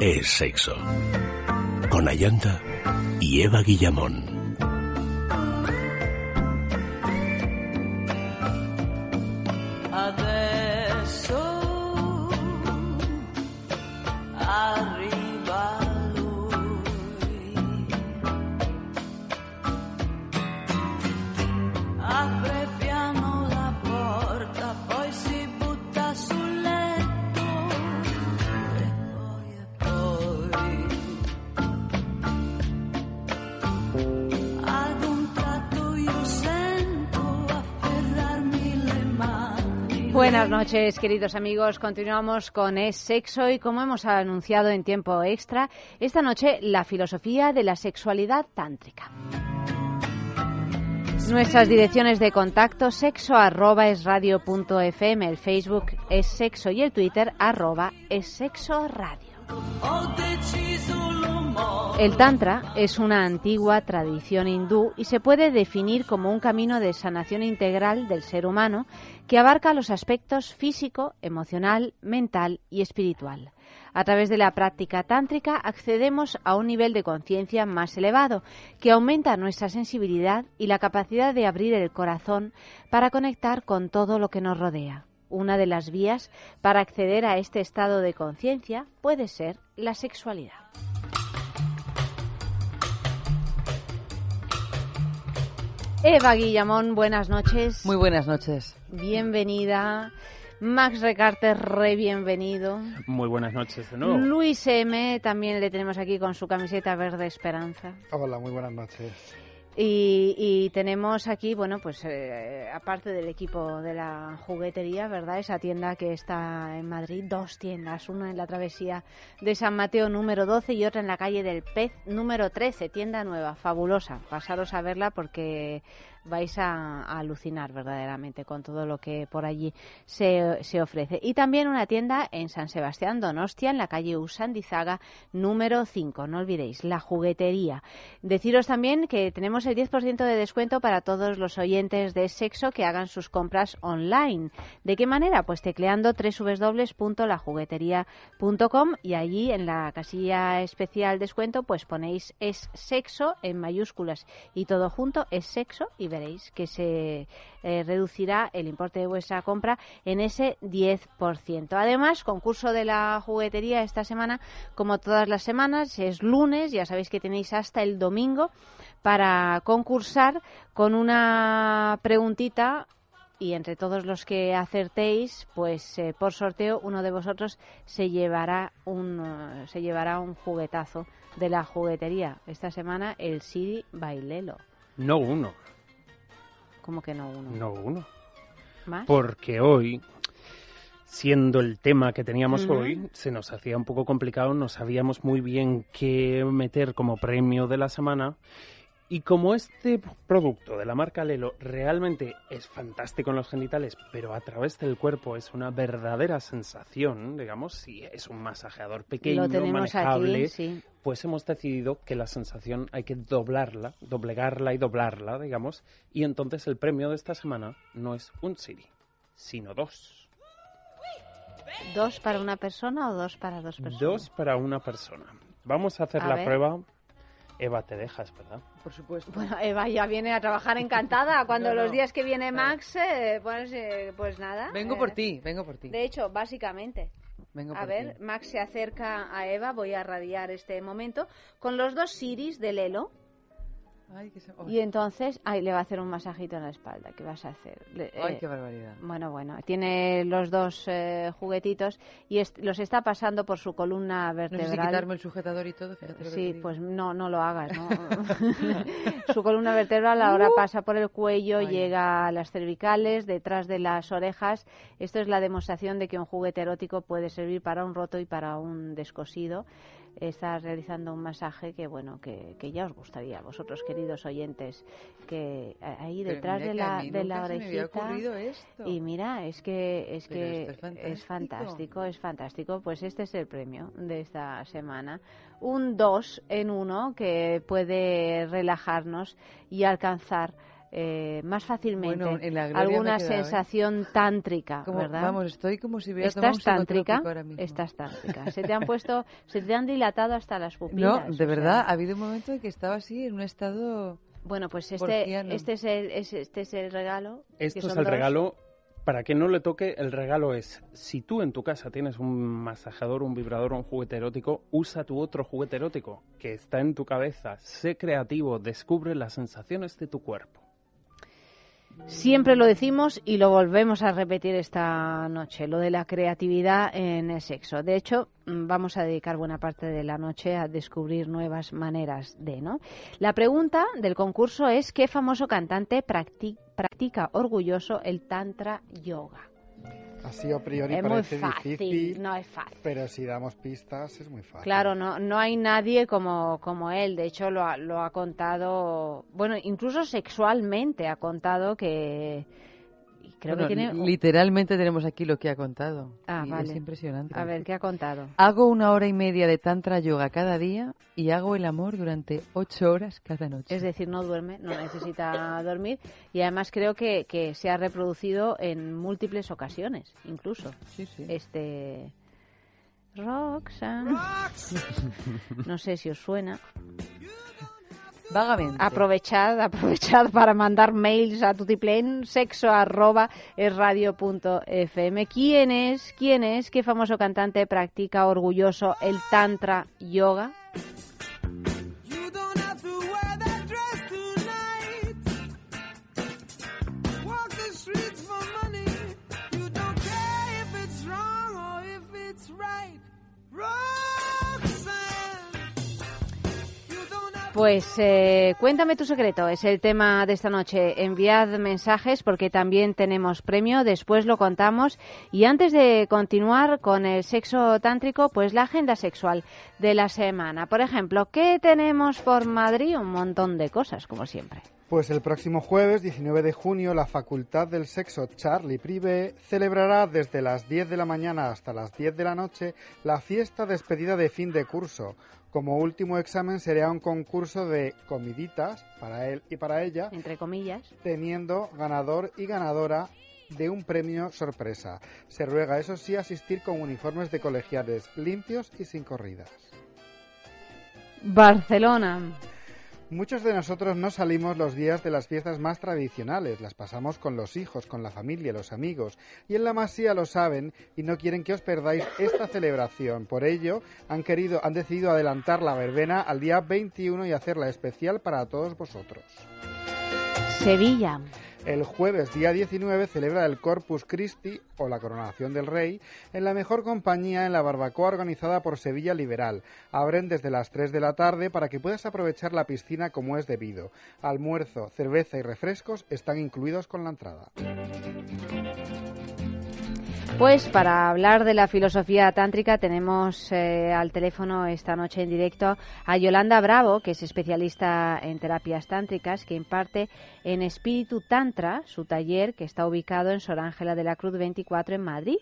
es sexo. Con Ayanta y Eva Guillamón. Buenas noches, queridos amigos. Continuamos con Es Sexo y como hemos anunciado en tiempo extra, esta noche la filosofía de la sexualidad tántrica. Nuestras direcciones de contacto sexo arroba es radio punto fm, el Facebook es sexo y el Twitter arroba es sexo radio. El Tantra es una antigua tradición hindú y se puede definir como un camino de sanación integral del ser humano que abarca los aspectos físico, emocional, mental y espiritual. A través de la práctica tántrica accedemos a un nivel de conciencia más elevado que aumenta nuestra sensibilidad y la capacidad de abrir el corazón para conectar con todo lo que nos rodea. Una de las vías para acceder a este estado de conciencia puede ser la sexualidad. Eva Guillamón, buenas noches. Muy buenas noches. Bienvenida. Max Recarte, re bienvenido. Muy buenas noches de nuevo. Luis M, también le tenemos aquí con su camiseta verde esperanza. Hola, muy buenas noches. Y, tenemos aquí, bueno, pues eh, aparte del equipo de la juguetería, ¿verdad? Esa tienda que está en Madrid, dos tiendas, una en la travesía de San Mateo número 12 y otra en la calle del Pez número 13, tienda nueva, fabulosa. Pasaros a verla porque vais a, alucinar verdaderamente con todo lo que por allí se, se, ofrece. Y también una tienda en San Sebastián, Donostia, en la calle Usandizaga, número 5. No olvidéis, la juguetería. Deciros también que tenemos el 10% de descuento para todos los oyentes de sexo que hagan sus compras online. ¿De qué manera? Pues tecleando www.lajuguetería.com y allí en la casilla especial descuento pues ponéis es sexo en mayúsculas y todo junto es sexo y que se eh, reducirá el importe de vuestra compra en ese 10%. Además, concurso de la juguetería esta semana, como todas las semanas, es lunes, ya sabéis que tenéis hasta el domingo para concursar con una preguntita y entre todos los que acertéis, pues eh, por sorteo uno de vosotros se llevará un uh, se llevará un juguetazo de la juguetería. Esta semana el Siri Bailelo. No uno. ¿Cómo que no uno? No uno. ¿Más? Porque hoy, siendo el tema que teníamos hoy, se nos hacía un poco complicado, no sabíamos muy bien qué meter como premio de la semana. Y como este producto de la marca Lelo realmente es fantástico en los genitales, pero a través del cuerpo es una verdadera sensación, digamos, si es un masajeador pequeño, manejable, aquí, sí. pues hemos decidido que la sensación hay que doblarla, doblegarla y doblarla, digamos, y entonces el premio de esta semana no es un Siri, sino dos. ¿Dos para una persona o dos para dos personas? Dos para una persona. Vamos a hacer A la ver. prueba. Eva, te dejas, ¿verdad? Por supuesto. Bueno, Eva ya viene a trabajar encantada. Cuando No, no. los días que viene Max, eh, pues, eh, pues nada. Vengo eh, por ti, vengo por ti. De hecho, básicamente. Vengo A por ver, ti. Max se acerca a Eva, voy a radiar este momento, con los dos Siris de Lelo. Ay, que se- ay, Y entonces, ay, le va a hacer un masajito en la espalda. ¿Qué vas a hacer? Le- ay, eh, qué barbaridad. Bueno, bueno, tiene los dos eh, juguetitos y est- los está pasando por su columna No sé si vertebral. quitarme el sujetador y todo, fíjate Sí, pues no, no lo hagas, ¿no? Su columna vertebral ahora pasa por el cuello, llega a las cervicales, detrás de las orejas. Esto es la demostración de que un juguete erótico puede servir para un roto y para un descosido. Está realizando un masaje que, bueno, que, que ya os gustaría a vosotros, queridos oyentes, que ahí detrás de la, de la orejita. Y mira, es que es Pero que es fantástico, es fantástico. Pues este es el premio de esta semana. Un 2 en uno que puede relajarnos y alcanzar eh, más fácilmente Bueno, en la gloria me alguna ¿eh? sensación tántrica, Como- ¿verdad? Vamos, estoy como si hubiera ¿Estás tántrica? ahora mismo. Estás tántrica. Se te han puesto, se te han dilatado hasta las No, pupilas. de o sea. verdad, ha habido un momento en que estaba así, en un estado... Bueno, pues este, este, es el, es- este es el regalo. Esto es el dos. regalo. Para que no le toque, el regalo es, si tú en tu casa tienes un masajador, un vibrador o un juguete erótico, usa tu otro juguete erótico que está en tu cabeza. Sé creativo, descubre las sensaciones de tu cuerpo. Siempre lo decimos y lo volvemos a repetir esta noche, lo de la creatividad en el sexo. De hecho, mm, vamos a dedicar buena parte de la noche a descubrir nuevas maneras de, ¿no? La pregunta del concurso es ¿qué famoso cantante practi- practica orgulloso el tantra yoga? Así a priori es muy parece fácil, difícil, no es fácil. pero si damos pistas es muy fácil. Claro, no, no hay nadie como, como él. De hecho, lo ha, lo ha contado, bueno, incluso sexualmente ha contado que... y Creo Bueno, que tiene... li- Literalmente tenemos aquí lo que ha contado. Ah, y vale. Es impresionante. A ver, ¿qué ha contado? Hago una hora y media de tantra yoga cada día y hago el amor durante ocho horas cada noche. Es decir, no duerme, no necesita dormir y además creo que, que se ha reproducido en múltiples ocasiones, incluso. Sí, sí. Este... Roxanne. No sé si os suena. Aprovechad, aprovechad para mandar mails a tutiplén, sexo arroba es radio punto fm. ¿Quién es, quién es, qué famoso cantante practica orgulloso el tantra yoga? Pues eh, cuéntame tu secreto, es el tema de esta noche. Enviad mensajes porque también tenemos premio, después lo contamos. Y antes de continuar con el sexo tántrico, pues la agenda sexual de la semana. Por ejemplo, ¿qué tenemos por Madrid? Un montón de cosas, como siempre. Pues el próximo jueves, 19 de junio, la Facultad del Sexo Charlie Privé celebrará desde las 10 de la mañana hasta las 10 de la noche la fiesta despedida de fin de curso. Como último examen será un concurso de comiditas para él y para ella, Entre comillas. teniendo ganador y ganadora de un premio sorpresa. Se ruega, eso sí, asistir con uniformes de colegiales limpios y sin corridas. Barcelona. Muchos de nosotros no salimos los días de las fiestas más tradicionales, las pasamos con los hijos, con la familia, los amigos, y en la Masía lo saben y no quieren que os perdáis esta celebración. Por ello, han querido, han decidido adelantar la verbena al día 21 y hacerla especial para todos vosotros. Sevilla. El jueves día 19 celebra el Corpus Christi o la coronación del rey en la mejor compañía en la barbacoa organizada por Sevilla Liberal. Abren desde las 3 de la tarde para que puedas aprovechar la piscina como es debido. Almuerzo, cerveza y refrescos están incluidos con la entrada. Pues para hablar de la filosofía tántrica tenemos eh, al teléfono esta noche en directo a Yolanda Bravo, que es especialista en terapias tántricas, que imparte en Espíritu Tantra, su taller que está ubicado en Sor Ángela de la Cruz 24 en Madrid.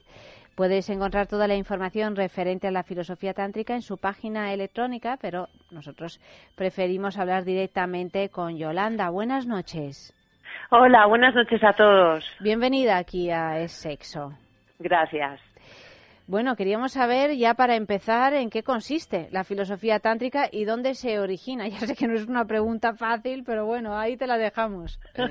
Puedes encontrar toda la información referente a la filosofía tántrica en su página electrónica, pero nosotros preferimos hablar directamente con Yolanda. Buenas noches. Hola, buenas noches a todos. Bienvenida aquí a Es Sexo. Gracias. Bueno, queríamos saber ya para empezar en qué consiste la filosofía tántrica y dónde se origina. Ya sé que no es una pregunta fácil, pero bueno, ahí te la dejamos.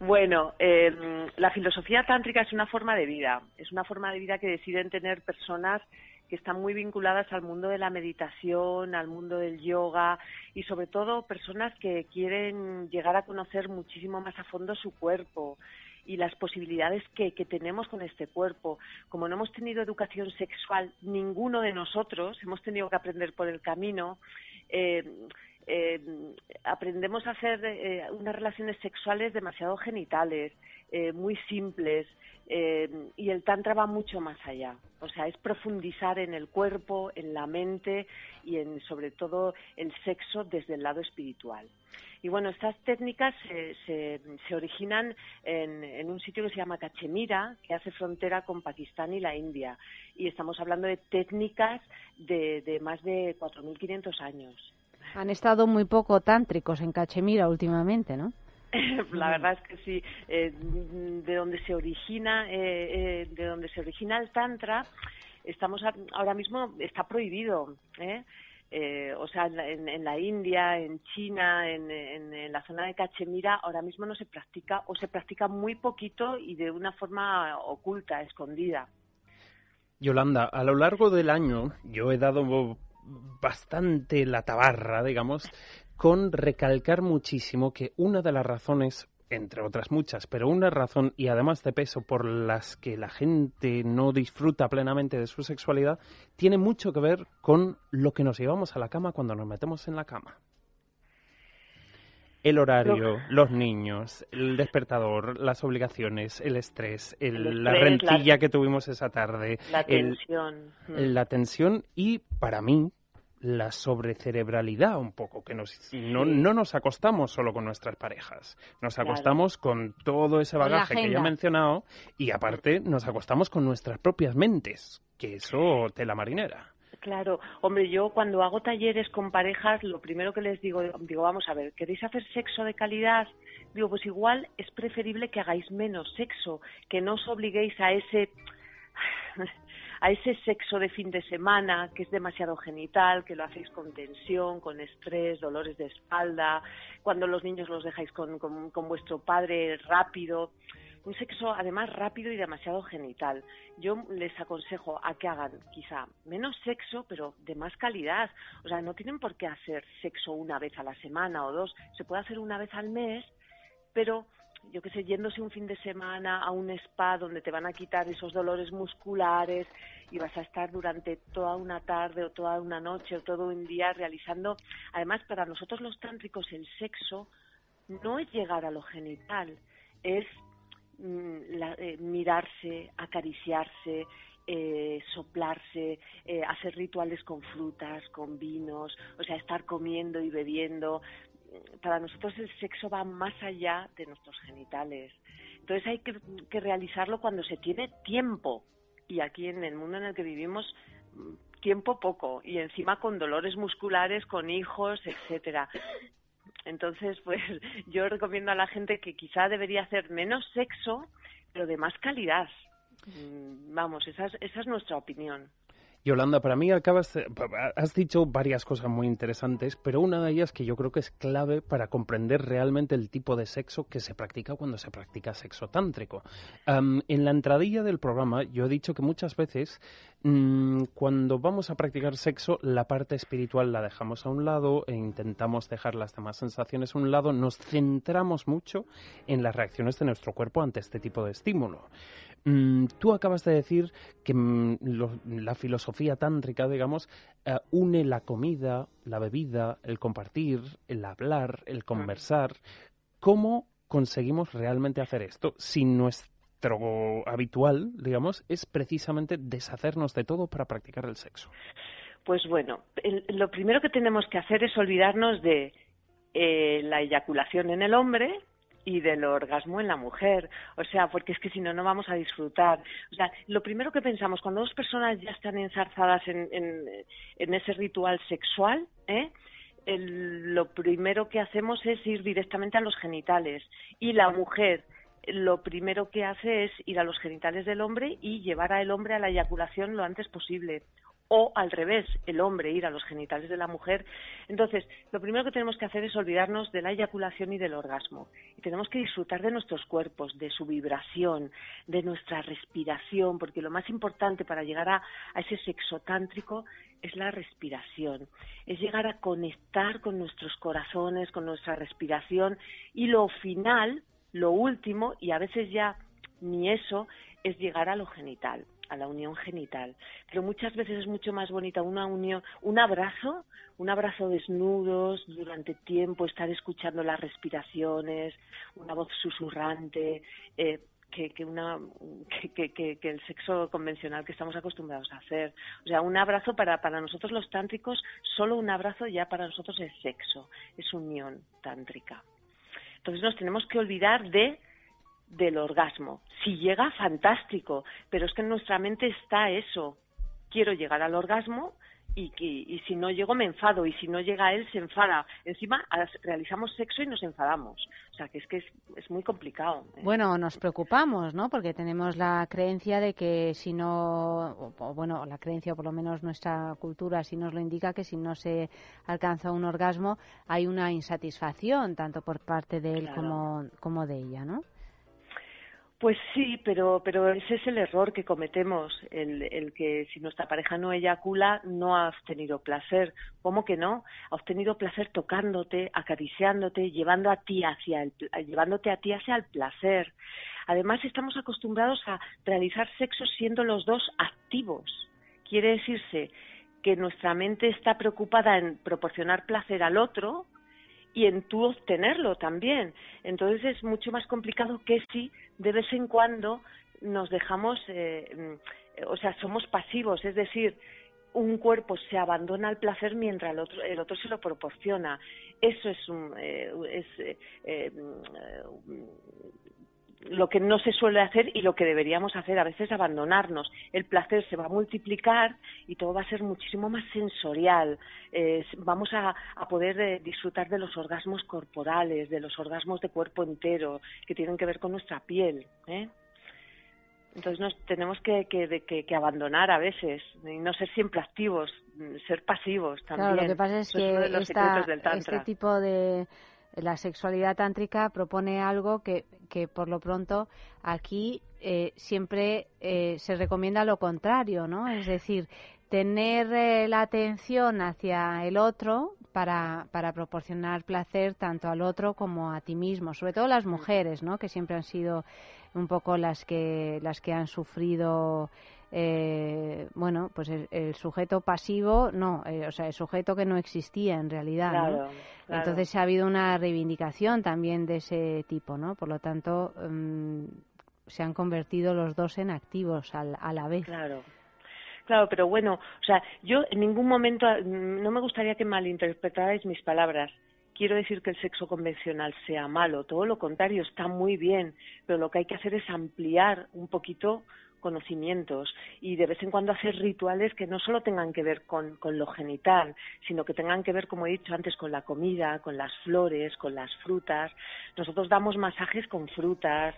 Bueno, eh, la filosofía tántrica es una forma de vida, es una forma de vida que deciden tener personas que están muy vinculadas al mundo de la meditación, al mundo del yoga y sobre todo personas que quieren llegar a conocer muchísimo más a fondo su cuerpo y las posibilidades que, que tenemos con este cuerpo. Como no hemos tenido educación sexual, ninguno de nosotros hemos tenido que aprender por el camino. eh, eh, aprendemos a hacer eh, unas relaciones sexuales demasiado genitales, eh, muy simples, eh, y el tantra va mucho más allá. O sea, es profundizar en el cuerpo, en la mente y en, sobre todo, el sexo desde el lado espiritual. Y bueno, estas técnicas se, se, originan en, en, un sitio que se llama Cachemira, que hace frontera con Pakistán y la India. Y estamos hablando de técnicas de, de más de 4.500 años. Han estado muy poco tántricos en Cachemira últimamente, ¿no? la verdad es que sí. Eh, de donde se origina, eh, eh, de donde se origina el tantra, estamos a- ahora mismo está prohibido. ¿eh? Eh, o sea, en la, en- en la India, en China, en, en- en la zona de Cachemira, ahora mismo no se practica o se practica muy poquito y de una forma oculta, escondida. Yolanda, a lo largo del año yo he dado bastante la tabarra, digamos, con recalcar muchísimo que una de las razones, entre otras muchas, pero una razón y además de peso por las que la gente no disfruta plenamente de su sexualidad, tiene mucho que ver con lo que nos llevamos a la cama cuando nos metemos en la cama. El horario, los niños, el despertador, las obligaciones, el estrés, el- El la estrés, la- rentilla que tuvimos esa tarde, La tensión. mm. la tensión y, para mí, la sobrecerebralidad un poco, que nos, no, no nos acostamos solo con nuestras parejas, nos Claro. acostamos con todo ese bagaje que ya he mencionado y aparte nos acostamos con nuestras propias mentes, que eso te la marinera. Claro, hombre, yo cuando hago talleres con parejas, lo primero que les digo, digo, vamos a ver, ¿queréis hacer sexo de calidad? Digo, pues igual es preferible que hagáis menos sexo, que no os obliguéis a ese a ese sexo de fin de semana que es demasiado genital, que lo hacéis con tensión, con estrés, dolores de espalda, cuando los niños los dejáis con, con, con vuestro padre rápido un sexo además rápido y demasiado genital. Yo les aconsejo a que hagan quizá menos sexo, pero de más calidad. O sea, no tienen por qué hacer sexo una vez a la semana o dos. Se puede hacer una vez al mes, pero yo qué sé, yéndose un fin de semana a un spa donde te van a quitar esos dolores musculares y vas a estar durante toda una tarde o toda una noche o todo un día realizando. Además, para nosotros los tántricos el sexo no es llegar a lo genital, es la- eh, mirarse, acariciarse, eh, soplarse, eh, hacer rituales con frutas, con vinos, o sea, estar comiendo y bebiendo. Para nosotros el sexo va más allá de nuestros genitales. Entonces hay que, que realizarlo cuando se tiene tiempo. Y aquí en el mundo en el que vivimos, mm, tiempo poco. Y encima con dolores musculares, con hijos, etcétera. Entonces, pues yo recomiendo a la gente que quizá debería hacer menos sexo, pero de más calidad. Mm, Vamos, esa es, esa es nuestra opinión. Yolanda, para mí acabas, has dicho varias cosas muy interesantes, pero una de ellas que yo creo que es clave para comprender realmente el tipo de sexo que se practica cuando se practica sexo tántrico. En la entradilla del programa yo he dicho que muchas veces mm, cuando vamos a practicar sexo la parte espiritual la dejamos a un lado e intentamos dejar las demás sensaciones a un lado, nos centramos mucho en las reacciones de nuestro cuerpo ante este tipo de estímulo. Mm, tú acabas de decir que mm, lo- la filosofía tántrica, digamos, eh, une la comida, la bebida, el compartir, el hablar, el conversar. ¿Cómo conseguimos realmente hacer esto si nuestro habitual, digamos, es precisamente deshacernos de todo para practicar el sexo? Pues bueno, el- lo primero que tenemos que hacer es olvidarnos de eh, la eyaculación en el hombre y del orgasmo en la mujer. O sea, porque es que si no, no vamos a disfrutar. O sea, lo primero que pensamos cuando dos personas ya están enzarzadas en, en, en ese ritual sexual, ¿eh? el- lo primero que hacemos es ir directamente a los genitales. Y la mujer lo primero que hace es ir a los genitales del hombre y llevar al hombre a la eyaculación lo antes posible o al revés, el hombre ir a los genitales de la mujer. Entonces, lo primero que tenemos que hacer es olvidarnos de la eyaculación y del orgasmo. Y tenemos que disfrutar de nuestros cuerpos, de su vibración, de nuestra respiración, porque lo más importante para llegar a, ese sexo tántrico es la respiración, es llegar a conectar con nuestros corazones, con nuestra respiración y lo final, lo último, y a veces ya ni eso, es llegar a lo genital a la unión genital. Pero muchas veces es mucho más bonita una unión, un abrazo, un abrazo desnudos durante tiempo, estar escuchando las respiraciones, una voz susurrante, eh, que, que, una, que, que- que- el sexo convencional que estamos acostumbrados a hacer. O sea, un abrazo para, para nosotros los tántricos, solo un abrazo ya para nosotros es sexo, es unión tántrica. Entonces nos tenemos que olvidar de del orgasmo. Si llega, fantástico, pero es que en nuestra mente está eso. Quiero llegar al orgasmo y, que- y si no llego me enfado y si no llega él se enfada. Encima realizamos sexo y nos enfadamos. O sea, que es que es, es muy complicado. ¿eh? Bueno, nos preocupamos, ¿no? Porque tenemos la creencia de que si no, o- o, bueno, la creencia, o por lo menos nuestra cultura así nos lo indica, que si no se alcanza un orgasmo hay una insatisfacción, tanto por parte de él Claro. como, como de ella, ¿no? Pues sí, pero, pero ese es el error que cometemos, el, el que si nuestra pareja no eyacula, no ha obtenido placer. ¿Cómo que no? Ha obtenido placer tocándote, acariciándote, llevando a ti hacia el, llevándote a ti hacia el placer. Además, estamos acostumbrados a realizar sexo siendo los dos activos. Quiere decirse que nuestra mente está preocupada en proporcionar placer al otro, y en tú obtenerlo también. Entonces es mucho más complicado que si de vez en cuando nos dejamos, eh, o sea, somos pasivos, es decir, un cuerpo se abandona al placer mientras el otro, el otro se lo proporciona. Eso es, un, eh, es eh, eh, lo que no se suele hacer y lo que deberíamos hacer a veces abandonarnos. El placer se va a multiplicar y todo va a ser muchísimo más sensorial. Eh, vamos a, a poder eh, disfrutar de los orgasmos corporales, de los orgasmos de cuerpo entero, que tienen que ver con nuestra piel. ¿eh? Entonces nos tenemos que, que, que- que abandonar a veces y no ser siempre activos, mm, ser pasivos también. Claro, lo que pasa es Eso uno de que los esta- secretos del este tipo de la sexualidad tántrica propone algo que, que por lo pronto aquí eh, siempre eh, se recomienda lo contrario, ¿no? Es decir, tener eh, la atención hacia el otro para, para proporcionar placer tanto al otro como a ti mismo, sobre todo las mujeres, ¿no? Que siempre han sido un poco las que las que han sufrido eh, bueno pues el, el sujeto pasivo no eh, o sea el sujeto que no existía en realidad ¿no? Claro, claro. entonces ha habido una reivindicación también de ese tipo no por lo tanto mm, se han convertido los dos en activos al- a la vez Claro. Claro, pero bueno, o sea, yo en ningún momento no me gustaría que malinterpretarais mis palabras. Quiero decir que el sexo convencional sea malo, todo lo contrario, está muy bien, pero lo que hay que hacer es ampliar un poquito conocimientos y de vez en cuando hacer rituales que no solo tengan que ver con, lo genital, sino que tengan que ver, como he dicho antes, con la comida, con las flores, con las frutas. Nosotros damos masajes con frutas,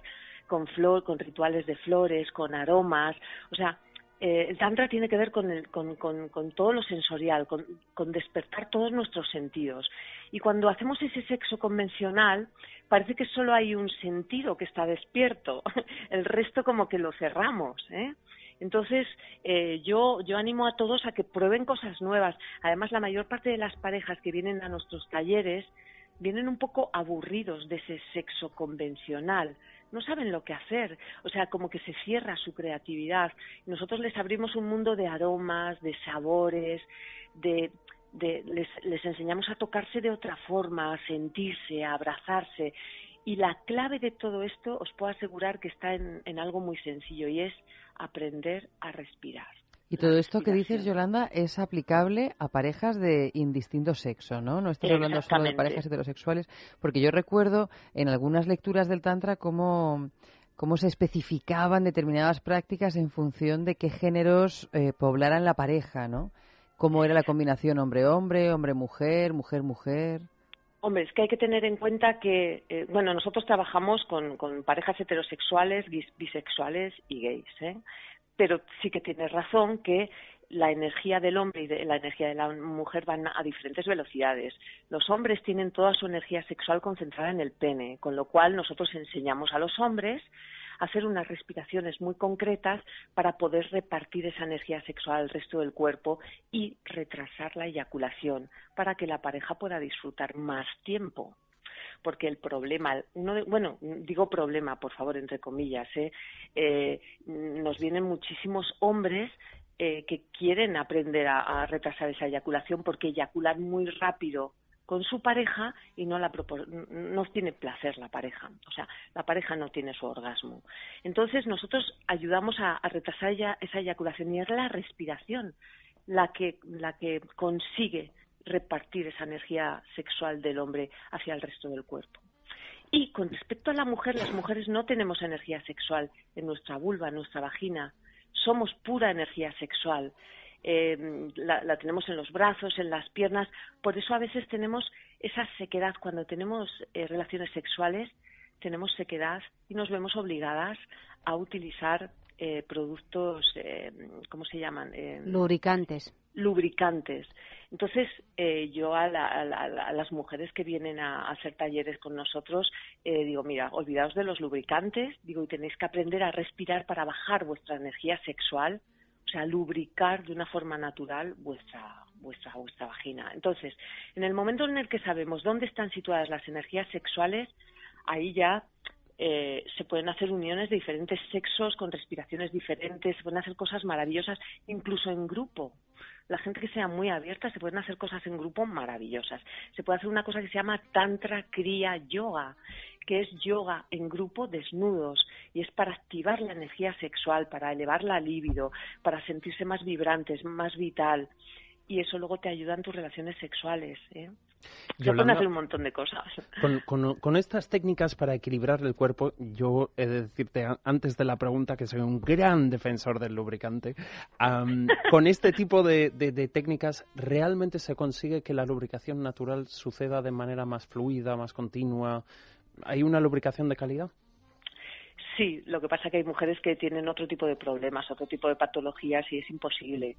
con flor, con rituales de flores, con aromas, o sea, eh, el tantra tiene que ver con, el- con, con- con todo lo sensorial, con, despertar todos nuestros sentidos. Y cuando hacemos ese sexo convencional, parece que solo hay un sentido que está despierto, el resto como que lo cerramos. ¿eh? Entonces, eh, yo, yo animo a todos a que prueben cosas nuevas. Además, la mayor parte de las parejas que vienen a nuestros talleres vienen un poco aburridos de ese sexo convencional. No saben lo que hacer, o sea, como que se cierra su creatividad. Nosotros les abrimos un mundo de aromas, de sabores, de, de- les, les enseñamos a tocarse de otra forma, a sentirse, a abrazarse. Y la clave de todo esto os puedo asegurar que está en, en algo muy sencillo y es aprender a respirar. Y todo esto que dices. Yolanda, es aplicable a parejas de indistinto sexo, ¿no? No estás hablando solo de parejas heterosexuales, porque yo recuerdo en algunas lecturas del Tantra cómo, cómo se especificaban determinadas prácticas en función de qué géneros eh, poblaran la pareja, ¿no? Cómo era la combinación hombre-hombre, hombre-mujer, mujer-mujer. Hombre, es que hay que tener en cuenta que, eh, bueno, nosotros trabajamos con, con parejas heterosexuales, bis- bisexuales y gays, ¿eh? Pero sí que tienes razón que la energía del hombre y de- la energía de la mujer van a diferentes velocidades. Los hombres tienen toda su energía sexual concentrada en el pene, con lo cual nosotros enseñamos a los hombres a hacer unas respiraciones muy concretas para poder repartir esa energía sexual al resto del cuerpo y retrasar la eyaculación para que la pareja pueda disfrutar más tiempo porque el problema, bueno, digo problema, por favor, entre comillas, ¿eh? Eh, nos vienen muchísimos hombres eh, que quieren aprender a, retrasar esa eyaculación porque eyaculan muy rápido con su pareja y no la no tiene placer la pareja, o sea, la pareja no tiene su orgasmo. Entonces nosotros ayudamos a, retrasar esa eyaculación y es la respiración la que la que consigue repartir esa energía sexual del hombre hacia el resto del cuerpo. Y con respecto a la mujer, las mujeres no tenemos energía sexual en nuestra vulva, en nuestra vagina. Somos pura energía sexual. eh, la, tenemos en los brazos, en las piernas. Por eso a veces tenemos esa sequedad. Cuando tenemos eh, relaciones sexuales, tenemos sequedad y nos vemos obligadas a utilizar eh, productos, eh, ¿cómo se llaman? Eh, Lubricantes. lubricantes. Entonces, eh, yo a, la- a la- a las mujeres que vienen a, a hacer talleres con nosotros, eh, digo, mira, olvidaos de los lubricantes, digo, y tenéis que aprender a respirar para bajar vuestra energía sexual, o sea, lubricar de una forma natural vuestra, vuestra, vuestra vagina. Entonces, en el momento en el que sabemos dónde están situadas las energías sexuales, ahí ya eh, se pueden hacer uniones de diferentes sexos con respiraciones diferentes, se pueden hacer cosas maravillosas, incluso en grupo. La gente que sea muy abierta se pueden hacer cosas en grupo maravillosas. Se puede hacer una cosa que se llama Tantra Kriya Yoga, que es yoga en grupo desnudos y es para activar la energía sexual, para elevar la libido, para sentirse más vibrantes, más vital. Y eso luego te ayuda en tus relaciones sexuales. ¿eh? Se pueden hacer un montón de cosas. Con, con- con estas técnicas para equilibrar el cuerpo, yo he de decirte antes de la pregunta que soy un gran defensor del lubricante. am, con este tipo de, de- de técnicas, ¿realmente se consigue que la lubricación natural suceda de manera más fluida, más continua? ¿Hay una lubricación de calidad? Sí, lo que pasa es que hay mujeres que tienen otro tipo de problemas, otro tipo de patologías y es imposible.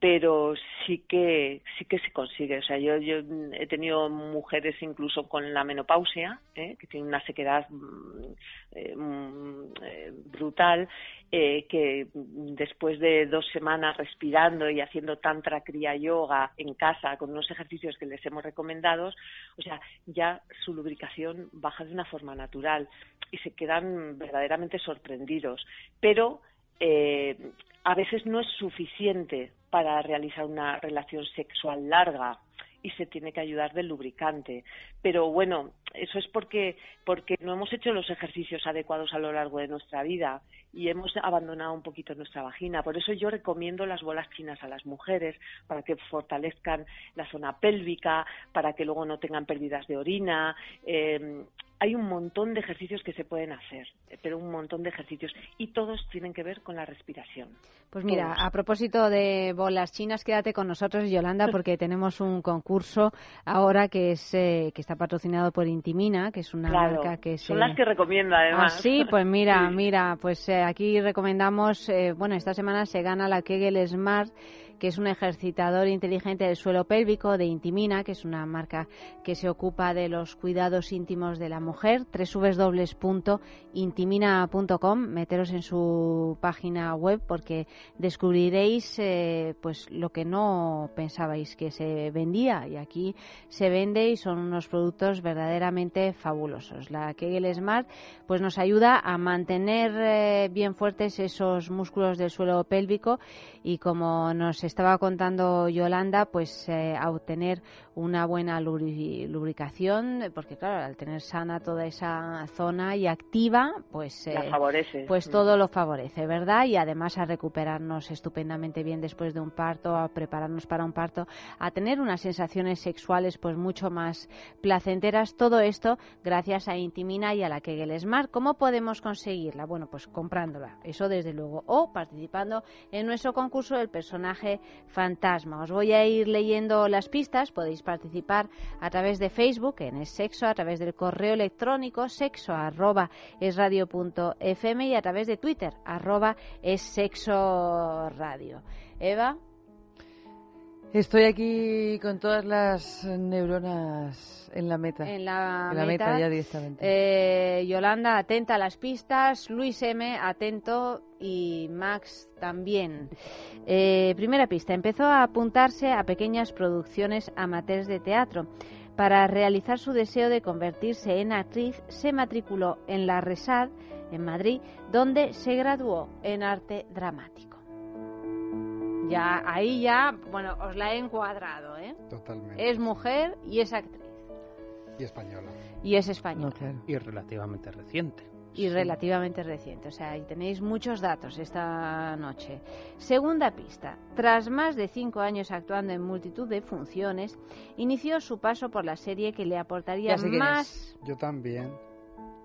Pero sí que sí que se consigue. O sea, yo, yo he tenido mujeres incluso con la menopausia, ¿eh? que tienen una sequedad mm, eh, mm, eh, brutal, eh, que después de dos semanas respirando y haciendo tantra kriya yoga en casa con unos ejercicios que les hemos recomendado, o sea, ya su lubricación baja de una forma natural y se quedan verdaderamente sorprendidos. Pero eh, a veces no es suficiente para realizar una relación sexual larga y se tiene que ayudar del lubricante. Pero bueno, eso es porque, porque no hemos hecho los ejercicios adecuados a lo largo de nuestra vida y hemos abandonado un poquito nuestra vagina. Por eso yo recomiendo las bolas chinas a las mujeres para que fortalezcan la zona pélvica, para que luego no tengan pérdidas de orina. Eh, hay un montón de ejercicios que se pueden hacer, eh, pero un montón de ejercicios y todos tienen que ver con la respiración. Pues mira, Todos. a propósito de bolas chinas, quédate con nosotros, Yolanda, porque tenemos un concurso ahora que es eh, que está patrocinado por Intimina, que es una Claro, marca que son se... las que recomiendo Ah, además. sí, pues mira, Sí. mira, pues eh, aquí recomendamos, eh, bueno, esta semana se gana la Kegel Smart, que es un ejercitador inteligente del suelo pélvico de Intimina, que es una marca que se ocupa de los cuidados íntimos de la mujer, www.intimina.com, meteros en su página web porque descubriréis eh, pues lo que no pensabais que se vendía y aquí se vende y son unos productos verdaderamente fabulosos. La Kegel Smart pues nos ayuda a mantener eh, bien fuertes esos músculos del suelo pélvico y como nos estaba contando Yolanda, pues eh, a obtener una buena lubri- lubricación, porque claro, al tener sana toda esa zona y activa, pues eh, favorece. pues Mm. todo lo favorece, ¿verdad? Y además a recuperarnos estupendamente bien después de un parto, a prepararnos para un parto, a tener unas sensaciones sexuales pues mucho más placenteras. Todo esto gracias a Intimina y a la Kegel Smart. ¿Cómo podemos conseguirla? Bueno, pues comprándola, eso desde luego, o participando en nuestro concurso del personaje fantasma. Os voy a ir leyendo las pistas, podéis participar a través de Facebook en Es Sexo, a través del correo electrónico sexo arroba y a través de Twitter arroba es sexo radio. Eva, Estoy aquí con todas las neuronas en la meta. en la, En la meta meta. ya directamente. Eh, Yolanda, atenta a las pistas. Luis M, atento. Y Max también. Eh, primera pista. Empezó a apuntarse a pequeñas producciones amateurs de teatro. Para realizar su deseo de convertirse en actriz, se matriculó en la RESAD, en Madrid, donde se graduó en arte dramático. Ya, ahí ya, bueno, os la he encuadrado, ¿eh? Totalmente. Es mujer y es actriz. Y española. Y es No, española. claro. Y relativamente reciente. y relativamente reciente. O sea, ahí tenéis muchos datos esta noche. Segunda pista. Tras más de cinco años actuando en multitud de funciones, inició su paso por la serie que le aportaría Ya sé quién más. Yo también.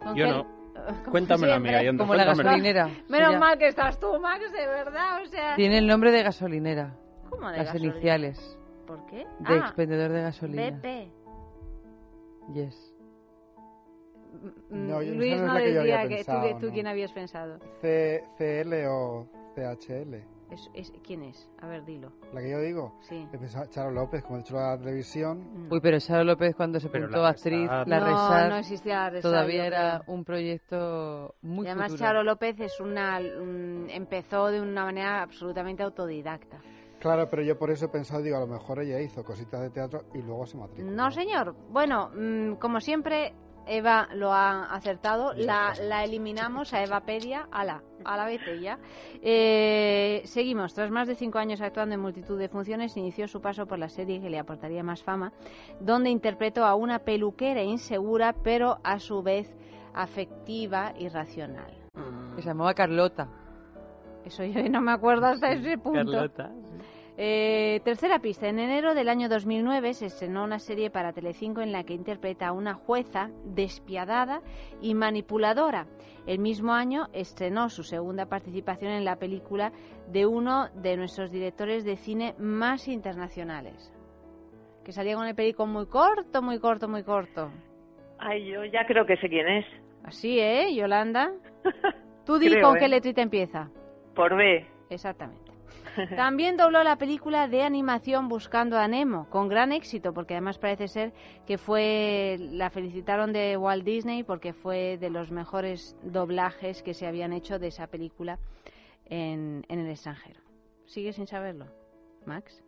¿Con Yo qué- no. siempre. mira, Yolanda, Como la gasolinera. Menos Ya. mal que estás tú, Max, de verdad. O sea, Tiene el nombre de gasolinera. ¿Cómo de Las gasolina? iniciales ¿Por qué? de ah, expendedor de gasolina. BP. Yes. Mm, No, yo- Luis no la que yo había decía que tú, pensado, tú no. quién habías pensado. C- CL o CHL. Es, es- ¿Quién es? A ver, dilo. La que yo digo. Sí. Charo López, como he dicho la televisión. No. Uy, pero Charo López cuando se la actriz, la no, Resar, no existía la todavía era un proyecto muy Y además futuro. Charo López es una, un- empezó de una manera absolutamente autodidacta. Claro, pero yo por eso he pensado, digo, a lo mejor ella hizo cositas de teatro y luego se matriculó. No, señor. Bueno, mm, como siempre, Eva lo ha acertado. La, la eliminamos a Eva Pedia. A la, a la vete ya. Eh, seguimos. Tras más de cinco años actuando en multitud de funciones, inició su paso por la serie que le aportaría más fama, donde interpretó a una peluquera insegura, pero a su vez afectiva y racional. Que se llamaba Carlota. Eso yo no me acuerdo hasta ese punto. Carlota. Eh, tercera pista. En enero del año 2009 se estrenó una serie para Telecinco en la que interpreta a una jueza despiadada y manipuladora. El mismo año estrenó su segunda participación en la película de uno de nuestros directores de cine más internacionales. Que salía con el perico muy corto, muy corto, muy corto. Ay, yo ya creo que sé quién es. Así, ¿eh, Yolanda? Tú di Creo, con qué ¿eh? letrita empieza. Por B. Exactamente. También dobló la película de animación Buscando a Nemo, con gran éxito, porque además parece ser que fue, la felicitaron de Walt Disney porque fue de los mejores doblajes que se habían hecho de esa película en, en el extranjero. ¿Sigues sin saberlo, Max?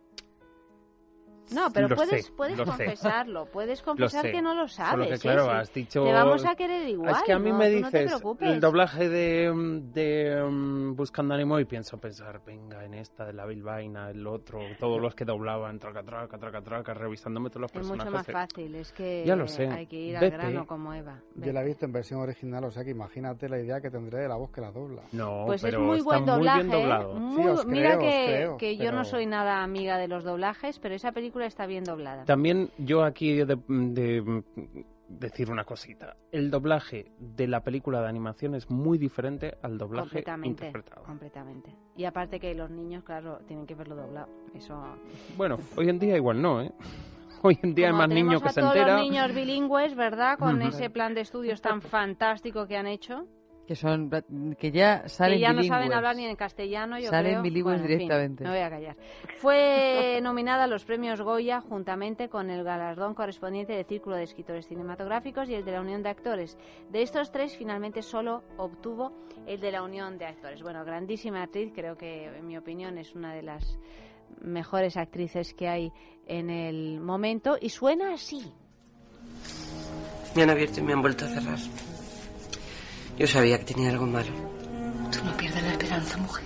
No, pero Lo puedes, sé, puedes lo sé. confesarlo, puedes confesar que no lo Solo sabes. que, ¿eh? claro, Sí. has dicho... Te vamos a querer igual. Es que a mí no, me no dices preocupes. el doblaje de, de um, Buscando Ánimo y pienso pensar, venga, en esta de la bilbaína, el otro, todos los que doblaban, traca, traca, traca, traca, revisándome todos los Es personajes. mucho más fácil, es que Ya lo sé. hay que ir al Vete. grano como Eva. Yo la he visto en versión original, o sea que imagínate la idea que tendré de la voz que la dobla. No, Pues es pero muy está buen doblaje. muy bien ¿eh? doblado. Muy- Sí, os mira creo, os que, creo, que yo no pero- soy nada amiga de los doblajes, pero esa película está bien doblada. También yo aquí he de, de decir una cosita. El doblaje de la película de animación es muy diferente al doblaje completamente, interpretado. completamente. Y aparte que los niños, claro, tienen que verlo doblado. Eso. Bueno, hoy en día igual no, ¿eh? Hoy en día hay más niños que a se todos entera. los niños bilingües, ¿verdad? Con ese plan de estudios tan fantástico que han hecho, Que son que ya salen que ya no saben hablar ni en castellano, yo Salen creo. bilingües Bueno, en fin, directamente. me voy a callar. Fue nominada a los premios Goya juntamente con el galardón correspondiente del Círculo de Escritores Cinematográficos y el de la Unión de Actores. De estos tres, finalmente solo obtuvo el de la Unión de Actores. Bueno, grandísima actriz, creo que en mi opinión es una de las mejores actrices que hay en el momento y suena así. Me han abierto y me han vuelto a cerrar. Yo sabía que tenía algo malo. Tú no pierdas la esperanza, mujer.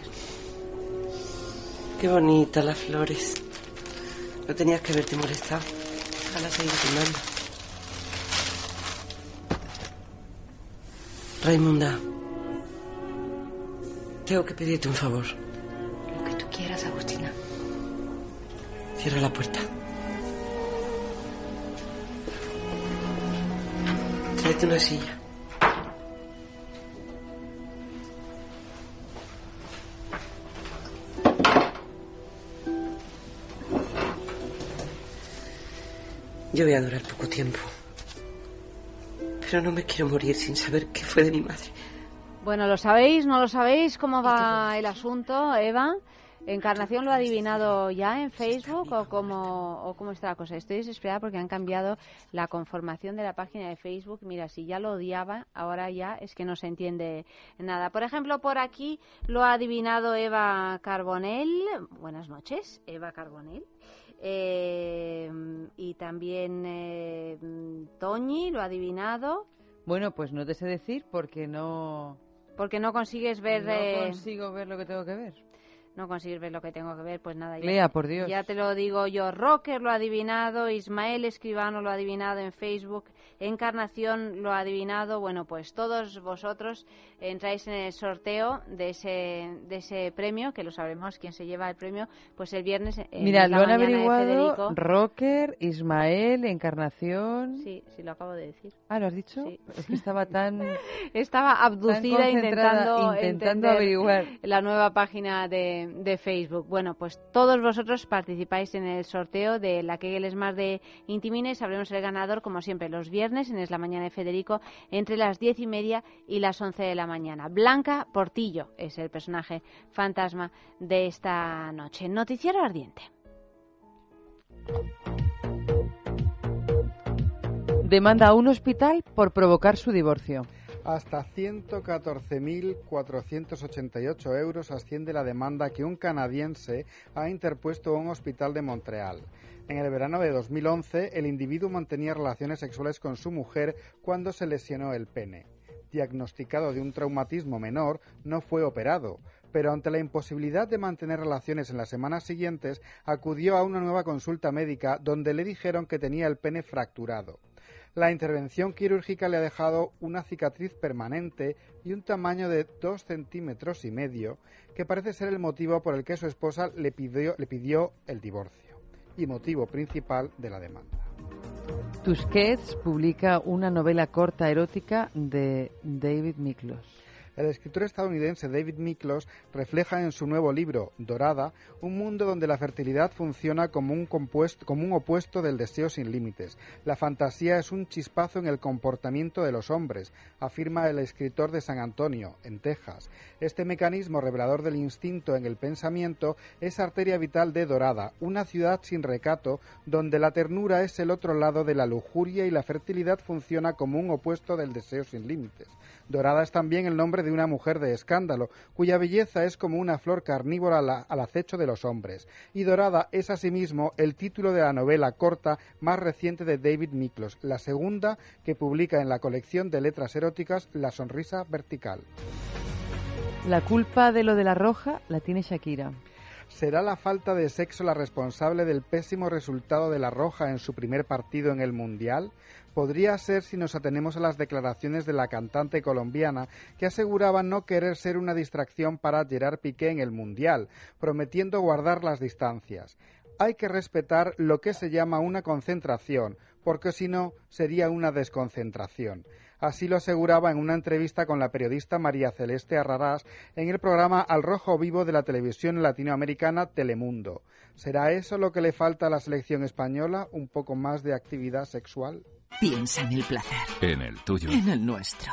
Qué bonita las flores. No tenías que haberte molestado. Déjalas seguir quemando. Raimunda, tengo que pedirte un favor. Lo que tú quieras, Agustina. Cierra la puerta. Tráete una silla. Yo voy a durar poco tiempo. Pero no me quiero morir sin saber qué fue de mi madre. Bueno, ¿lo sabéis? ¿No lo sabéis cómo va el asunto, Eva? ¿Encarnación lo ha adivinado ya en Facebook o cómo, o cómo está la cosa? Estoy desesperada porque han cambiado la conformación de la página de Facebook. Mira, si ya lo odiaba, ahora ya es que no se entiende nada. Por ejemplo, por aquí lo ha adivinado Eva Carbonell. Buenas noches, Eva Carbonell. Eh, y también eh, Toñi lo ha adivinado. Bueno, pues no te sé decir porque no, Porque no consigues ver... no eh, consigo ver lo que tengo que ver. No consigues ver lo que tengo que ver, pues nada. ya- Lea, por Dios. Ya te lo digo yo. Rocker lo ha adivinado, Ismael Escribano lo ha adivinado en Facebook, Encarnación lo ha adivinado. Bueno, pues todos vosotros entráis en el sorteo de ese, de ese premio, que lo sabremos quién se lleva el premio, pues el viernes. en Mira, la lo han averiguado. Rocker, Ismael, Encarnación. Sí, sí, lo acabo de decir. Ah, ¿lo has dicho? Sí. Es que estaba tan, Estaba abducida intentando, intentando averiguar. la nueva página de, de, Facebook. Bueno, pues todos vosotros participáis en el sorteo de la que es más de Intimine. Sabremos el ganador, como siempre, los viernes en Es la Mañana de Federico, entre las diez y media y las once de la mañana. Blanca Portillo es el personaje fantasma de esta noche. Noticiero ardiente. Demanda a un hospital por provocar su divorcio. Hasta 114.488 euros asciende la demanda que un canadiense ha interpuesto a un hospital de Montreal. En el verano de 2011, el individuo mantenía relaciones sexuales con su mujer cuando se lesionó el pene. Diagnosticado de un traumatismo menor, no fue operado, pero ante la imposibilidad de mantener relaciones en las semanas siguientes, acudió a una nueva consulta médica donde le dijeron que tenía el pene fracturado. La intervención quirúrgica le ha dejado una cicatriz permanente y un tamaño de dos centímetros y medio, que parece ser el motivo por el que su esposa le pidió, le pidió el divorcio y motivo principal de la demanda. Tusquets publica una novela corta erótica de David Miklos. El escritor estadounidense David Miklos refleja en su nuevo libro, Dorada, un mundo donde la fertilidad funciona como un, como un opuesto del deseo sin límites. La fantasía es un chispazo en el comportamiento de los hombres, afirma el escritor de San Antonio, en Texas. Este mecanismo revelador del instinto en el pensamiento es arteria vital de Dorada, una ciudad sin recato donde la ternura es el otro lado de la lujuria y la fertilidad funciona como un opuesto del deseo sin límites. Dorada es también el nombre de una mujer de escándalo, cuya belleza es como una flor carnívora al, acecho de los hombres. Y Dorada es asimismo el título de la novela corta más reciente de David Miklos, la segunda que publica en la colección de letras eróticas La Sonrisa Vertical. La culpa de lo de la roja la tiene Shakira. ¿Será la falta de sexo la responsable del pésimo resultado de la Roja en su primer partido en el Mundial? Podría ser si nos atenemos a las declaraciones de la cantante colombiana que aseguraba no querer ser una distracción para Gerard Piqué en el Mundial, prometiendo guardar las distancias. Hay que respetar lo que se llama una concentración, porque si no sería una desconcentración. Así lo aseguraba en una entrevista con la periodista María Celeste Arrarás en el programa Al Rojo Vivo de la televisión latinoamericana Telemundo. ¿Será eso lo que le falta a la selección española? ¿Un poco más de actividad sexual? Piensa en el placer, En el tuyo. en el nuestro,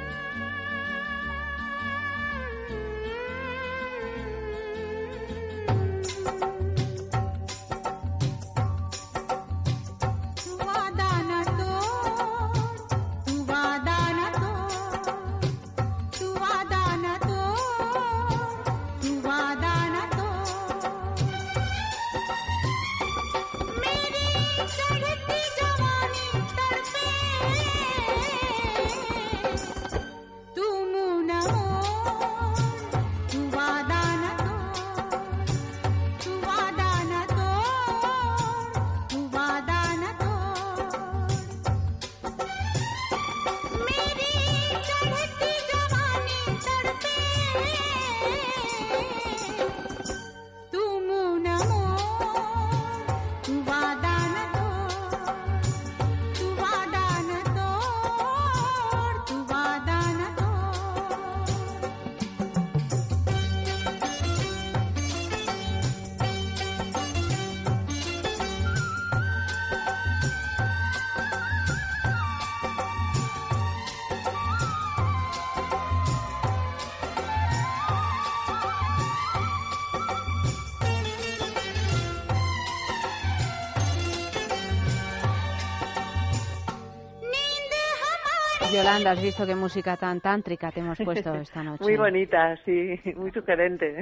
Yolanda, has visto qué música tan tántrica te hemos puesto esta noche. Muy bonita, sí, muy sugerente.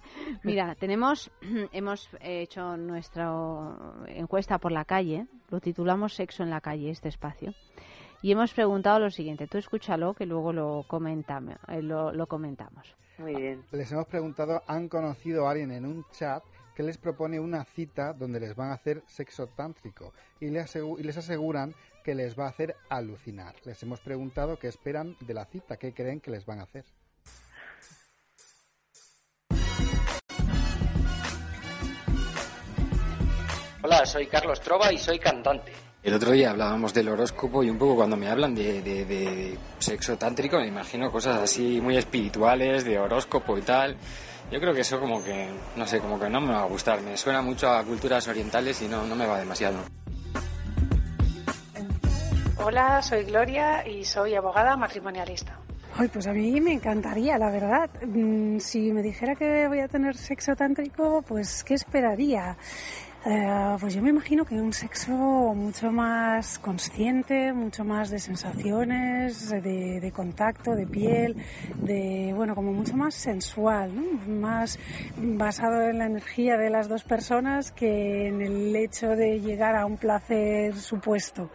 Mira, tenemos, hemos hecho nuestra encuesta por la calle, lo titulamos Sexo en la calle, este espacio, y hemos preguntado lo siguiente, tú escúchalo que luego lo, comentamos, eh, lo, lo comentamos. Muy bien. Les hemos preguntado, ¿han conocido a alguien en un chat que les propone una cita donde les van a hacer sexo tántrico y les, asegu- y les aseguran que les va a hacer alucinar? Les hemos preguntado qué esperan de la cita, qué creen que les van a hacer. Hola, soy Carlos Trova y soy cantante. El otro día hablábamos del horóscopo y un poco cuando me hablan de, de- de sexo tántrico me imagino cosas así muy espirituales, de horóscopo y tal. Yo creo que eso como que, no sé, como que no me va a gustar. Me suena mucho a culturas orientales y no, no me va demasiado. Hola, soy Gloria y soy abogada matrimonialista. Ay, pues a mí me encantaría, la verdad. Mm, Si me dijera que voy a tener sexo tántrico, pues ¿qué esperaría? Eh, pues yo me imagino que un sexo mucho más consciente, mucho más de sensaciones, de, contacto, de piel, de, bueno, como mucho más sensual. Más basado en la energía de las dos personas que en el hecho de llegar a un placer supuesto.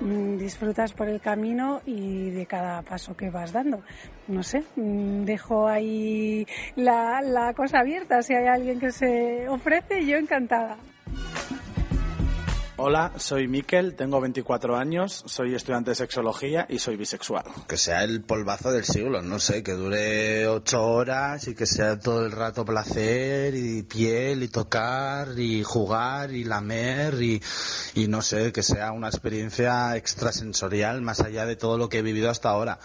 Mm, Disfrutas por el camino y de cada paso que vas dando. No sé, mm, dejo ahí la, la cosa abierta. Si hay alguien que se ofrece, yo encantada. Hola, soy Miquel, tengo 24 años, soy estudiante de sexología y soy bisexual. Que sea el polvazo del siglo, no sé, que dure ocho horas y que sea todo el rato placer y piel y tocar y jugar y lamer y, y no sé, que sea una experiencia extrasensorial más allá de todo lo que he vivido hasta ahora.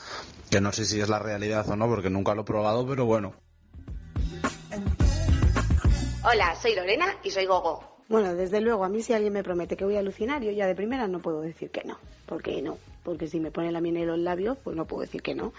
Que no sé si es la realidad o no, porque nunca lo he probado, pero bueno. Hola, soy Lorena y soy Gogo. Bueno, desde luego, a mí si alguien me promete que voy a alucinar, yo ya de primera no puedo decir que no. ¿Por qué no? Porque si me pone la miel en los labios, pues no puedo decir que no.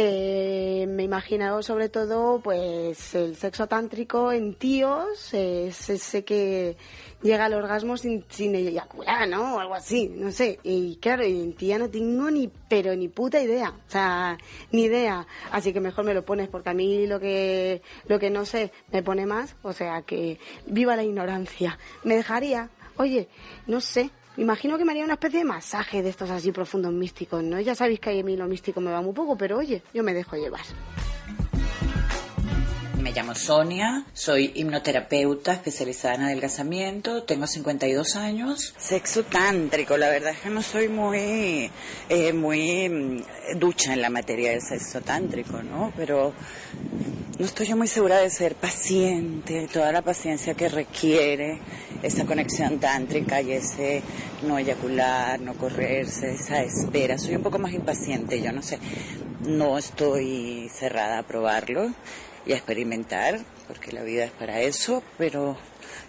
Eh, me imagino sobre todo pues el sexo tántrico en tíos, eh, es ese que llega al orgasmo sin, sin eyacular, ¿no? O algo así, no sé. Y claro, en tía no tengo ni, pero ni puta idea, o sea, ni idea. Así que mejor me lo pones porque a mí lo que, lo que no sé me pone más, o sea que viva la ignorancia. Me dejaría, oye, no sé, Imagino que me haría una especie de masaje de estos así profundos místicos, ¿no? Ya sabéis que a mí lo místico me va muy poco, pero oye, yo me dejo llevar. Me llamo Sonia, soy hipnoterapeuta especializada en adelgazamiento, tengo 52 años. Sexo tántrico, la verdad es que no soy muy, eh, muy mm, ducha en la materia del sexo tántrico, ¿no? Pero no estoy yo muy segura de ser paciente, toda la paciencia que requiere esa conexión tántrica y ese no eyacular, no correrse, esa espera. Soy un poco más impaciente, yo no sé, no estoy cerrada a probarlo y a experimentar, porque la vida es para eso, pero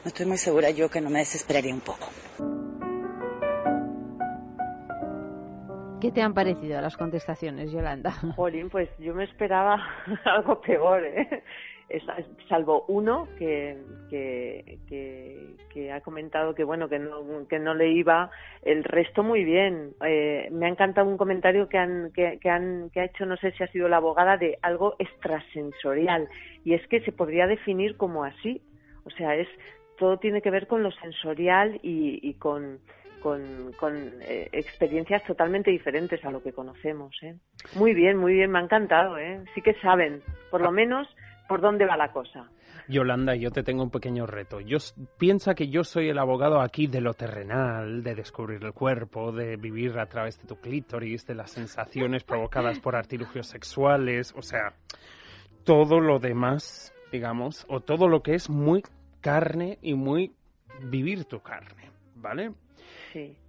no estoy muy segura yo que no me desesperaría un poco. ¿Qué te han parecido las contestaciones, Yolanda? Jolín, pues yo me esperaba algo peor, ¿eh? Salvo uno que, que ha comentado que bueno que no, que no le iba el resto muy bien Eh, me ha encantado un comentario que han, que, que han que ha hecho no sé si ha sido la abogada de algo extrasensorial y es que se podría definir como así o sea es todo tiene que ver con lo sensorial y, y con con, con eh, experiencias totalmente diferentes a lo que conocemos. ¿eh? Muy bien, muy bien, me ha encantado. ¿eh? Sí que saben, por lo menos, por dónde va la cosa. Yolanda, yo te tengo un pequeño reto. Yo piensa que yo soy el abogado aquí de lo terrenal, de descubrir el cuerpo, de vivir a través de tu clítoris, de las sensaciones provocadas por artilugios sexuales, o sea, todo lo demás, digamos, o todo lo que es muy carne y muy vivir tu carne, ¿vale?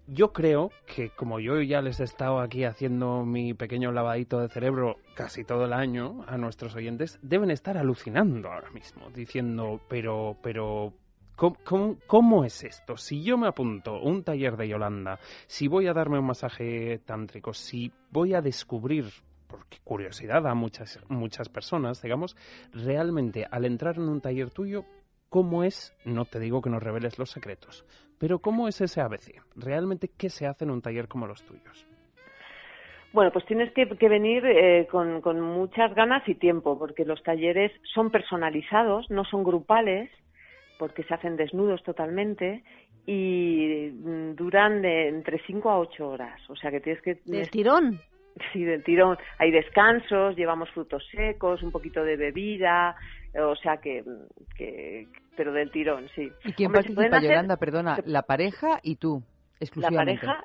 Yo creo que como yo ya les he estado aquí haciendo mi pequeño lavadito de cerebro casi todo el año a nuestros oyentes, deben estar alucinando ahora mismo, diciendo, pero, pero, ¿cómo, es esto? Si yo me apunto un taller de Yolanda, si voy a darme un masaje tántrico, si voy a descubrir porque curiosidad a muchas, muchas personas, digamos, realmente al entrar en un taller tuyo, ¿cómo es? No te digo que nos reveles los secretos, pero ¿cómo es ese ABC? ¿Realmente qué se hace en un taller como los tuyos? Bueno, pues tienes que, que venir eh, con, con muchas ganas y tiempo, porque los talleres son personalizados, no son grupales, porque se hacen desnudos totalmente y mm, duran de entre 5 a 8 horas. O sea que tienes que... ¿Del tirón? Sí, del tirón. Hay descansos, llevamos frutos secos, un poquito de bebida, o sea que, que pero del tirón, sí. ¿Y quién Hombre, participa, hacer- Yolanda? Perdona, la pareja y tú, la exclusivamente. pareja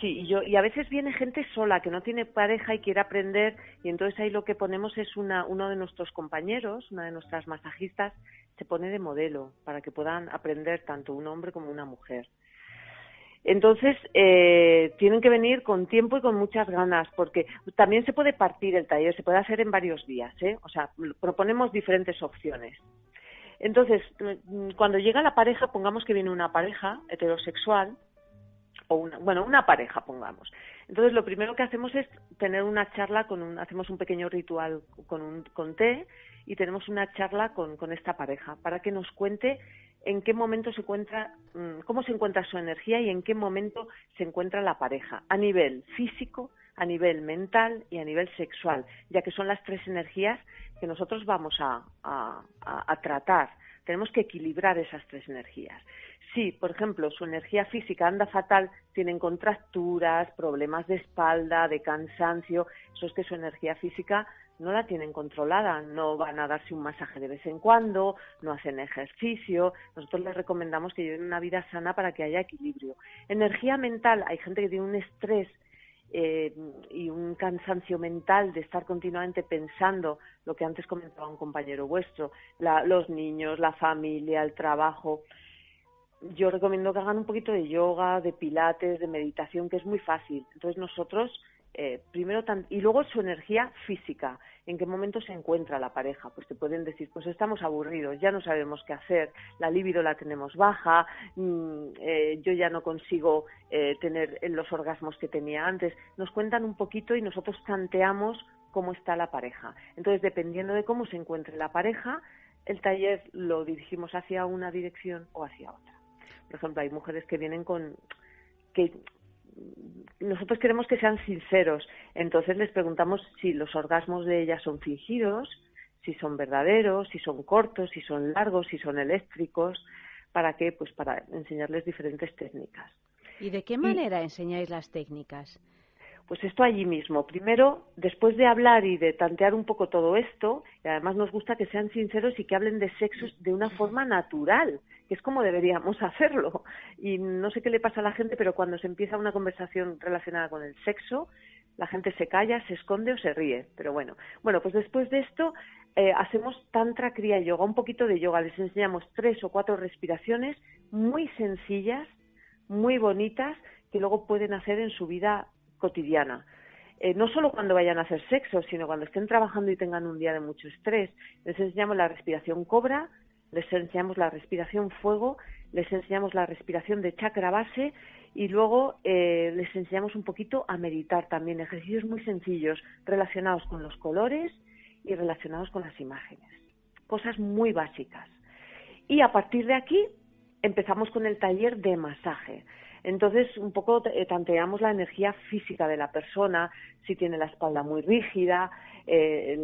sí y yo y a veces viene gente sola que no tiene pareja y quiere aprender y entonces ahí lo que ponemos es una uno de nuestros compañeros una de nuestras masajistas se pone de modelo para que puedan aprender tanto un hombre como una mujer entonces eh, tienen que venir con tiempo y con muchas ganas porque también se puede partir el taller se puede hacer en varios días ¿eh? o sea proponemos diferentes opciones entonces mm, cuando llega la pareja pongamos que viene una pareja heterosexual o una, bueno, una pareja, pongamos. Entonces, lo primero que hacemos es tener una charla con un, hacemos un pequeño ritual con un, con té y tenemos una charla con, con esta pareja para que nos cuente en qué momento se encuentra, mm, cómo se encuentra su energía y en qué momento se encuentra la pareja, a nivel físico, a nivel mental y a nivel sexual, ya que son las tres energías que nosotros vamos a, tratar. Tenemos que equilibrar esas tres energías. Si, por ejemplo, su energía física anda fatal, tienen contracturas, problemas de espalda, de cansancio, eso es que su energía física no la tienen controlada, no van a darse un masaje de vez en cuando, no hacen ejercicio. Nosotros les recomendamos que lleven una vida sana para que haya equilibrio. Energía mental, hay gente que tiene un estrés eh, y un cansancio mental de estar continuamente pensando lo que antes comentaba un compañero vuestro, la- los niños, la familia, el trabajo. Yo recomiendo que hagan un poquito de yoga, de pilates, de meditación, que es muy fácil. Entonces nosotros, eh, primero, y luego su energía física, en qué momento se encuentra la pareja. Pues te pueden decir, pues estamos aburridos, ya no sabemos qué hacer, la libido la tenemos baja, mm, eh, yo ya no consigo eh, tener los orgasmos que tenía antes. Nos cuentan un poquito y nosotros tanteamos cómo está la pareja. Entonces, dependiendo de cómo se encuentre la pareja, el taller lo dirigimos hacia una dirección o hacia otra. Por ejemplo, hay mujeres que vienen con que nosotros queremos que sean sinceros, entonces les preguntamos si los orgasmos de ellas son fingidos, si son verdaderos, si son cortos, si son largos, si son eléctricos, para qué, pues para enseñarles diferentes técnicas. ¿Y de qué manera enseñáis las técnicas? Pues esto allí mismo. Primero, después de hablar y de tantear un poco todo esto, y además nos gusta que sean sinceros y que hablen de sexos de una forma natural, que es como deberíamos hacerlo. Y no sé qué le pasa a la gente, pero cuando se empieza una conversación relacionada con el sexo, la gente se calla, se esconde o se ríe. Pero bueno, bueno, pues después de esto eh, hacemos tantra kriya yoga, un poquito de yoga. Les enseñamos tres o cuatro respiraciones muy sencillas, muy bonitas, que luego pueden hacer en su vida cotidiana. Eh, no solo cuando vayan a hacer sexo, sino cuando estén trabajando y tengan un día de mucho estrés. Les enseñamos la respiración cobra, les enseñamos la respiración fuego, les enseñamos la respiración de chakra base y luego eh, les enseñamos un poquito a meditar también, ejercicios muy sencillos relacionados con los colores y relacionados con las imágenes. Cosas muy básicas. Y a partir de aquí empezamos con el taller de masaje. Entonces, un poco eh, tanteamos la energía física de la persona, si tiene la espalda muy rígida, eh,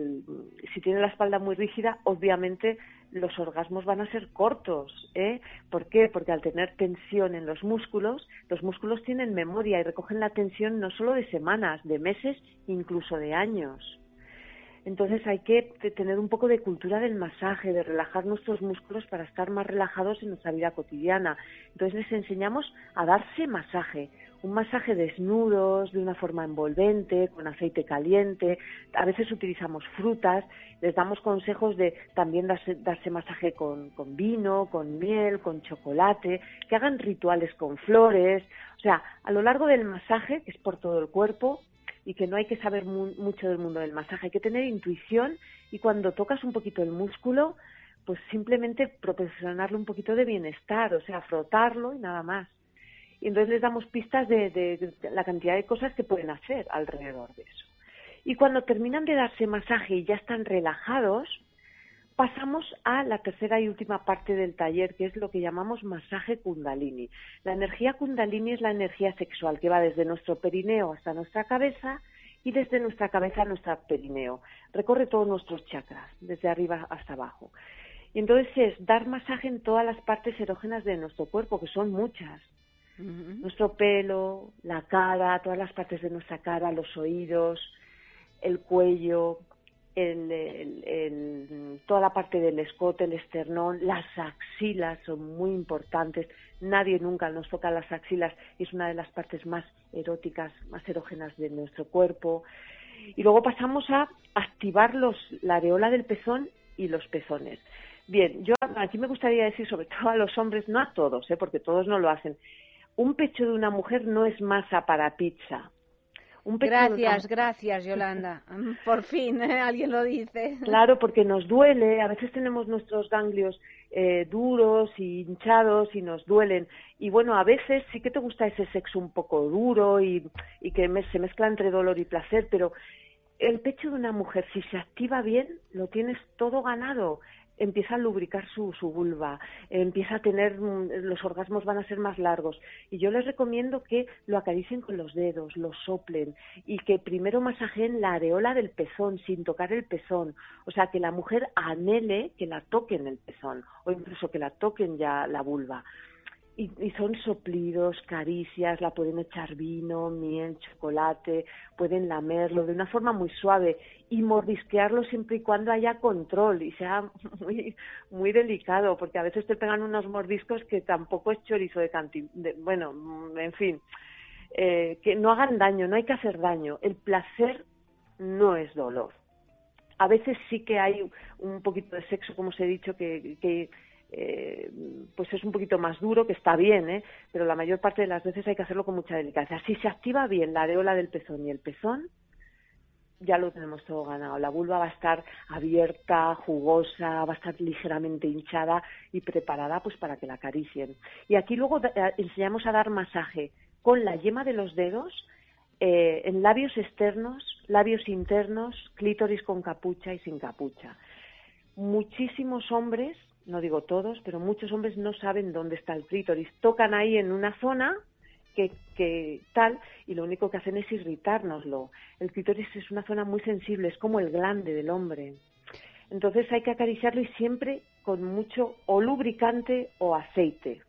si tiene la espalda muy rígida, obviamente los orgasmos van a ser cortos. ¿eh? ¿Por qué? Porque al tener tensión en los músculos, los músculos tienen memoria y recogen la tensión no solo de semanas, de meses, incluso de años. Entonces hay que te- tener un poco de cultura del masaje, de relajar nuestros músculos para estar más relajados en nuestra vida cotidiana. Entonces les enseñamos a darse masaje, un masaje desnudos, de una forma envolvente, con aceite caliente. A veces utilizamos frutas, les damos consejos de también darse, darse masaje con, con vino, con miel, con chocolate, que hagan rituales con flores. O sea, a lo largo del masaje, que es por todo el cuerpo, y que no hay que saber mu- mucho del mundo del masaje, hay que tener intuición y cuando tocas un poquito el músculo, pues simplemente proporcionarle un poquito de bienestar, o sea, frotarlo y nada más. Y entonces les damos pistas de, de- la cantidad de cosas que pueden hacer alrededor de eso. Y cuando terminan de darse masaje y ya están relajados, pasamos a la tercera y última parte del taller, que es lo que llamamos masaje kundalini. La energía kundalini es la energía sexual que va desde nuestro perineo hasta nuestra cabeza y desde nuestra cabeza a nuestro perineo. Recorre todos nuestros chakras, desde arriba hasta abajo. Y entonces es dar masaje en todas las partes erógenas de nuestro cuerpo, que son muchas. Nuestro pelo, la cara, todas las partes de nuestra cara, los oídos, el cuello, el- toda la parte del escote, el esternón, las axilas son muy importantes. Nadie nunca nos toca las axilas y es una de las partes más eróticas, más erógenas de nuestro cuerpo. Y luego pasamos a activar los, la areola del pezón y los pezones. Bien, yo aquí me gustaría decir sobre todo a los hombres, no a todos, ¿eh? porque todos no lo hacen. Un pecho de una mujer no es masa para pizza. Un pecho de una Gracias, gracias, Yolanda. Por fin, ¿eh? alguien lo dice. Claro, porque nos duele, a veces tenemos nuestros ganglios eh, duros y hinchados y nos duelen. Y bueno, a veces sí que te gusta ese sexo un poco duro y, y que me- se mezcla entre dolor y placer, pero el pecho de una mujer, si se activa bien, lo tienes todo ganado. Empieza a lubricar su, su vulva, empieza a tener, mm, los orgasmos van a ser más largos. Y yo les recomiendo que lo acaricien con los dedos, lo soplen y que primero masajeen la areola del pezón sin tocar el pezón. O sea, que la mujer anhele que la toquen el pezón o incluso que la toquen ya la vulva. Y, y son soplidos, caricias, la pueden echar vino, miel, chocolate, pueden lamerlo de una forma muy suave y mordisquearlo siempre y cuando haya control y sea muy, muy delicado, porque a veces te pegan unos mordiscos que tampoco es chorizo de canti, de- bueno, mm, en fin, eh, que no hagan daño, no hay que hacer daño. El placer no es dolor. A veces sí que hay un poquito de sexo, como os he dicho, que, que eh, pues es un poquito más duro, que está bien, ¿eh? pero la mayor parte de las veces hay que hacerlo con mucha delicadeza. Si se activa bien la areola del pezón y el pezón, ya lo tenemos todo ganado. La vulva va a estar abierta, jugosa, va a estar ligeramente hinchada y preparada pues para que la acaricien. Y aquí luego eh, enseñamos a dar masaje con la yema de los dedos eh, en labios externos, labios internos, clítoris con capucha y sin capucha. Muchísimos hombres, no digo todos, pero muchos hombres no saben dónde está el clítoris. Tocan ahí en una zona que, que tal y lo único que hacen es irritárnoslo. El clítoris es una zona muy sensible, es como el glande del hombre. Entonces hay que acariciarlo y siempre con mucho o lubricante o aceite,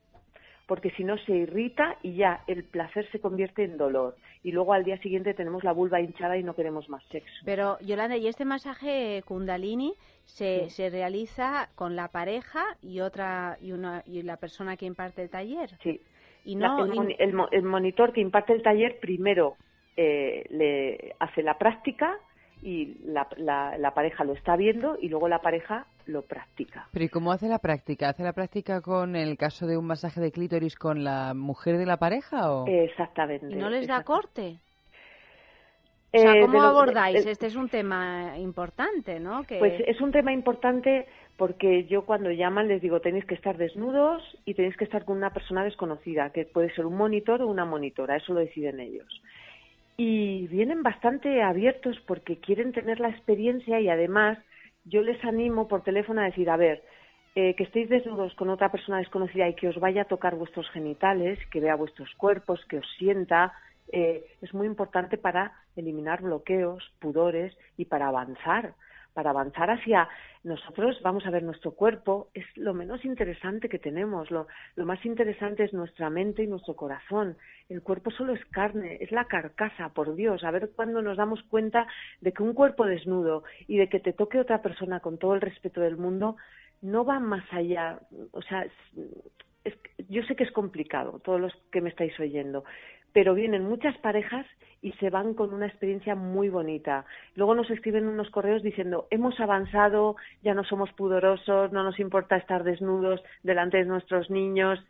porque si no se irrita y ya el placer se convierte en dolor. Y luego al día siguiente tenemos la vulva hinchada y no queremos más sexo. Pero, Yolanda, ¿y este masaje Kundalini se, Sí. se realiza con la pareja y otra y una y la persona que imparte el taller? Sí. Y La- no, el, el el monitor que imparte el taller primero eh, le hace la práctica y la, la- la pareja lo está viendo y luego la pareja lo practica. Pero ¿y cómo hace la práctica? ¿Hace la práctica con el caso de un masaje de clítoris con la mujer de la pareja o...? Exactamente. ¿Y no les da corte? O Eh, sea, de ¿cómo lo- abordáis? de- Este es un tema importante, ¿no? Que... Pues es un tema importante porque yo cuando llaman les digo tenéis que estar desnudos y tenéis que estar con una persona desconocida, que puede ser un monitor o una monitora, eso lo deciden ellos. Y vienen bastante abiertos porque quieren tener la experiencia y además yo les animo por teléfono a decir, a ver, eh, que estéis desnudos con otra persona desconocida y que os vaya a tocar vuestros genitales, que vea vuestros cuerpos, que os sienta, eh, es muy importante para eliminar bloqueos, pudores y para avanzar, para avanzar hacia nosotros, vamos a ver nuestro cuerpo, es lo menos interesante que tenemos, lo, lo más interesante es nuestra mente y nuestro corazón. El cuerpo solo es carne, es la carcasa, por Dios, a ver cuándo nos damos cuenta de que un cuerpo desnudo y de que te toque otra persona con todo el respeto del mundo no va más allá, o sea, es- yo sé que es complicado, todos los que me estáis oyendo, pero vienen muchas parejas y se van con una experiencia muy bonita. Luego nos escriben unos correos diciendo, hemos avanzado, ya no somos pudorosos, no nos importa estar desnudos delante de nuestros niños.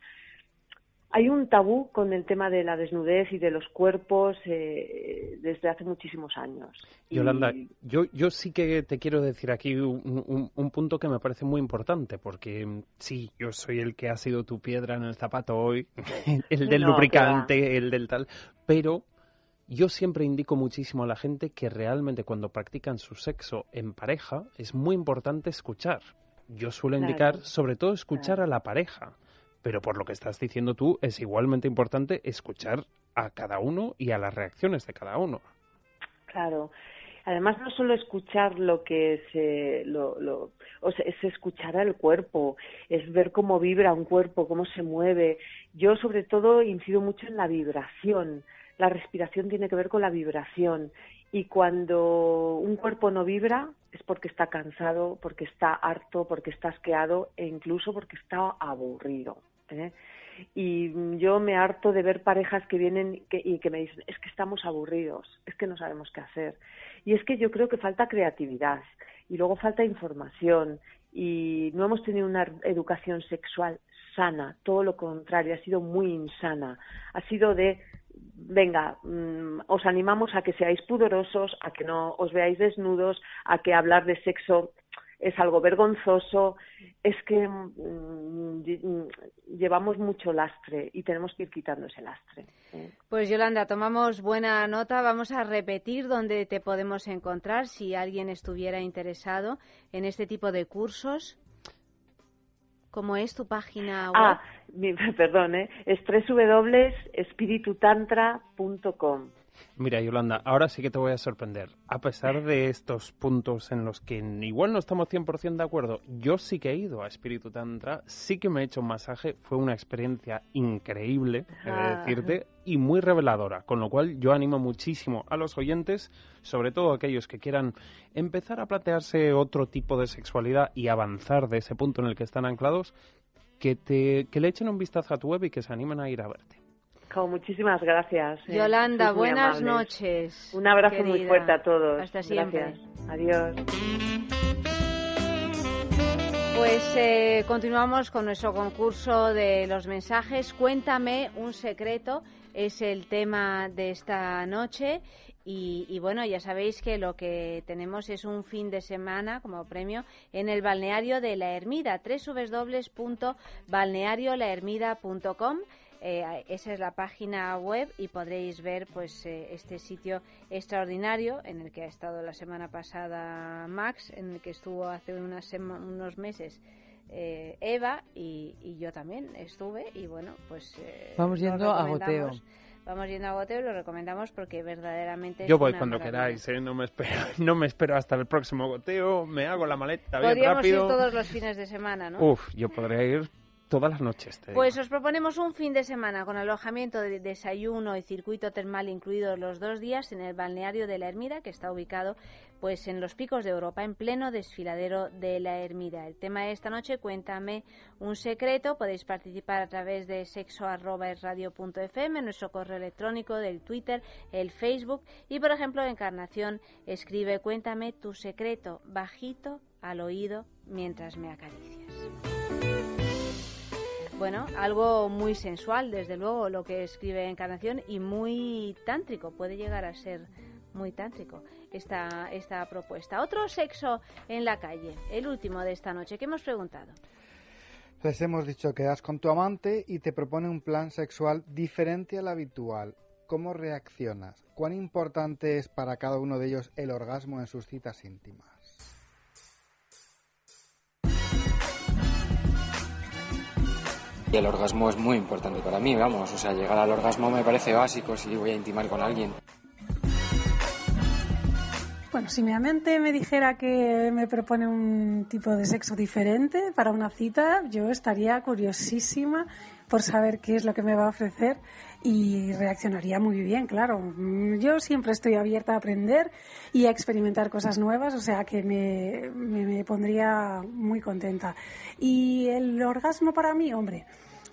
Hay un tabú con el tema de la desnudez y de los cuerpos eh, desde hace muchísimos años. Y- Yolanda, yo, yo sí que te quiero decir aquí un, un- un punto que me parece muy importante, porque mm, sí, yo soy el que ha sido tu piedra en el zapato hoy, el del No, lubricante, el del tal, pero yo siempre indico muchísimo a la gente que realmente cuando practican su sexo en pareja es muy importante escuchar. Yo suelo Claro, indicar sobre todo escuchar a la pareja, pero por lo que estás diciendo tú es igualmente importante escuchar a cada uno y a las reacciones de cada uno. Claro. Además, no solo escuchar lo que se, lo, lo, es escuchar al cuerpo, es ver cómo vibra un cuerpo, cómo se mueve. Yo, sobre todo, incido mucho en la vibración. La respiración tiene que ver con la vibración. Y cuando un cuerpo no vibra, es porque está cansado, porque está harto, porque está asqueado e incluso porque está aburrido. ¿Eh? y yo me harto de ver parejas que vienen que- y que me dicen es que estamos aburridos, es que no sabemos qué hacer. Y es que yo creo que falta creatividad y luego falta información y no hemos tenido una educación sexual sana, todo lo contrario, ha sido muy insana. Ha sido de venga, mm, os animamos a que seáis pudorosos, a que no os veáis desnudos, a que hablar de sexo es algo vergonzoso, es que mm, mm, llevamos mucho lastre y tenemos que ir quitando ese lastre. ¿eh? Pues Yolanda, tomamos buena nota. Vamos a repetir dónde te podemos encontrar si alguien estuviera interesado en este tipo de cursos. ¿Cómo es tu página web? Ah, mi- perdón, ¿eh? es www.espiritutantra.com. Mira, Yolanda, ahora sí que te voy a sorprender. A pesar de estos puntos en los que igual no estamos 100% de acuerdo, yo sí que he ido a Espíritu Tantra, sí que me he hecho un masaje, fue una experiencia increíble, he de Ah. decirte, y muy reveladora, con lo cual yo animo muchísimo a los oyentes, sobre todo aquellos que quieran empezar a plantearse otro tipo de sexualidad y avanzar de ese punto en el que están anclados, que, te, que le echen un vistazo a tu web y que se animen a ir a verte. Jo, muchísimas gracias. ¿eh? Yolanda, Sois buenas noches. Un abrazo muy fuerte a todos. Hasta siempre. Gracias. Adiós. Pues eh, continuamos con nuestro concurso de los mensajes. Cuéntame un secreto, es el tema de esta noche. Y, y bueno, ya sabéis que lo que tenemos es un fin de semana como premio en el balneario de la Ermida, www.balneariolahermida.com. Eh, esa es la página web y podréis ver pues eh, este sitio extraordinario en el que ha estado la semana pasada Max, en el que estuvo hace unas sema- unos meses eh, Eva y, y yo también estuve y bueno pues eh, Vamos yendo a goteo. Vamos yendo a goteo y lo recomendamos porque verdaderamente Yo voy cuando maravilla. queráis, ¿eh? no, me espero, no me espero hasta el próximo goteo, me hago la maleta bien Podríamos rápido. ir todos los fines de semana, ¿no? Uf, yo podría ir todas las noches. Pues os proponemos un fin de semana con alojamiento de desayuno y circuito termal incluidos los dos días en el balneario de la Ermida, que está ubicado pues en los picos de Europa, en pleno desfiladero de la Ermida. El tema de esta noche, cuéntame un secreto. Podéis participar a través de sexo@esradio.fm, nuestro correo electrónico, del Twitter, el Facebook y, por ejemplo, Encarnación escribe cuéntame tu secreto bajito al oído mientras me acaricias. Bueno, algo muy sensual, desde luego, lo que escribe Encarnación y muy tántrico, puede llegar a ser muy tántrico esta, esta propuesta. Otro sexo en la calle, el último de esta noche, que hemos preguntado. Les hemos dicho que das con tu amante y te propone un plan sexual diferente al habitual. ¿Cómo reaccionas? ¿Cuán importante es para cada uno de ellos el orgasmo en sus citas íntimas? El orgasmo es muy importante para mí, vamos. O sea, llegar al orgasmo me parece básico si voy a intimar con alguien. Bueno, si mi amante me dijera que me propone un tipo de sexo diferente para una cita, yo estaría curiosísima por saber qué es lo que me va a ofrecer y reaccionaría muy bien, claro. Yo siempre estoy abierta a aprender y a experimentar cosas nuevas, o sea que me- me pondría muy contenta. Y el orgasmo para mí, hombre,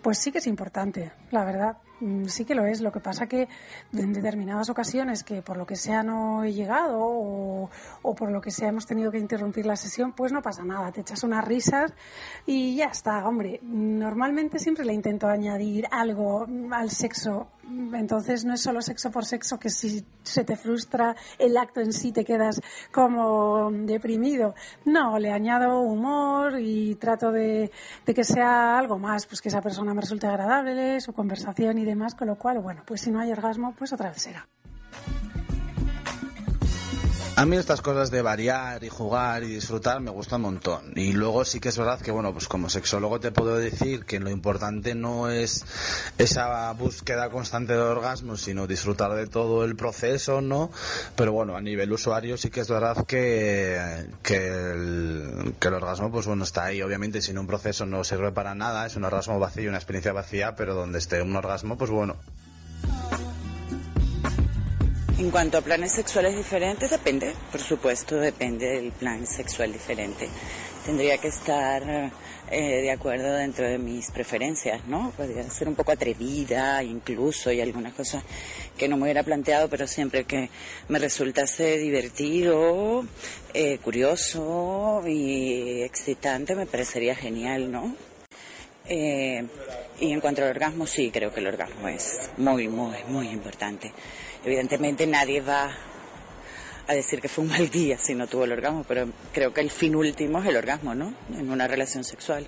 pues sí que es importante, la verdad. Mm, Sí que lo es. Lo que pasa que en determinadas ocasiones que por lo que sea no he llegado o, o por lo que sea hemos tenido que interrumpir la sesión, pues no pasa nada. Te echas unas risas y ya está, hombre. Normalmente siempre le intento añadir algo al sexo. Entonces no es solo sexo por sexo que si se te frustra el acto en sí te quedas como deprimido. No, le añado humor y trato de, que sea algo más, pues que esa persona me resulte agradable, su conversación y demás, con lo cual, bueno, pues si no hay orgasmo, pues otra vez será. A mí estas cosas de variar y jugar y disfrutar me gustan un montón. Y luego sí que es verdad que, bueno, pues como sexólogo te puedo decir que lo importante no es esa búsqueda constante de orgasmos, sino disfrutar de todo el proceso, ¿no? Pero bueno, a nivel usuario sí que es verdad que, que, el, que el orgasmo, pues bueno, está ahí. Obviamente, si no un proceso no sirve para nada, es un orgasmo vacío, una experiencia vacía, pero donde esté un orgasmo, pues bueno. En cuanto a planes sexuales diferentes, depende, por supuesto, depende del plan sexual diferente. Tendría que estar eh, de acuerdo dentro de mis preferencias, ¿no? Podría ser un poco atrevida, incluso, y algunas cosas que no me hubiera planteado, pero siempre que me resultase divertido, eh, curioso y excitante, me parecería genial, ¿no? Eh, y en cuanto al orgasmo, sí, creo que el orgasmo es muy, muy, muy importante. Evidentemente nadie va a decir que fue un mal día si no tuvo el orgasmo, pero creo que el fin último es el orgasmo, ¿no? En una relación sexual.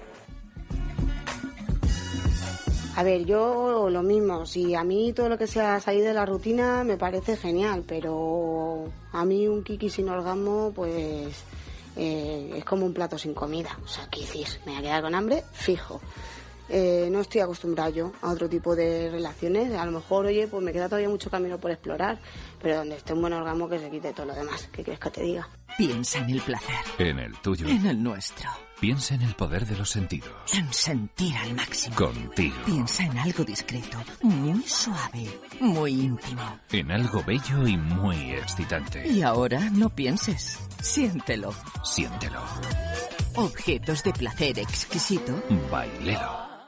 A ver, yo lo mismo, si a mí todo lo que sea salir de la rutina me parece genial, pero a mí un kiki sin orgasmo pues eh, es como un plato sin comida, o sea, ¿qué decir? Me voy a quedar con hambre, fijo. Eh, no estoy acostumbrada yo a otro tipo de relaciones, a lo mejor, oye, pues me queda todavía mucho camino por explorar, pero donde esté un buen orgasmo que se quite todo lo demás, ¿qué quieres que te diga? Piensa en el placer. En el tuyo. En el nuestro. Piensa en el poder de los sentidos. En sentir al máximo. Contigo. Piensa en algo discreto, muy suave, muy íntimo. En algo bello y muy excitante. Y ahora no pienses. Siéntelo. Siéntelo. Objetos de placer exquisito. Bailelo.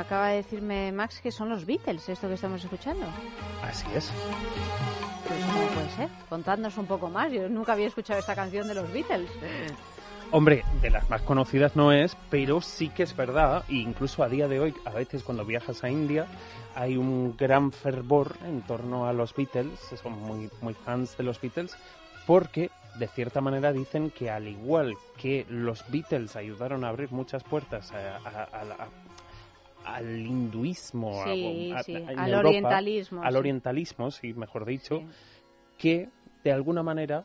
Acaba de decirme Max que son los Beatles esto que estamos escuchando. Así es. Pues ¿cómo puede ser? Contadnos un poco más. Yo nunca había escuchado esta canción de los Beatles. Hombre, de las más conocidas no es, pero sí que es verdad, e incluso a día de hoy, a veces cuando viajas a India, hay un gran fervor en torno a los Beatles, son muy, muy fans de los Beatles, porque de cierta manera dicen que al igual que los Beatles ayudaron a abrir muchas puertas a- a- a la- al hinduismo, a- Sí, a- sí, en al Europa, orientalismo, al sí. orientalismo, sí, mejor dicho, que de alguna manera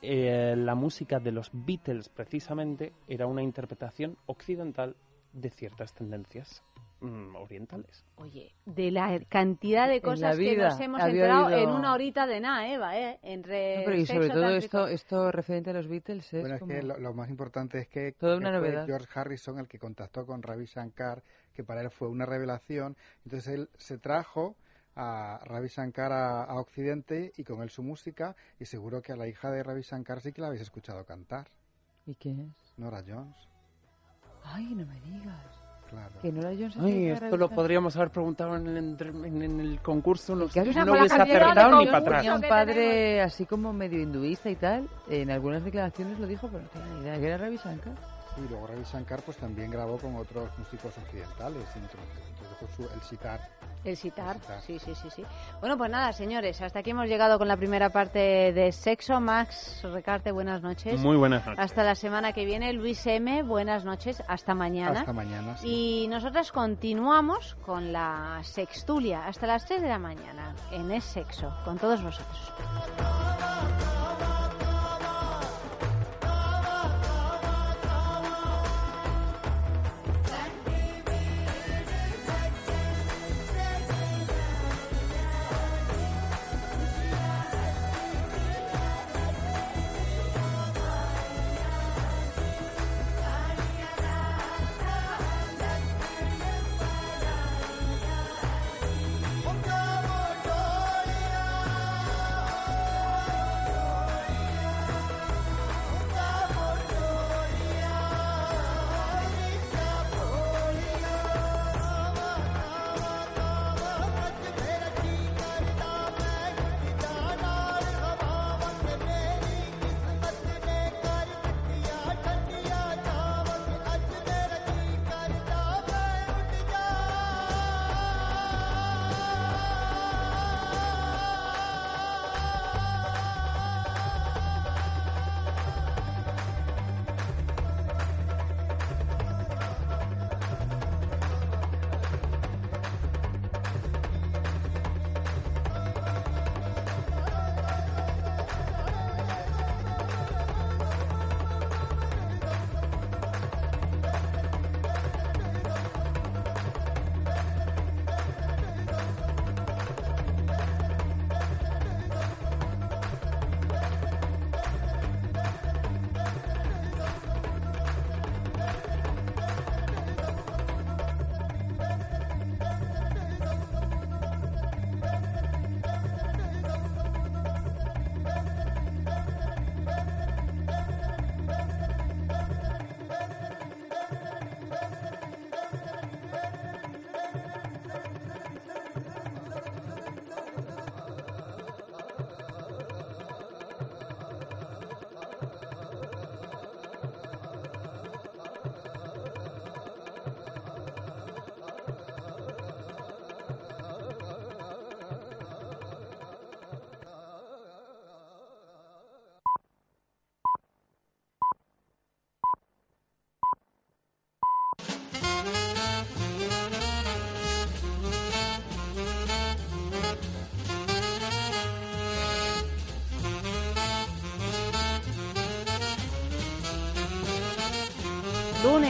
eh, la música de los Beatles precisamente era una interpretación occidental de ciertas tendencias mm, orientales. Oye, de la cantidad de cosas la que nos hemos enterado oído- en una horita de nada, Eva, ¿eh? Entre No, pero y sobre todo esto, esto referente a los Beatles es Bueno, es como... que lo, lo más importante es que, Toda que una fue novedad. George Harrison el que contactó con Ravi Shankar, que para él fue una revelación. Entonces él se trajo a Ravi Shankar a, a Occidente y con él su música y seguro que a la hija de Ravi Shankar sí que la habéis escuchado cantar. ¿Y qué es? Nora Jones, Ay, no me digas. claro. Que Nora Jones Ay, esto lo podríamos haber preguntado en el, en, en el concurso, no, ¿Qué haces no hubiese acertado ni para atrás. Tenía un padre así como medio hinduista y tal. En algunas declaraciones lo dijo, pero no tenía ni idea. ¿Que era Ravi Shankar? Sí, luego Ravi Shankar pues también grabó con otros músicos occidentales, introdu- introdujo su- el sitar. El sitar, El sitar. sí, sí, sí, sí. Bueno, pues nada, señores, hasta aquí hemos llegado con la primera parte de Sexo. Max Recarte, buenas noches. Muy buenas noches. Hasta la semana que viene. Luis M, buenas noches. Hasta mañana. Hasta mañana, sí. Y nosotras continuamos con la sextulia hasta las 3 de la mañana en Es Sexo, con todos vosotros.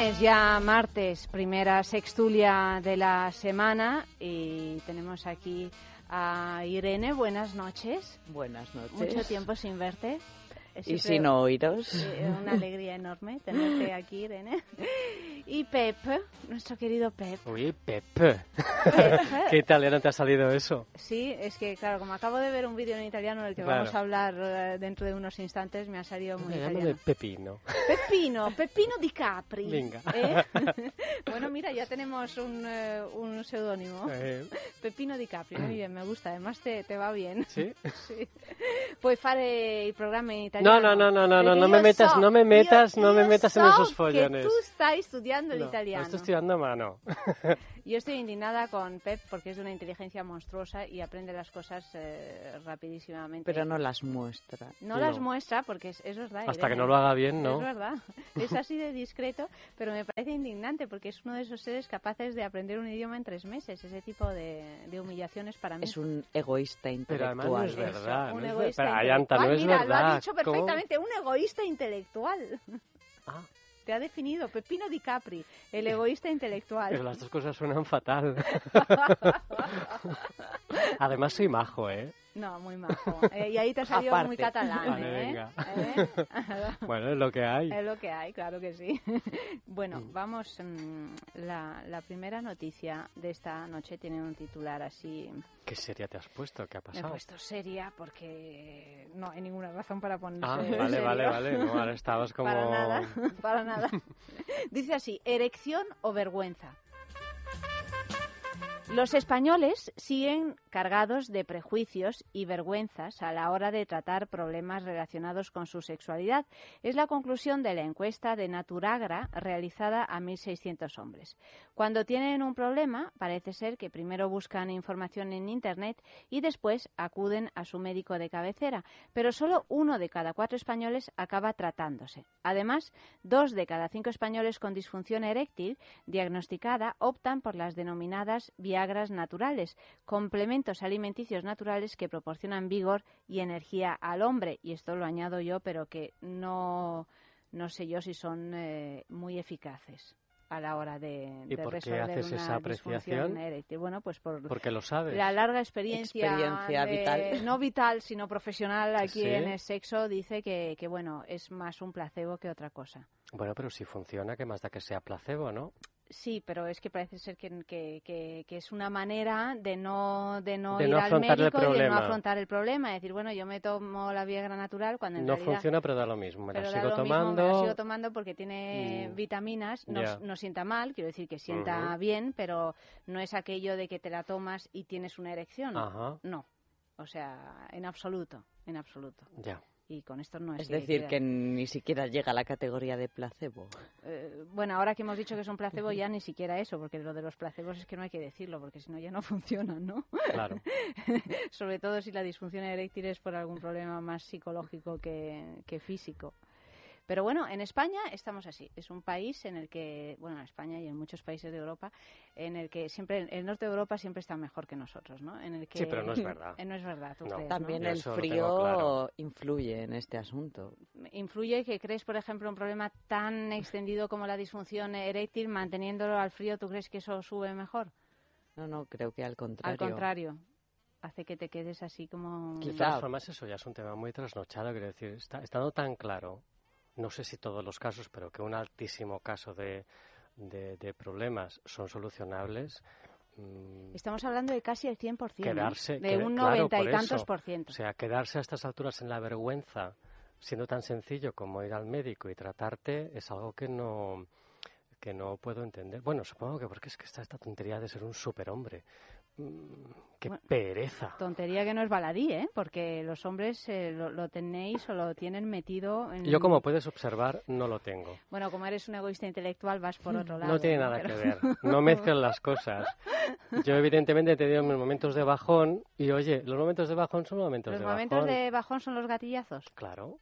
Lunes, ya martes, primera sextulia de la semana y tenemos aquí a Irene. Buenas noches. Buenas noches. Mucho tiempo sin verte. Es Y sin oíros. eh, Una alegría enorme tenerte aquí, Irene. Y Pep, nuestro querido Pep. Uy, Pepe. ¿Qué italiano te ha salido eso? Sí, es que claro, como acabo de ver un vídeo en italiano del que Claro. vamos a hablar eh, dentro de unos instantes, me ha salido muy italiano. de Pepino. Pepino, Pepino di Capri. Venga. ¿eh? bueno, mira, ya tenemos un, eh, un seudónimo. Eh. Pepino di Capri, muy bien, me gusta, además te, te va bien. Sí? sì. Puoi fare il programma in italiano. No, no, no, no, no, no, no me metas, so- no me metas, no me metas en so esos que follones. tú stai studiando el No, italiano. no estoy estudiando a mano. Yo estoy indignada con Pep porque es de una inteligencia monstruosa y aprende las cosas eh, rapidísimamente. Pero no las muestra. No, las muestra porque es, es verdad. Hasta Irene. que no lo haga bien, ¿no? Es verdad. Es así de discreto, pero me parece indignante porque es uno de esos seres capaces de aprender un idioma en tres meses. Ese tipo de, de humillaciones para mí. Es un egoísta Pero intelectual. además no es verdad. un no es ver- egoísta Pero, Ayanta, no intelectual. es Mira, lo verdad. ha dicho ¿Cómo? perfectamente. Un egoísta intelectual. Ah. Te ha definido Pepino Di Capri, el egoísta intelectual. Pero las dos cosas suenan fatal. Además soy majo, ¿eh? No, muy majo. Eh, y ahí te ha salido muy catalán, Vale, ¿eh? venga. ¿Eh? Bueno, es lo que hay. Es lo que hay, claro que sí. Bueno, Mm. vamos. mm, La, la primera noticia de esta noche tiene un titular así. ¿Qué seria te has puesto? ¿Qué ha Me he pasado? puesto seria porque no hay ninguna razón para ponerse Ah, vale, serio. vale, vale. No, ahora estabas como... Para nada, para nada. Dice así, erección o vergüenza. Los españoles siguen cargados de prejuicios y vergüenzas a la hora de tratar problemas relacionados con su sexualidad. Es la conclusión de la encuesta de Naturagra realizada a 1.600 hombres. Cuando tienen un problema, parece ser que primero buscan información en Internet y después acuden a su médico de cabecera, pero solo uno de cada cuatro españoles acaba tratándose. Además, dos de cada cinco españoles con disfunción eréctil diagnosticada optan por las denominadas Viagras naturales, complementos alimenticios naturales que proporcionan vigor y energía al hombre. Y esto lo añado yo, pero que no, no sé yo si son eh, muy eficaces a la hora de, ¿Y de por qué resolver haces una esa disfunción apreciación? eréctil. Bueno, pues por Porque lo sabes. la larga experiencia, Experiencia de- vital. no vital, sino profesional aquí Sí. en el sexo, dice que, que, bueno, es más un placebo que otra cosa. Bueno, pero si funciona, ¿qué más da que sea placebo, no? Sí, pero es que parece ser que, que, que- que es una manera de no, de no De ir no al médico y de no afrontar el problema. Es decir, bueno, yo me tomo la Viagra natural cuando en No realidad... funciona, pero da lo mismo. Me la sigo mismo, tomando. me la sigo tomando porque tiene Mm. vitaminas, no, no sienta mal, quiero decir que sienta bien, pero no es aquello de que te la tomas y tienes una erección. Ajá. No, o sea, en absoluto, en absoluto. Ya. Y con esto no es Es decir, que ni siquiera llega a la categoría de placebo. Eh, bueno, ahora que hemos dicho que es un placebo, ya ni siquiera eso, porque lo de los placebos es que no hay que decirlo, porque si no ya no funcionan, ¿no? Claro. Sobre todo si la disfunción eréctil es por algún problema más psicológico que, que físico. Pero bueno, en España estamos así. Es un país en el que, bueno, en España y en muchos países de Europa, en el que siempre, el norte de Europa siempre está mejor que nosotros, ¿no? En el que, Sí, pero no es verdad. Eh, no es verdad, ¿tú No. crees, no? También Yo el frío claro. influye en este asunto. influye que crees, por ejemplo, un problema tan extendido como la disfunción eréctil, manteniéndolo al frío, ¿tú crees que eso sube mejor? No, no, creo que al contrario. Al contrario, hace que te quedes así como... De todas formas, eso ya es un tema muy trasnochado. Quiero decir, está, estando tan claro, no sé si todos los casos, pero que un altísimo caso de, de, de problemas son solucionables. mm, Estamos hablando de casi el 100%, ¿eh? quedarse de un claro, noventa y tantos eso. por ciento. O sea, quedarse a estas alturas en la vergüenza, siendo tan sencillo como ir al médico y tratarte, es algo que no que no puedo entender. Bueno, supongo que porque es que está esta tontería de ser un superhombre. Mm, qué Bueno, pereza. Tontería que no es baladí, ¿eh? Porque los hombres eh, lo, lo tenéis o lo tienen metido en... Yo, como puedes observar, no lo tengo. Bueno, como eres un egoísta intelectual, vas por otro lado. No tiene nada Pero- que ver. No mezclen las cosas. Yo, evidentemente, he tenido mis momentos de bajón y, oye, los momentos de bajón son momentos Los de momentos bajón. de bajón son los gatillazos. Claro.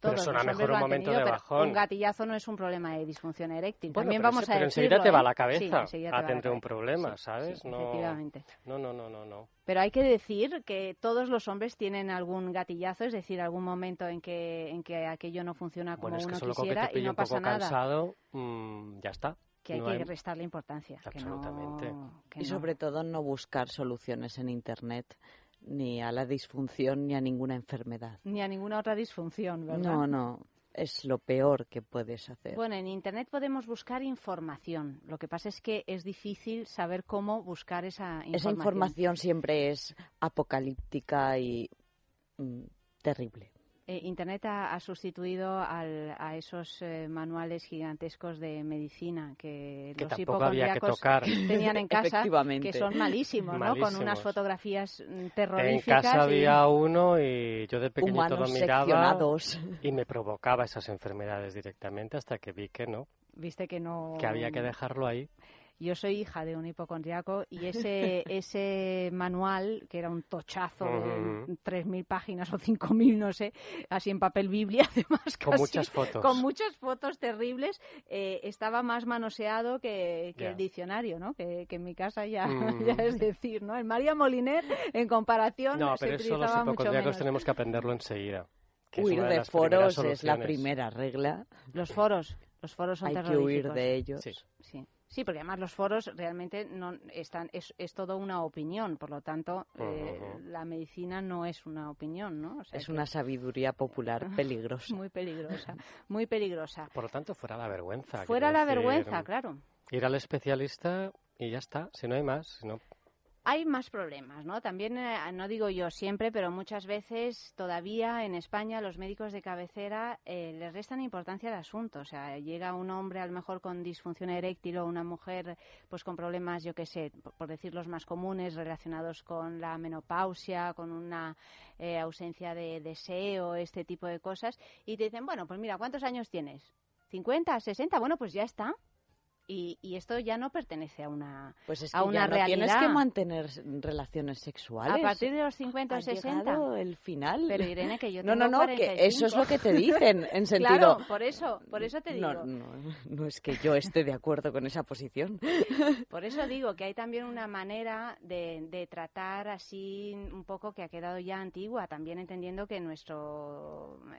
Pero Todos hombres mejor un momento tenido, de pero bajón. Un gatillazo no es un problema de disfunción eréctil. Bueno, También pero vamos ese- a pero decirlo, enseguida te va ¿eh? la Sí, cabeza te a va la tener un problema, Sí, ¿sabes? sí, no, efectivamente. no, no, no, no, no. Pero hay que decir que todos los hombres tienen algún gatillazo, es decir, algún momento en que, en que aquello no funciona como Bueno, es que uno solo con que quisiera te y no un pasa poco nada. cansado, mm, ya está. Que hay No que restarle importancia. que no- Absolutamente. que Y no. sobre todo no buscar soluciones en Internet ni a la disfunción ni a ninguna enfermedad. Ni a ninguna otra disfunción, ¿verdad? No, no. es lo peor que puedes hacer. Bueno, en Internet podemos buscar información. Lo que pasa es que es difícil saber cómo buscar esa información. Esa información siempre es apocalíptica y mm, terrible. Eh, Internet ha, ha sustituido al- a esos eh, manuales gigantescos de medicina que, Que los tocar. tenían en casa, que son malísimos, ¿no? Con unas fotografías mm, En terroríficas. casa y- había uno y yo de pequeñito lo miraba y me provocaba esas enfermedades directamente hasta que vi que no, Viste que no... que había que dejarlo ahí. Yo soy hija de un hipocondriaco y ese, ese manual, que era un tochazo de Ujú. 3.000 páginas o 5.000, no sé, así en papel Biblia, además. Con casi, muchas fotos. Con muchas fotos terribles, eh, estaba más manoseado que, el diccionario, ¿no? Que, que en mi casa ya, Mm. ya es decir, ¿no? El María Moliner, en comparación, No, se pero eso los menos. tenemos que aprenderlo enseguida. Huir de, foros es la primera regla. Los foros, los foros son Hay que huir de ellos. Sí. Sí. Sí, porque además los foros realmente no están es, es todo una opinión, por lo tanto eh, la medicina no es una opinión, ¿no? O sea Es que- una sabiduría popular peligrosa. muy peligrosa, muy peligrosa. Por lo tanto, fuera la vergüenza. Fuera la decir, vergüenza, claro. Ir al especialista y ya está, si no hay más. Si no... Hay más problemas, ¿no? También, eh, no digo yo siempre, pero muchas veces todavía en España los médicos de cabecera eh, les restan importancia al asunto. O sea, llega un hombre a lo mejor con disfunción eréctil o una mujer pues con problemas, yo qué sé, por, decir los más comunes, relacionados con la menopausia, con una eh, ausencia de deseo, este tipo de cosas, y te dicen, bueno, pues mira, ¿cuántos años tienes? ¿50, 60? Bueno, pues ya está. Y, y esto ya no pertenece a una, Pues es a que una ya no realidad. tienes que mantener relaciones sexuales. A partir de los 50 o Ha 60. llegado el final. Pero Irene, que yo No, tengo no, no, que eso es lo que te dicen, en 45. sentido... Claro, por eso, por eso te digo. No, no, no es que yo esté de acuerdo con esa posición. Por eso digo que hay también una manera de, de tratar así un poco que ha quedado ya antigua, también entendiendo que nuestra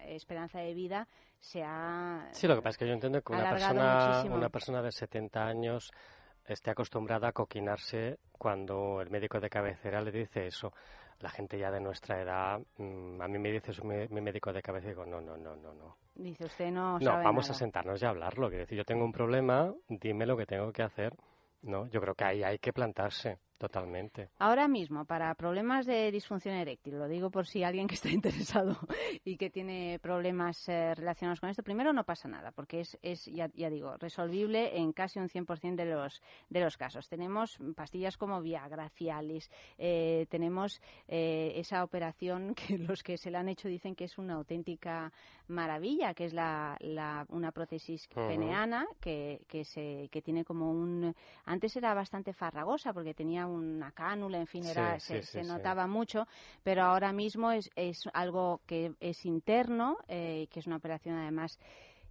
esperanza de vida se ha Sí, lo que pasa es que yo entiendo que una persona, muchísimo. una persona de 70 años esté acostumbrada a coquinarse cuando el médico de cabecera le dice eso. La gente ya de nuestra edad, mm, a mí me dice eso mi, mi médico de cabecera y digo, no, no, no, no, no. Dice, usted no, No, sabe vamos nada. a sentarnos y a hablarlo. Quiero decir, yo tengo un problema, dime lo que tengo que hacer. No, yo creo que ahí hay que plantarse totalmente. Ahora mismo, para problemas de disfunción eréctil, lo digo por si alguien que está interesado y que tiene problemas eh, relacionados con esto, primero no pasa nada, porque es, es ya, ya digo, resolvible en casi un 100% de los, de los casos. Tenemos pastillas como Viagra, Cialis, eh, tenemos eh, esa operación que los que se la han hecho dicen que es una auténtica maravilla, que es la, la- una prótesis peneana que, que, se, que tiene como un... Antes era bastante farragosa porque tenía una cánula, en fin, era, sí, se, sí, se sí. notaba mucho, pero ahora mismo es, es algo que es interno, eh, que es una operación además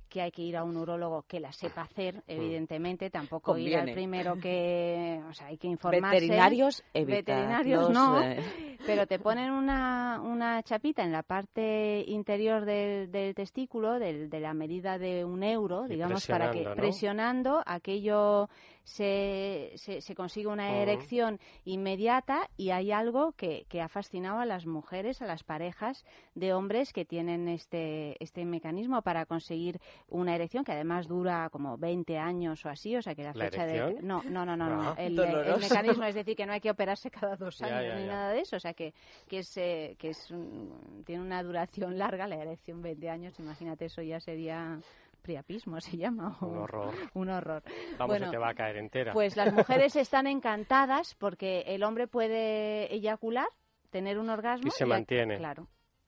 que hay que ir a un urólogo que la sepa hacer, evidentemente, tampoco ir al primero que, o sea, hay que informarse. Veterinarios, Veterinarios no, eh. pero te ponen una, una chapita en la parte interior del, del testículo, del- de la medida de un euro, Y digamos, para que presionando aquello se, se, se consigue una erección inmediata y hay algo que, que ha fascinado a las mujeres, a las parejas de hombres que tienen este, este mecanismo para conseguir una erección que además dura como 20 años o así, o sea que la ¿La fecha de... No, no, no, no, no. Ah. El, mecanismo, es decir, que no hay que operarse cada dos Ya, años ya, ni ya. nada de eso, o sea que, que, es, eh, que es un- tiene una duración larga, la erección 20 años, imagínate, eso ya sería priapismo, se llama. Un horror. Un horror. Vamos, Bueno, se te va a caer entera. Pues las mujeres están encantadas porque el hombre puede eyacular, tener un orgasmo. Y se a- mantiene. Claro.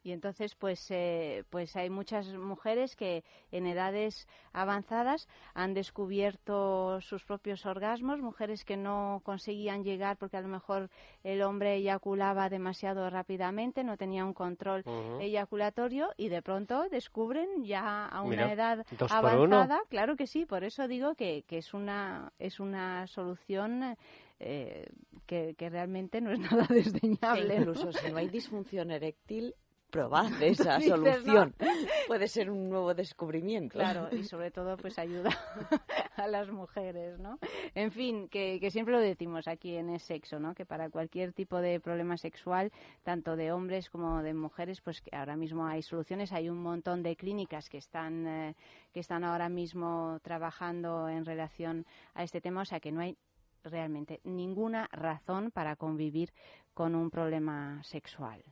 Y entonces, pues, eh, pues hay muchas mujeres que en edades avanzadas han descubierto sus propios orgasmos, mujeres que no conseguían llegar porque a lo mejor el hombre eyaculaba demasiado rápidamente, no tenía un control eyaculatorio y de pronto descubren ya a una Mira, edad avanzada, claro que sí, por eso digo que, que es una es una solución eh, que, que realmente no es nada desdeñable. Incluso si no hay disfunción eréctil, probad esa solución. ¿no? Puede ser un nuevo descubrimiento. Claro, y sobre todo pues ayuda a las mujeres, ¿no? En fin, que, que siempre lo decimos aquí en el sexo, ¿no? Que para cualquier tipo de problema sexual, tanto de hombres como de mujeres, pues que ahora mismo hay soluciones, hay un montón de clínicas que están eh, que están ahora mismo trabajando en relación a este tema, o sea que no hay realmente ninguna razón para convivir con un problema sexual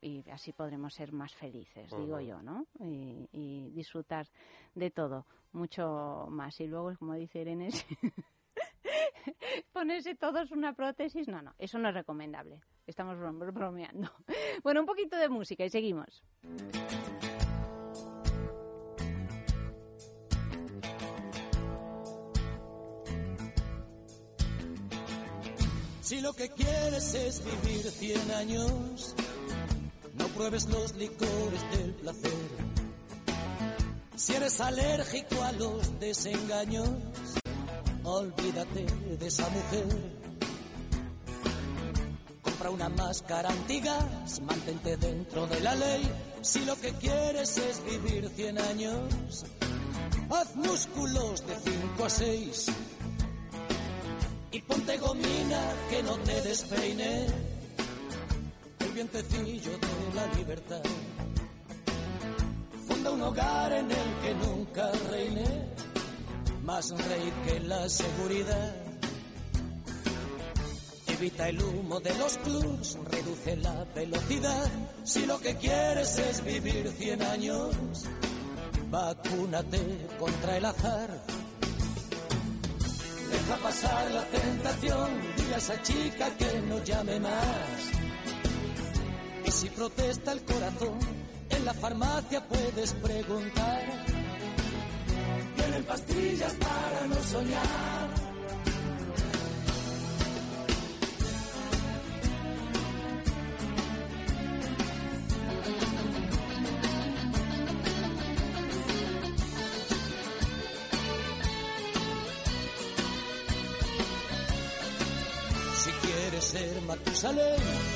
y así podremos ser más felices, digo Ujú. yo, ¿no? Y, y disfrutar de todo mucho más. Y luego, como dice Irene, ponerse todos una prótesis, no, no, eso no es recomendable. Estamos brom- bromeando. Bueno, un poquito de música y seguimos. Si lo que quieres es vivir 100 años, pruebes los licores del placer. Si eres alérgico a los desengaños, olvídate de esa mujer. Compra una máscara antigas, mantente dentro de la ley. Si lo que quieres es vivir 100 años, haz músculos de 5 a 6 y ponte gomina que no te despeine el vientecillo de la libertad. Funda un hogar en el que nunca reine más reír que la seguridad. Evita el humo de los clubs, reduce la velocidad. Si lo que quieres es vivir 100 años, vacúnate contra el azar. Deja pasar la tentación, dile a esa chica que no llame más. Si protesta el corazón, en la farmacia puedes preguntar. Tienen pastillas para no soñar. Si quieres ser Matusalén,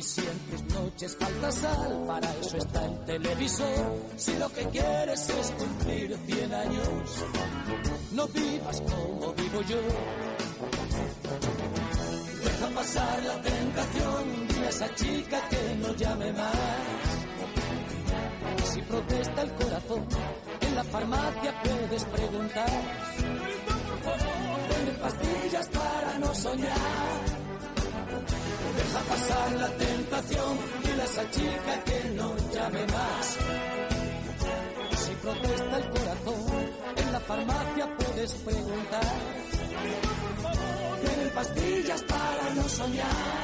Tus noches falta sal, para eso está el televisor. Si lo que quieres es cumplir 100 años, no vivas como vivo yo. Deja pasar la tentación, dile a esa chica que no llame más. Si protesta el corazón, en la farmacia puedes preguntar. Venden pastillas para no soñar. Deja pasar la tentación, a esa chica que no llame más. Si protesta el corazón, en la farmacia puedes preguntar. Tienen pastillas para no soñar.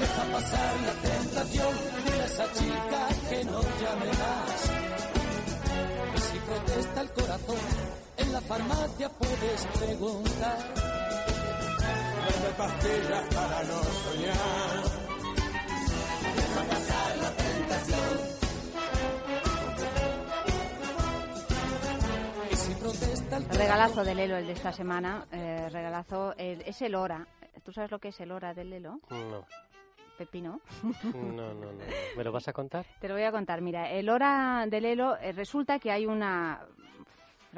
Deja pasar la tentación, a esa chica que no llame más. Y si protesta el corazón, en la farmacia puedes preguntar. Vende pastillas para no soñar. Deja pasar la tentación. Y si protesta el Regalazo de Lelo el de esta semana. eh, regalazo el- es el Hora. ¿Tú sabes lo que es el Hora del Lelo? No, Pepino. no, no, no. ¿Me lo vas a contar? Te lo voy a contar. Mira, el hora del Elo eh, resulta que hay una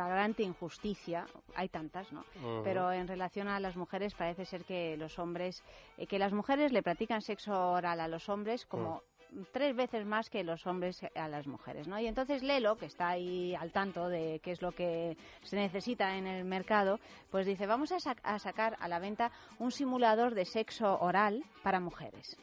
flagrante injusticia, hay tantas, ¿no? Pero en relación a las mujeres parece ser que los hombres, eh, que las mujeres le practican sexo oral a los hombres como tres veces más que los hombres a las mujeres, ¿no? Y entonces Lelo, que está ahí al tanto de qué es lo que se necesita en el mercado, pues dice, vamos a, sac- a sacar a la venta un simulador de sexo oral para mujeres.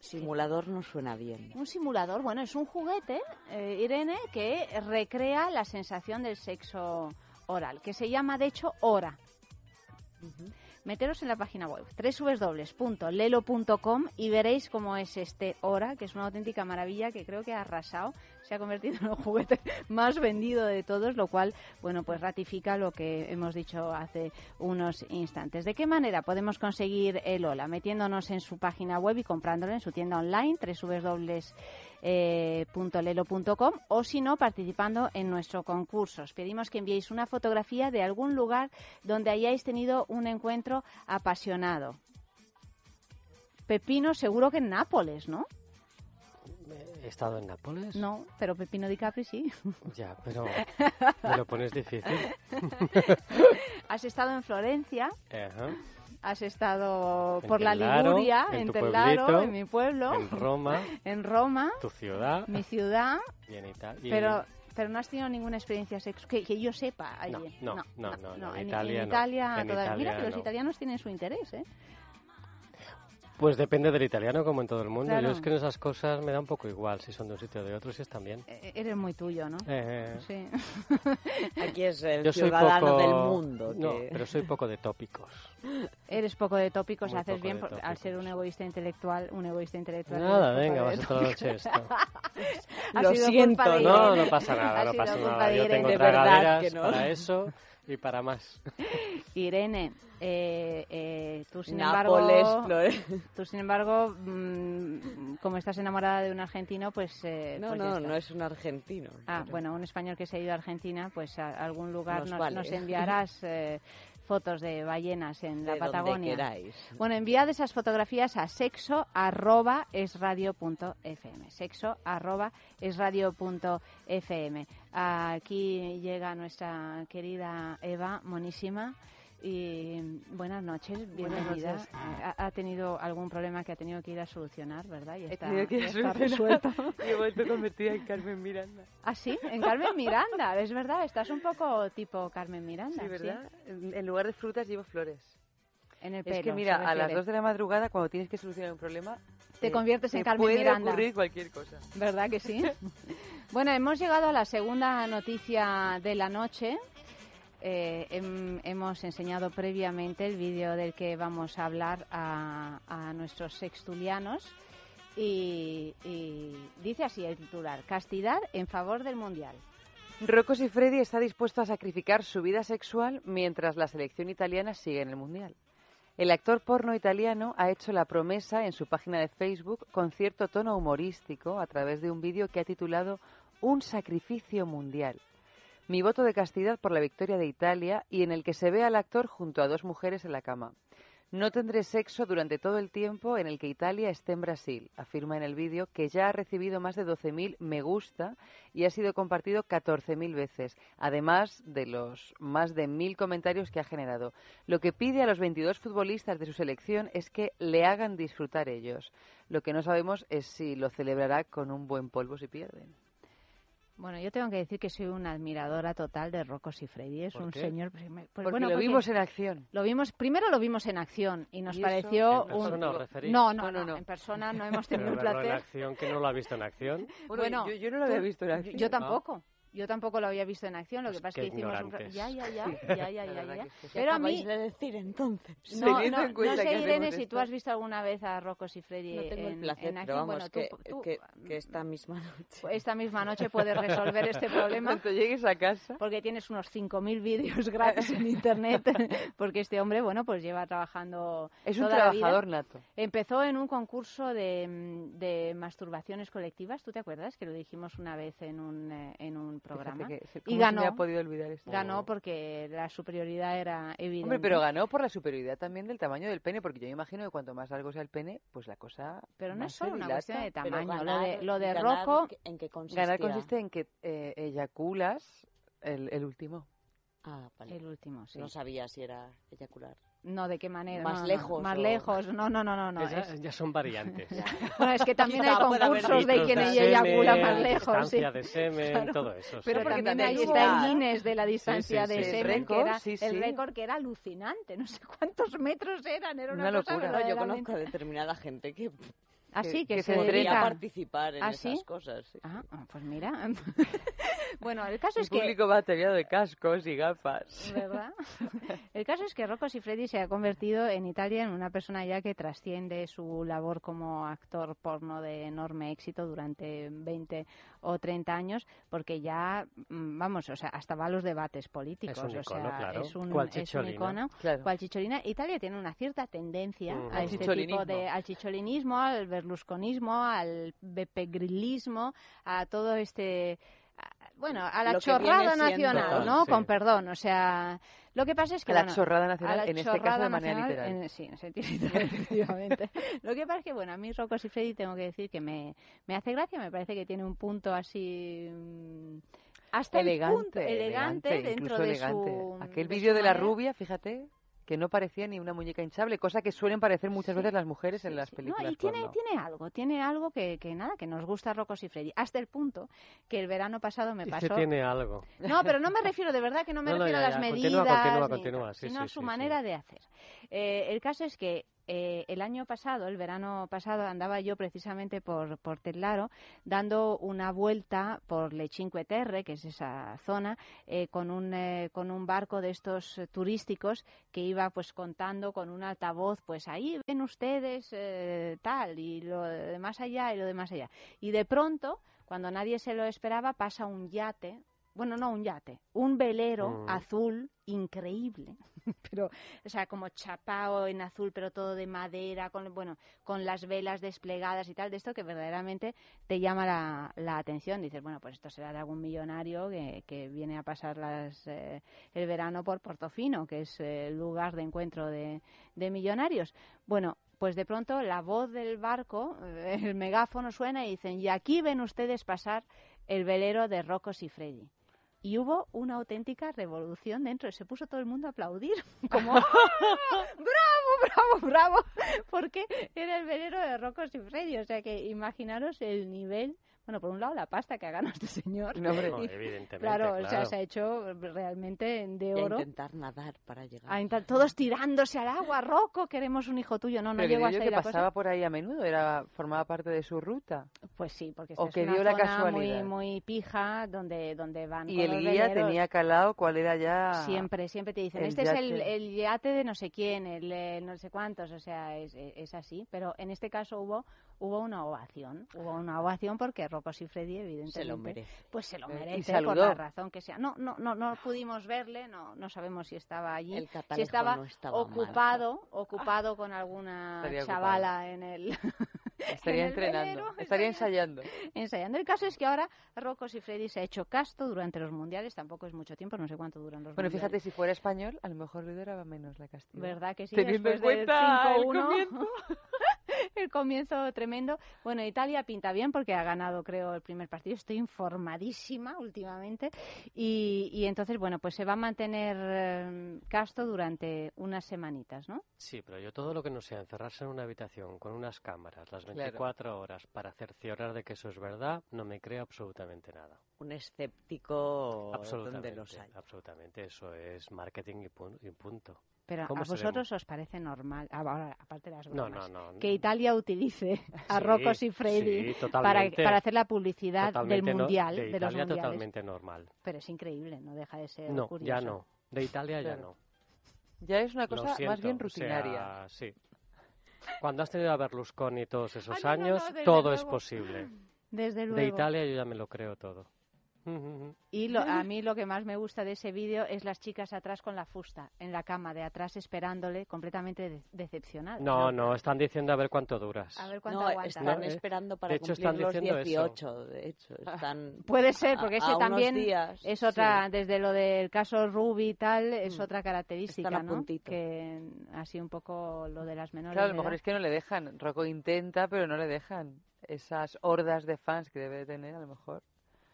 Simulador no suena bien. Un simulador, bueno, es un juguete, eh, Irene, que recrea la sensación del sexo oral, que se llama, de hecho, hora. meteros en la página web www.lelo.com y veréis cómo es este Hora, que es una auténtica maravilla que creo que ha arrasado, se ha convertido en el juguete más vendido de todos, lo cual, bueno, pues ratifica lo que hemos dicho hace unos instantes. ¿De qué manera podemos conseguir el Hola? Metiéndonos en su página web y comprándolo en su tienda online, www.lelo.com o si no, participando en nuestro concurso. Os pedimos que enviéis una fotografía de algún lugar donde hayáis tenido un encuentro apasionado. Pepino, seguro que en Nápoles, ¿no? Estado en Nápoles. No, pero Pepino Di Capri sí. Ya, pero me lo pones difícil. Has estado en Florencia, Ajá. has estado En por la Liguria, en en pueblito, en mi pueblo, En Roma, en Roma, tu ciudad. mi ciudad, y tal. Y- pero pero no has tenido ninguna experiencia sexual que, que yo sepa allí. No, no, no, no, no, en en, Italia en no. Italia En todavía- Mira Italia que los no. italianos tienen su interés, ¿eh? Pues depende del italiano, como en todo el mundo. Claro. Yo es que en esas cosas me da un poco igual si son de un sitio o de otro, si están bien. E- Eres muy tuyo, ¿no? Eh, Sí. Aquí es el Yo soy ciudadano poco... del mundo. No, que- pero soy poco de tópicos. Eres poco de tópicos, Muy haces poco bien por- al ser un egoísta intelectual, un egoísta intelectual. Nada, venga, vas a toda la noche esto. Lo siento, No, no pasa nada, Ha no pasa nada. Yo tengo tragaderas no. para eso y para más. Irene, eh, eh, tú sin Nápoles, embargo, tú sin embargo, mm, como estás enamorada de un argentino, pues, eh, No, pues no, no es un argentino. Ah, pero- bueno, un español que se ha ido a Argentina, pues a algún lugar Nos nos, vale. nos enviarás eh, fotos de ballenas en la De Patagonia. queráis. Bueno, enviad esas fotografías a sexo arroba esradio.fm. Sexo arroba esradio.fm. Aquí llega nuestra querida Eva, monísima. Y buenas noches, bienvenida. noches. Ha, ha tenido algún problema que ha tenido que ir a solucionar, ¿verdad? Y He está, tenido que ir a resuelto. He vuelto convertida en Carmen Miranda. Ah, sí, en Carmen Miranda, es verdad, estás un poco tipo Carmen Miranda. Sí, ¿verdad? En, en lugar de frutas llevo flores. En el Es pelo. que mira, a las refiere. 2 de la madrugada, cuando tienes que solucionar un problema... Te eh, conviertes en te Carmen puede Miranda. ocurrir cualquier cosa. ¿Verdad que sí? bueno, hemos llegado a la segunda noticia de la noche. Eh, hem- hemos enseñado previamente el vídeo del que vamos a hablar a, nuestros sextulianos y, y dice así el titular, castidad en favor del Mundial. Rocco Siffredi está dispuesto a sacrificar su vida sexual mientras la selección italiana sigue en el Mundial. El actor porno italiano ha hecho la promesa en su página de Facebook con cierto tono humorístico a través de un vídeo que ha titulado Un sacrificio mundial. Mi voto de castidad por la victoria de Italia y en el que se ve al actor junto a dos mujeres en la cama. No tendré sexo durante todo el tiempo en el que Italia esté en Brasil, afirma en el vídeo que ya ha recibido más de 12.000 me gusta y ha sido compartido 14.000 veces, además de los más de 1.000 comentarios que ha generado. Lo que pide a los 22 futbolistas de su selección es que le hagan disfrutar ellos. Lo que no sabemos es si lo celebrará con un buen polvo si pierden. Bueno, yo tengo que decir que soy una admiradora total de Rocco Siffredi. Es ¿Por un qué? señor... pues Porque bueno, lo vimos en acción. Lo vimos, primero lo vimos en acción y nos ¿Y pareció ¿En un... persona os referís? No, no, No, no, no, en persona no hemos Pero tenido el verlo en placer. acción, que no lo ha visto en acción. Bueno, yo- yo no lo había visto en acción. Yo tampoco. Yo tampoco lo había visto en acción, lo que Pues pasa es que hicimos un... ignorantes. Ya, ya, ya, ya, ya, ya, La ya, verdad ya. que es que Pero a mí... de decir entonces. No, no, que sé, Irene, si tú has visto alguna vez a Rocco Siffredi No tengo en, el placer, en acción. pero vamos, bueno, tú, que, tú, que, que esta misma noche. esta misma noche puedes resolver este problema. Cuando llegues a casa... Porque tienes unos 5.000 vídeos gratis en internet, porque este hombre, bueno, pues lleva trabajando Es un toda la vida. trabajador nato. Empezó en un concurso de, de masturbaciones colectivas, ¿tú te acuerdas? Que lo dijimos una vez en un, eh, en un programa. que y ¿cómo se ganó. me ha podido olvidar esto? Ganó porque la superioridad era evidente. Hombre, pero ganó por la superioridad también del tamaño del pene, porque yo me imagino que cuanto más largo sea el pene, pues la cosa. Pero no es solo una cuestión de tamaño. lo de, lo de ganar, Rocco, ¿En qué consistía? Ganar consiste en que eh, eyaculas el, el último. Ah, vale. el último, sí. No sabía si era eyacular. No, ¿de qué manera? Más No, no, lejos, Más o- lejos. No, no, no, no. no, ya, es- ya son variantes. Bueno, es que también hay concursos de quien de eyacula más lejos. sí. distancia de semen, Claro. todo eso. sí. Pero porque también ahí está el Guinness de la distancia sí, de sí. semen, El que récord, era sí, el récord que era alucinante. No sé cuántos metros eran, era una, Una cosa locura. No, yo conozco a determinada gente que Ah, sí, que, que se se podría participar en ¿Ah, esas sí? cosas. sí. Ah, ah, pues mira. bueno, el caso El es que público va ataviado de cascos y gafas. ¿verdad? El caso es que Rocco Siffredi se ha convertido en Italia en una persona ya que trasciende su labor como actor porno de enorme éxito durante 20 o 30 años, porque ya, mm, vamos, o sea, hasta va a los debates políticos. Es un o icono, sea, claro. es un, Cual es un icono. Claro. cual Cicciolina. Italia tiene una cierta tendencia Mm. a Al este tipo chicholinismo. de, al chicholinismo, al berlusconismo, al bepegrillismo, a todo este bueno, a la chorrada siendo- nacional, ¿no? sí. Con perdón, o sea, lo que pasa es que A la bueno, chorrada nacional, la en este caso de manera nacional, literal. en- sí, en sentido literal, efectivamente. Lo que pasa es que, bueno, a mí Rocco Siffredi tengo que decir que me, me hace gracia, me parece que tiene un punto así... mm, Hasta elegante, el punto, elegante, dentro incluso de elegante. su... Aquel de vídeo su de la manera. rubia, fíjate, que no parecía ni una muñeca hinchable, cosa que suelen parecer muchas veces las mujeres en las películas No, y tiene, porno. tiene algo, tiene algo que, que nada, que nos gusta Rocco Siffredi. Hasta el punto que el verano pasado me pasó... tiene algo. No, pero no me refiero, de verdad que no me No, no, refiero ya, a las ya, medidas, continúa, continúa, ni continúa, tal, sí, sino sí, a su sí, manera sí. de hacer. Eh, el caso es que eh, el año pasado, el verano pasado, andaba yo precisamente por, por Tellaro dando una vuelta por Le Cinque Terre, que es esa zona, eh, con, un, eh, con un barco de estos turísticos que iba pues contando con un altavoz, pues ahí ven ustedes tal, y lo de más allá y lo de más allá. Y de pronto, cuando nadie se lo esperaba, pasa un yate, bueno, no un yate, un velero Mm. azul increíble, pero, o sea, como chapao en azul, pero todo de madera, con, bueno, con las velas desplegadas y tal, de esto que verdaderamente te llama la, la atención. Dices, bueno, pues esto será de algún millonario que, que viene a pasar las, eh, el verano por Portofino, que es eh, el lugar de encuentro de, de millonarios. Bueno, pues de pronto la voz del barco, el megáfono suena y dicen, y aquí ven ustedes pasar el velero de Rocco Siffredi. Y hubo una auténtica revolución dentro. Se puso todo el mundo a aplaudir. Como, ¡Ah! ¡bravo, bravo, bravo! Porque era el velero de Rocco Siffredi. O sea que imaginaros el nivel... Bueno, por un lado la pasta que ha ganado este señor. No, hombre, Y- no, evidentemente, Claro, o sea, claro. se ha hecho realmente de a oro. intentar nadar para llegar. A intent- todos tirándose al agua. Rocco, queremos un hijo tuyo. No, no Pero llegó hasta ahí que la cosa. pasaba por ahí a menudo, era formaba parte de su ruta. Pues sí, porque O esta que es una dio la zona casualidad. muy, muy pija donde, donde van Y con el los guía veleros. tenía calado cuál era ya... Siempre, siempre te dicen, el este es el, yate. el yate de no sé quién, el eh, no sé cuántos, o sea, es, es así. Pero en este caso hubo hubo una ovación, hubo una ovación porque Rocco Siffredi, evidentemente, Se lo merece. pues se lo Eh, y merece por la razón que sea. No, no, no, no pudimos verle, no, no sabemos si estaba allí, El si estaba, no estaba mal. ocupado, ocupado con alguna Estaría chavala en el Estaría en el entrenando, velero, estaría ensayando. ensayando. El caso es que ahora Rocco Siffredi se ha hecho casto durante los mundiales, tampoco es mucho tiempo, no sé cuánto duran los Bueno, mundiales. fíjate, si fuera español, a lo mejor le duraba menos la castigo. ¿Verdad que sí? Teniendo en Después del cuenta el 5-1, comienzo. el comienzo tremendo. Bueno, Italia pinta bien porque ha ganado, creo, el primer partido. Estoy informadísima últimamente. Y, y entonces, bueno, pues se va a mantener eh, casto durante unas semanitas, ¿no? Sí, pero yo todo lo que no sea encerrarse en una habitación con unas cámaras las Claro. 24 horas para cerciorar de que eso es verdad, no me creo absolutamente nada. Un escéptico donde Absolutamente, los hay. absolutamente. Eso es marketing y, pun- y punto. Pero a ¿Cómo se vosotros os parece normal, ah, ahora, aparte de las No, bromas, no, no. que Italia utilice a Sí, Rocco Siffredi sí, para, para hacer la publicidad del mundial, de de, los Italia mundiales. totalmente normal. Pero es increíble, no deja de ser No, curioso. ya no. De Italia ya no. Ya es una cosa más bien o sea, rutinaria. sí. Cuando has tenido a Berlusconi todos esos Ah, años, todo es posible. Desde luego. De Italia yo ya me lo creo todo. Y lo- a mí lo que más me gusta de ese vídeo es las chicas atrás con la fusta, en la cama de atrás esperándole, completamente de- decepcionadas. No, no, están diciendo a ver cuánto duras. A ver cuánto No, aguanta. están No, eh, esperando para de hecho, cumplir están los diciendo eso. 18, de hecho. Están Puede ser, porque ese también días, es otra, sí. desde lo del caso Ruby y tal, es Mm. otra característica, Están a ¿no? puntito. Que así un poco lo de las menores. Claro, a lo mejor es que no le dejan. Rocco intenta, pero no le dejan. Esas hordas de fans que debe de tener, a lo mejor.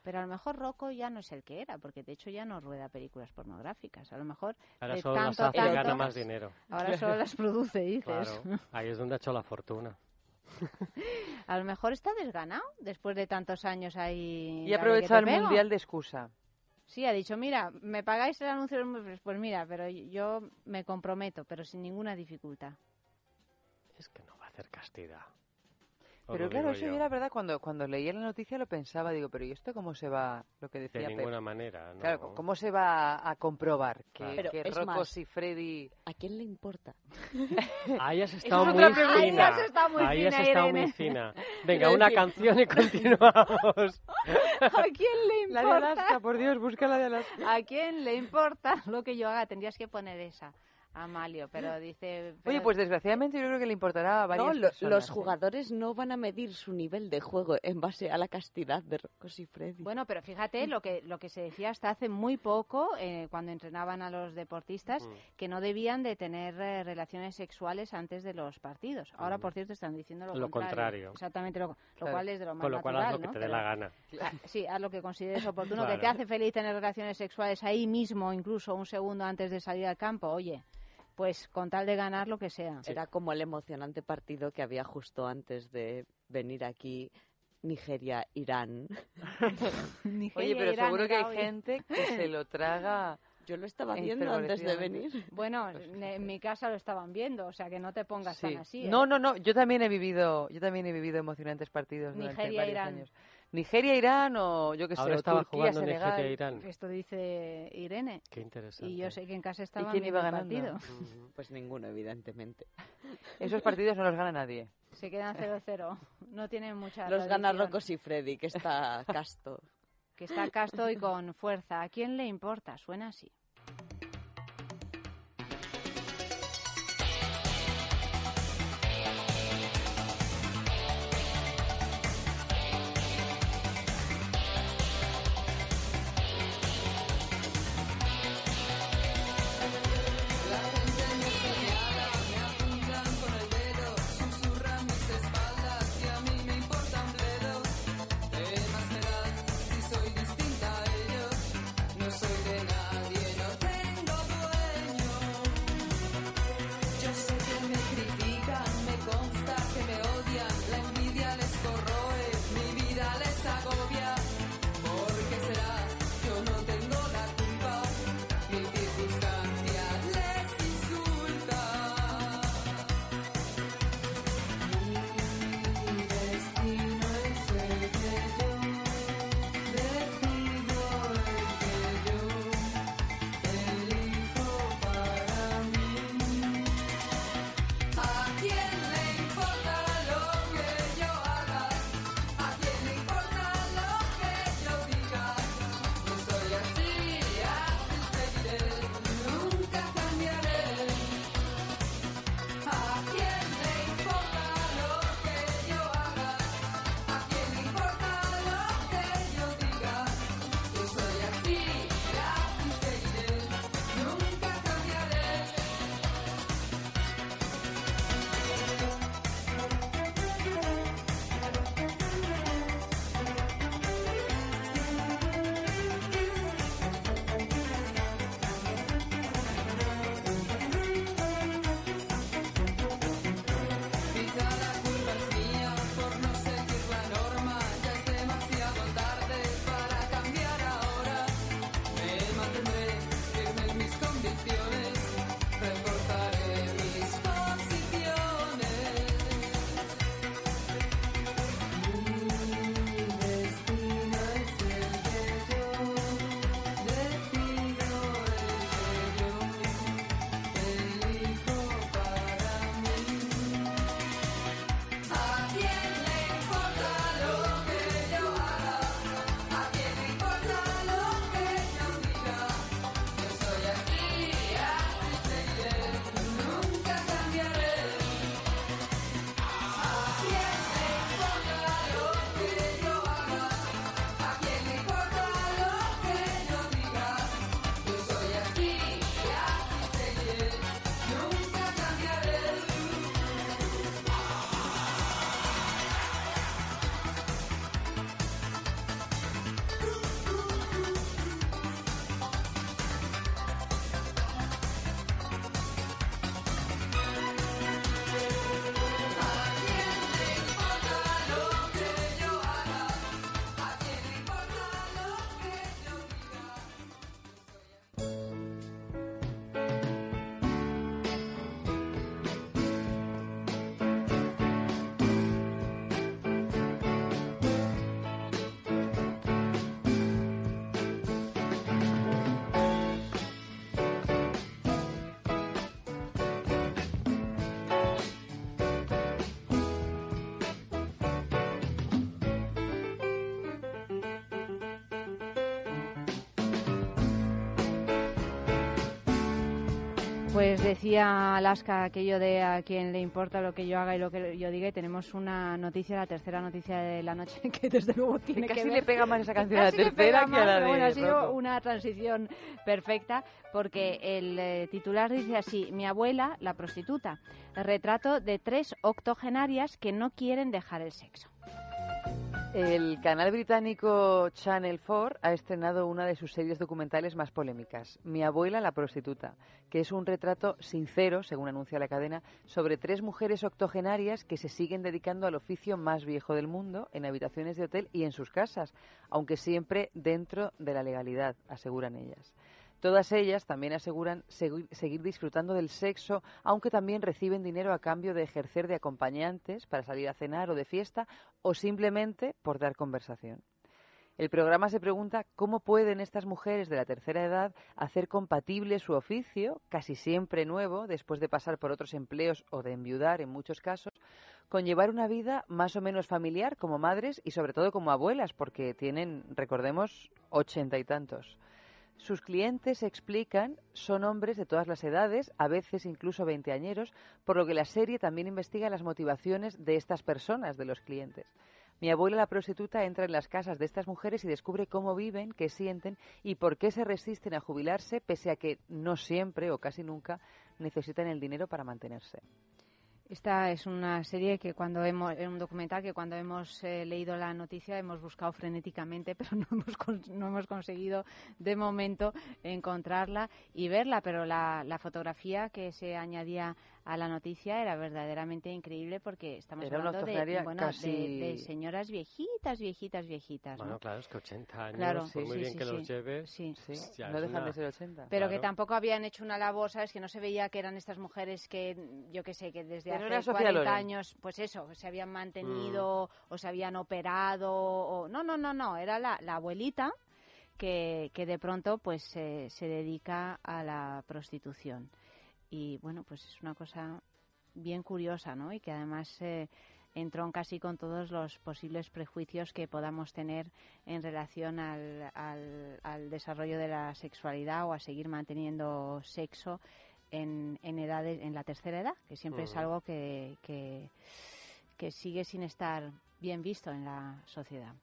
Pero a lo mejor Rocco ya no es el que era, porque de hecho ya no rueda películas pornográficas. A lo mejor Ahora de solo las tanto, hace y gana más dinero. Ahora solo las produce, dices. Claro, ahí es donde ha hecho la fortuna. A lo mejor está desganado después de tantos años ahí. Y ha aprovechado el pego. mundial de excusa. Sí, ha dicho, mira, me pagáis el anuncio, pues mira, pero yo me comprometo, pero sin ninguna dificultad. Es que no va a hacer castidad. Pero claro, eso yo. yo la verdad cuando, cuando leía la noticia lo pensaba, digo, pero ¿y esto cómo se va, lo que decía De Pep? ninguna manera, ¿no? Claro, ¿cómo se va a comprobar que, Claro. Que Rocco y Freddy... ¿A quién le importa? Ahí has estado es muy fina. Ahí has estado muy Ahí has fina, estado Irene. muy fina. Venga, una canción y continuamos. ¿A quién le La importa? de Alaska, por Dios, busca la de Alaska. ¿A quién le importa lo que yo haga? Tendrías que poner esa, Amalio, pero dice... Oye, pues desgraciadamente yo creo que le importará a varias No, lo- personas, los ¿eh? jugadores no van a medir su nivel de juego en base a la castidad de Rocos y Freddy. Bueno, pero fíjate lo que lo que se decía hasta hace muy poco, eh, cuando entrenaban a los deportistas, Mm. que no debían de tener eh, relaciones sexuales antes de los partidos. Ahora, por cierto, están diciendo lo, Mm. Lo contrario. Exactamente, lo, lo Claro. cual es de lo más Con lo cual haz lo que te dé la gana. Sí, haz lo que consideres oportuno, Claro. que te hace feliz tener relaciones sexuales ahí mismo, incluso un segundo antes de salir al campo. Oye, pues con tal de ganar lo que sea. Era como el emocionante partido que había justo antes de venir aquí, Nigeria-Irán. Oye, pero seguro que hay gente que se lo traga... Yo lo estaba viendo antes de venir. Bueno, en mi casa lo estaban viendo, o sea que no te pongas Sí. tan así. ¿eh? No, no, no. Yo también he vivido, yo también he vivido emocionantes partidos durante Nigeria, varios Irán. años. Nigeria, Irán o yo qué sé, Ahora o estaba Turquía, jugando Senegal. Nigeria, Irán. Esto dice Irene. Qué interesante. Y yo sé que en casa estaban quién iba ganando? partido. Pues ninguno, evidentemente. Esos partidos no los gana nadie. Se quedan 0-0. No tienen mucha Los gana. Rocos y Freddy, que está casto. Que está casto y con fuerza. ¿A quién le importa? Suena así. Pues decía Alaska aquello de a quien le importa lo que yo haga y lo que yo diga y tenemos una noticia, la tercera noticia de la noche que desde luego tiene casi que ver. le pega más esa canción a la Casi tercera que a la más, pero de bueno, ha sido una transición perfecta porque el eh, titular dice así, mi abuela, la prostituta, retrato de tres octogenarias que no quieren dejar el sexo. El canal británico Channel 4 ha estrenado una de sus series documentales más polémicas, Mi abuela la prostituta, que es un retrato sincero, según anuncia la cadena, sobre tres mujeres octogenarias que se siguen dedicando al oficio más viejo del mundo en habitaciones de hotel y en sus casas, aunque siempre dentro de la legalidad, aseguran ellas. Todas ellas también aseguran segui- seguir disfrutando del sexo, aunque también reciben dinero a cambio de ejercer de acompañantes para salir a cenar o de fiesta o simplemente por dar conversación. El programa se pregunta cómo pueden estas mujeres de la tercera edad hacer compatible su oficio, casi siempre nuevo, después de pasar por otros empleos o de enviudar en muchos casos, con llevar una vida más o menos familiar como madres y sobre todo como abuelas, porque tienen, recordemos, ochenta y tantos. Sus clientes explican son hombres de todas las edades, a veces incluso veinteañeros, por lo que la serie también investiga las motivaciones de estas personas, de los clientes. Mi abuela la prostituta entra en las casas de estas mujeres y descubre cómo viven, qué sienten y por qué se resisten a jubilarse pese a que no siempre o casi nunca necesitan el dinero para mantenerse. Esta es una serie que cuando hemos, es un documental que cuando hemos eh, leído la noticia hemos buscado frenéticamente, pero no hemos, no hemos conseguido de momento encontrarla y verla. Pero la, la fotografía que se añadía a la noticia era verdaderamente increíble porque estamos Era hablando de, bueno, de- casi- de, señoras viejitas, viejitas, viejitas. Bueno, ¿no? claro, es que 80 años, Claro, sí, muy sí, bien sí, que sí. los lleves, Sí. ya No dejan una- de ser 80. Pero que tampoco habían hecho una labor, ¿sabes? Que no se veía que eran estas mujeres que, yo que sé, que desde no hace era Sofía 40 Loren. años, pues eso, se habían mantenido o se habían operado. O... No, no, no, no, era la, la abuelita que, que de pronto pues se- se dedica a la prostitución. Y bueno, pues es una cosa bien curiosa, ¿no? Y que además eh, entronca casi con todos los posibles prejuicios que podamos tener en relación al, al, al desarrollo de la sexualidad o a seguir manteniendo sexo en, en edades en la tercera edad, que siempre es Ujú. algo que, que, que sigue sin estar bien visto en la sociedad.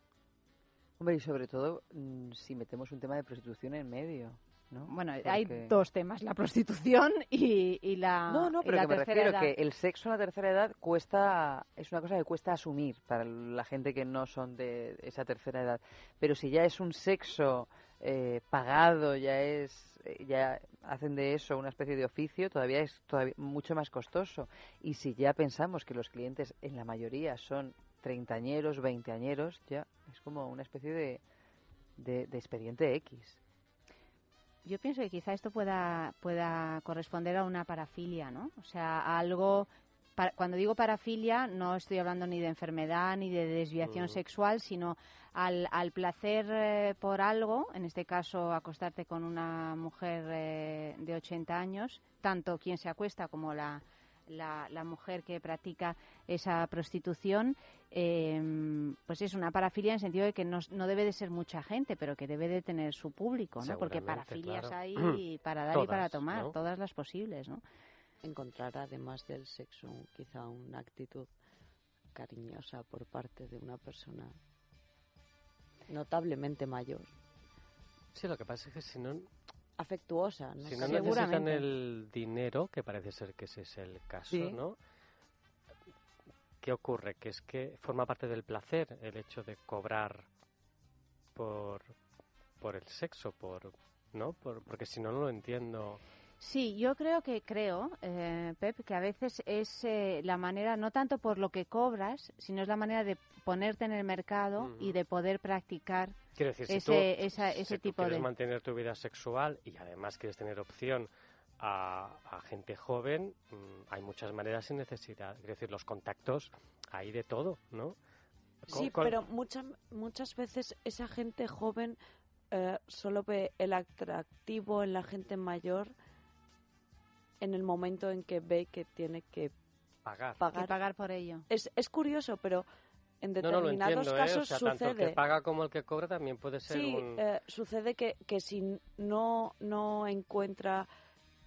Hombre, y sobre todo mm, si metemos un tema de prostitución en medio, ¿no? Bueno, hay dos temas, la prostitución y, y la No, no, pero que me refiero edad. que el sexo en la tercera edad cuesta, es una cosa que cuesta asumir para la gente que no son de esa tercera edad. Pero si ya es un sexo eh, pagado, ya es, eh, ya hacen de eso una especie de oficio, todavía es todavía mucho más costoso. Y si ya pensamos que los clientes en la mayoría son treintañeros, veinteañeros, ya es como una especie de, de, de expediente X. Yo pienso que quizá esto pueda, pueda corresponder a una parafilia, ¿no? O sea, a algo... cuando digo parafilia, no estoy hablando ni de enfermedad ni de desviación sexual, sino al, al placer eh, por algo, en este caso acostarte con una mujer eh, de 80 años, tanto quien se acuesta como la, la, la mujer que practica esa prostitución, eh, pues es una parafilia en el sentido de que no, no debe de ser mucha gente, pero que debe de tener su público, ¿no? Porque parafilias claro. hay para dar y para tomar, ¿no? todas las posibles, ¿no? Encontrar además del sexo quizá una actitud cariñosa por parte de una persona notablemente mayor. Sí, lo que pasa es que si no, Afectuosa, ¿no? si no necesitan el dinero, que parece ser que ese es el caso, Sí. ¿no? ¿Qué ocurre? Que es que forma parte del placer el hecho de cobrar por, por el sexo, por, ¿no? Por, porque si no, no lo entiendo. Sí, yo creo que creo, eh, Pep, que a veces es eh, la manera, no tanto por lo que cobras, sino es la manera de ponerte en el mercado y de poder practicar Quiero decir, si ese, tú, esa- si ese tú tipo quieres de... mantener tu vida sexual y además quieres tener opción a, a gente joven, mm, hay muchas maneras sin necesidad. Es decir, los contactos hay de todo, ¿no? Sí, pero muchas muchas veces esa gente joven eh, solo ve el atractivo en la gente mayor en el momento en que ve que tiene que pagar. pagar, Que pagar por ello. Es, es curioso, pero en No, no determinados entiendo, ¿eh? casos O sea, tanto el sucede. que paga como el que cobra también puede ser Sí, un... eh, sucede que, que si no, no encuentra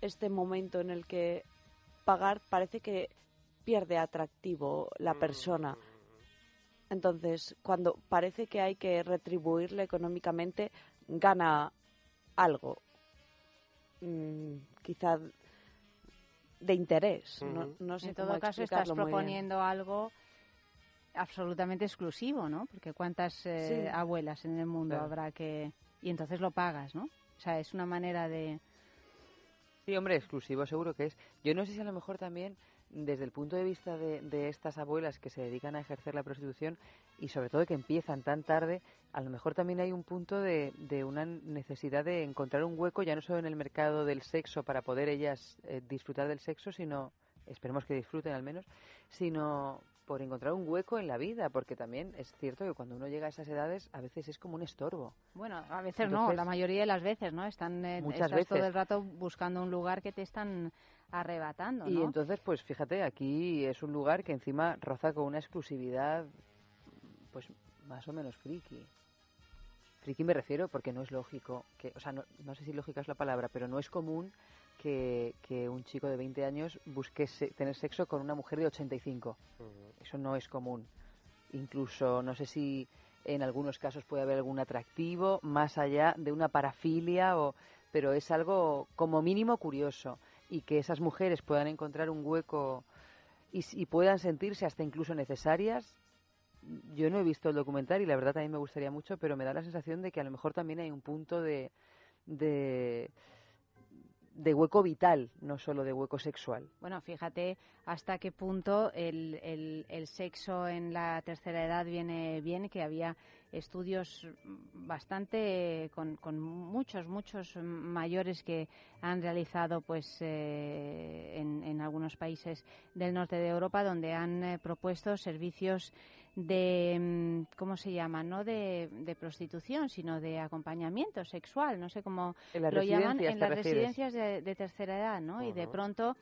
este momento en el que pagar parece que pierde atractivo la persona. Entonces, cuando parece que hay que retribuirle económicamente, gana algo. Mm, quizá de interés. no, no sé en cómo todo caso, estás bien. proponiendo algo absolutamente exclusivo, ¿no? Porque cuántas eh, Sí. abuelas en el mundo Claro. habrá que... Y entonces lo pagas, ¿no? O sea, es una manera de... Sí, hombre, exclusivo seguro que es. Yo no sé si a lo mejor también desde el punto de vista de, de estas abuelas que se dedican a ejercer la prostitución y sobre todo que empiezan tan tarde, a lo mejor también hay un punto de, de una necesidad de encontrar un hueco ya no solo en el mercado del sexo para poder ellas eh, disfrutar del sexo, sino, esperemos que disfruten al menos, sino por encontrar un hueco en la vida, porque también es cierto que cuando uno llega a esas edades a veces es como un estorbo. Bueno, a veces no, la mayoría de las veces, ¿no? Están eh, Muchas estás todo el rato buscando un lugar que te están arrebatando, Y ¿no? entonces, pues fíjate, aquí es un lugar que encima roza con una exclusividad, pues más o menos friki. Friki me refiero porque no es lógico, que, o sea, no, no sé si lógica es la palabra, pero no es común que, que un chico de 20 años busque se- tener sexo con una mujer de 85. Eso no es común. Incluso, no sé si en algunos casos puede haber algún atractivo más allá de una parafilia, o, pero es algo como mínimo curioso. Y que esas mujeres puedan encontrar un hueco y, y puedan sentirse hasta incluso necesarias. Yo no he visto el documental y la verdad también me gustaría mucho, pero me da la sensación de que a lo mejor también hay un punto de, de, hueco vital, no solo de hueco sexual. Bueno, fíjate hasta qué punto el, el, sexo en la tercera edad viene bien, que había estudios bastante con, con muchos, muchos mayores que han realizado pues eh, en, en algunos países del norte de Europa donde han eh, propuesto servicios de mm, ¿cómo se llama? no de, de prostitución sino de acompañamiento sexual no sé cómo lo llaman en las refieres. residencias de, de tercera edad no y de pronto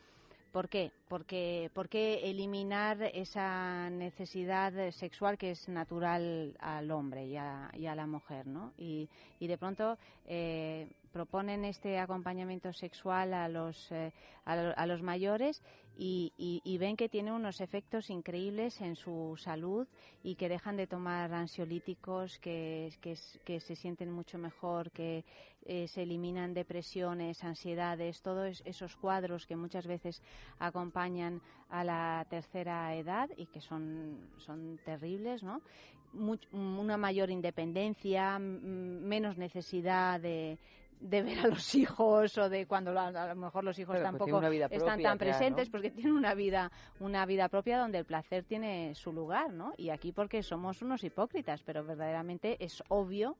¿Por qué? Porque, ¿Por qué eliminar esa necesidad sexual que es natural al hombre y a, y a la mujer, ¿no? Y, y de pronto eh, proponen este acompañamiento sexual a los, eh, a, a los mayores y, ven que tiene unos efectos increíbles en su salud y que dejan de tomar ansiolíticos, que, que, se sienten mucho mejor, que eh, se eliminan depresiones, ansiedades, todos esos cuadros que muchas veces acompañan a la tercera edad y que son, son terribles, ¿no? Much- una mayor independencia, menos necesidad de, de ver a los hijos o de cuando lo- a lo mejor los hijos tampoco están tan ya, presentes ¿no? porque tienen una vida una vida propia donde el placer tiene su lugar, ¿no? Y aquí porque somos unos hipócritas, pero verdaderamente es obvio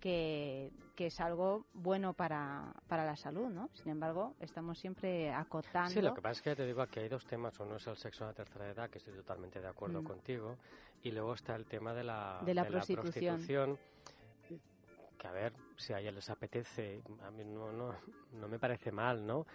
que, que es algo bueno para, para la salud, ¿no? Sin embargo, estamos siempre acotando. Sí, lo que pasa es que te digo que hay dos temas. Uno es el sexo en la tercera edad, que estoy totalmente de acuerdo Mm. contigo, y luego está el tema de la, De la prostitución. prostitución, que a ver, si a ellos les apetece, a mí no, no, no me parece mal, ¿no?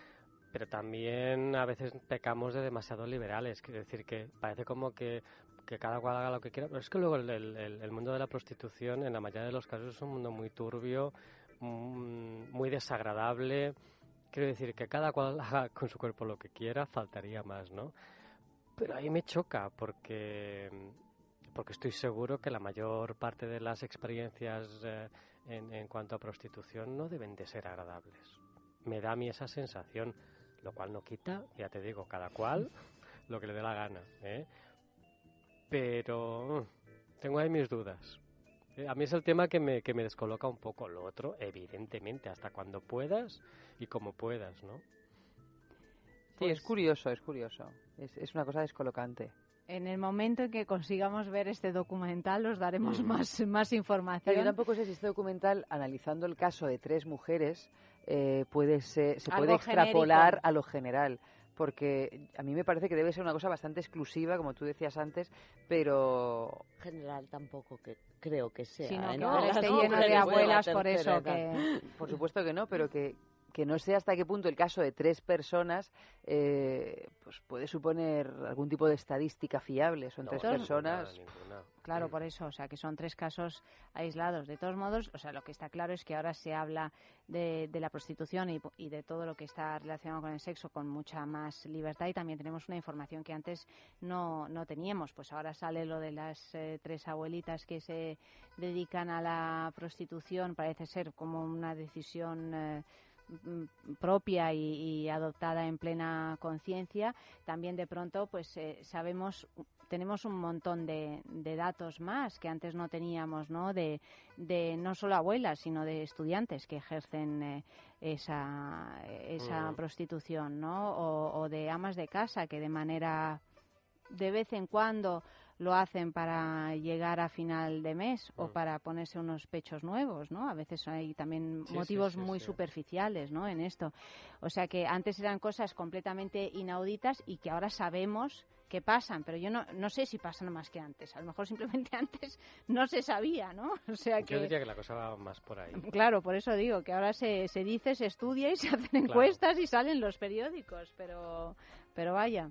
Pero también a veces pecamos de demasiado liberales, quiero decir que parece como que, que cada cual haga lo que quiera, pero es que luego el, el- el- el mundo de la prostitución en la mayoría de los casos es un mundo muy turbio, mm, muy desagradable, Quiero decir que cada cual haga con su cuerpo lo que quiera, faltaría más, ¿no? Pero ahí me choca porque, porque estoy seguro que la mayor parte de las experiencias eh, en, en cuanto a prostitución no deben de ser agradables. Me da a mí esa sensación, lo cual no quita, ya te digo, cada cual lo que le dé la gana, ¿eh? Pero mm, tengo ahí mis dudas. Eh, A mí es el tema que me, que me descoloca un poco. Lo otro, evidentemente, hasta cuando puedas y como puedas, ¿no? Sí, es curioso, es curioso. Es, es una cosa descolocante. En el momento en que consigamos ver este documental, os daremos Mm. más, más información. Yo tampoco sé si este documental, analizando el caso de tres mujeres, eh, puede ser, se Algo puede extrapolar genérico. a lo general. Porque a mí me parece que debe ser una cosa bastante exclusiva, como tú decías antes, pero... General tampoco que creo que sea. Sino ¿eh? que esté lleno de abuelas por eso que... Por supuesto que no, pero que que no sé hasta qué punto el caso de tres personas eh, pues puede suponer algún tipo de estadística fiable. Son tres ninguna, personas. Claro, por eso, o sea, que son tres casos aislados. De todos modos, o sea, lo que está claro es que ahora se habla de, de la prostitución y, y de todo lo que está relacionado con el sexo con mucha más libertad y también tenemos una información que antes no, no teníamos. Pues ahora sale lo de las eh, tres abuelitas que se dedican a la prostitución, parece ser como una decisión. eh, propia y, y adoptada en plena conciencia también de pronto pues eh, sabemos tenemos un montón de, de datos más que antes no teníamos no de, de no solo abuelas sino de estudiantes que ejercen eh, esa esa Mm. prostitución no o, o de amas de casa que de manera de vez en cuando lo hacen para llegar a final de mes o Mm. para ponerse unos pechos nuevos, ¿no? A veces hay también Sí, motivos sí, muy superficiales, ¿no? En esto. O sea que antes eran cosas completamente inauditas y que ahora sabemos que pasan, pero yo no, no sé si pasan más que antes. A lo mejor simplemente antes no se sabía, ¿no? O sea que... Yo diría que la cosa va más por ahí. Claro, por eso digo que ahora se, se dice, se estudia y se hacen encuestas y salen los periódicos, pero, pero vaya,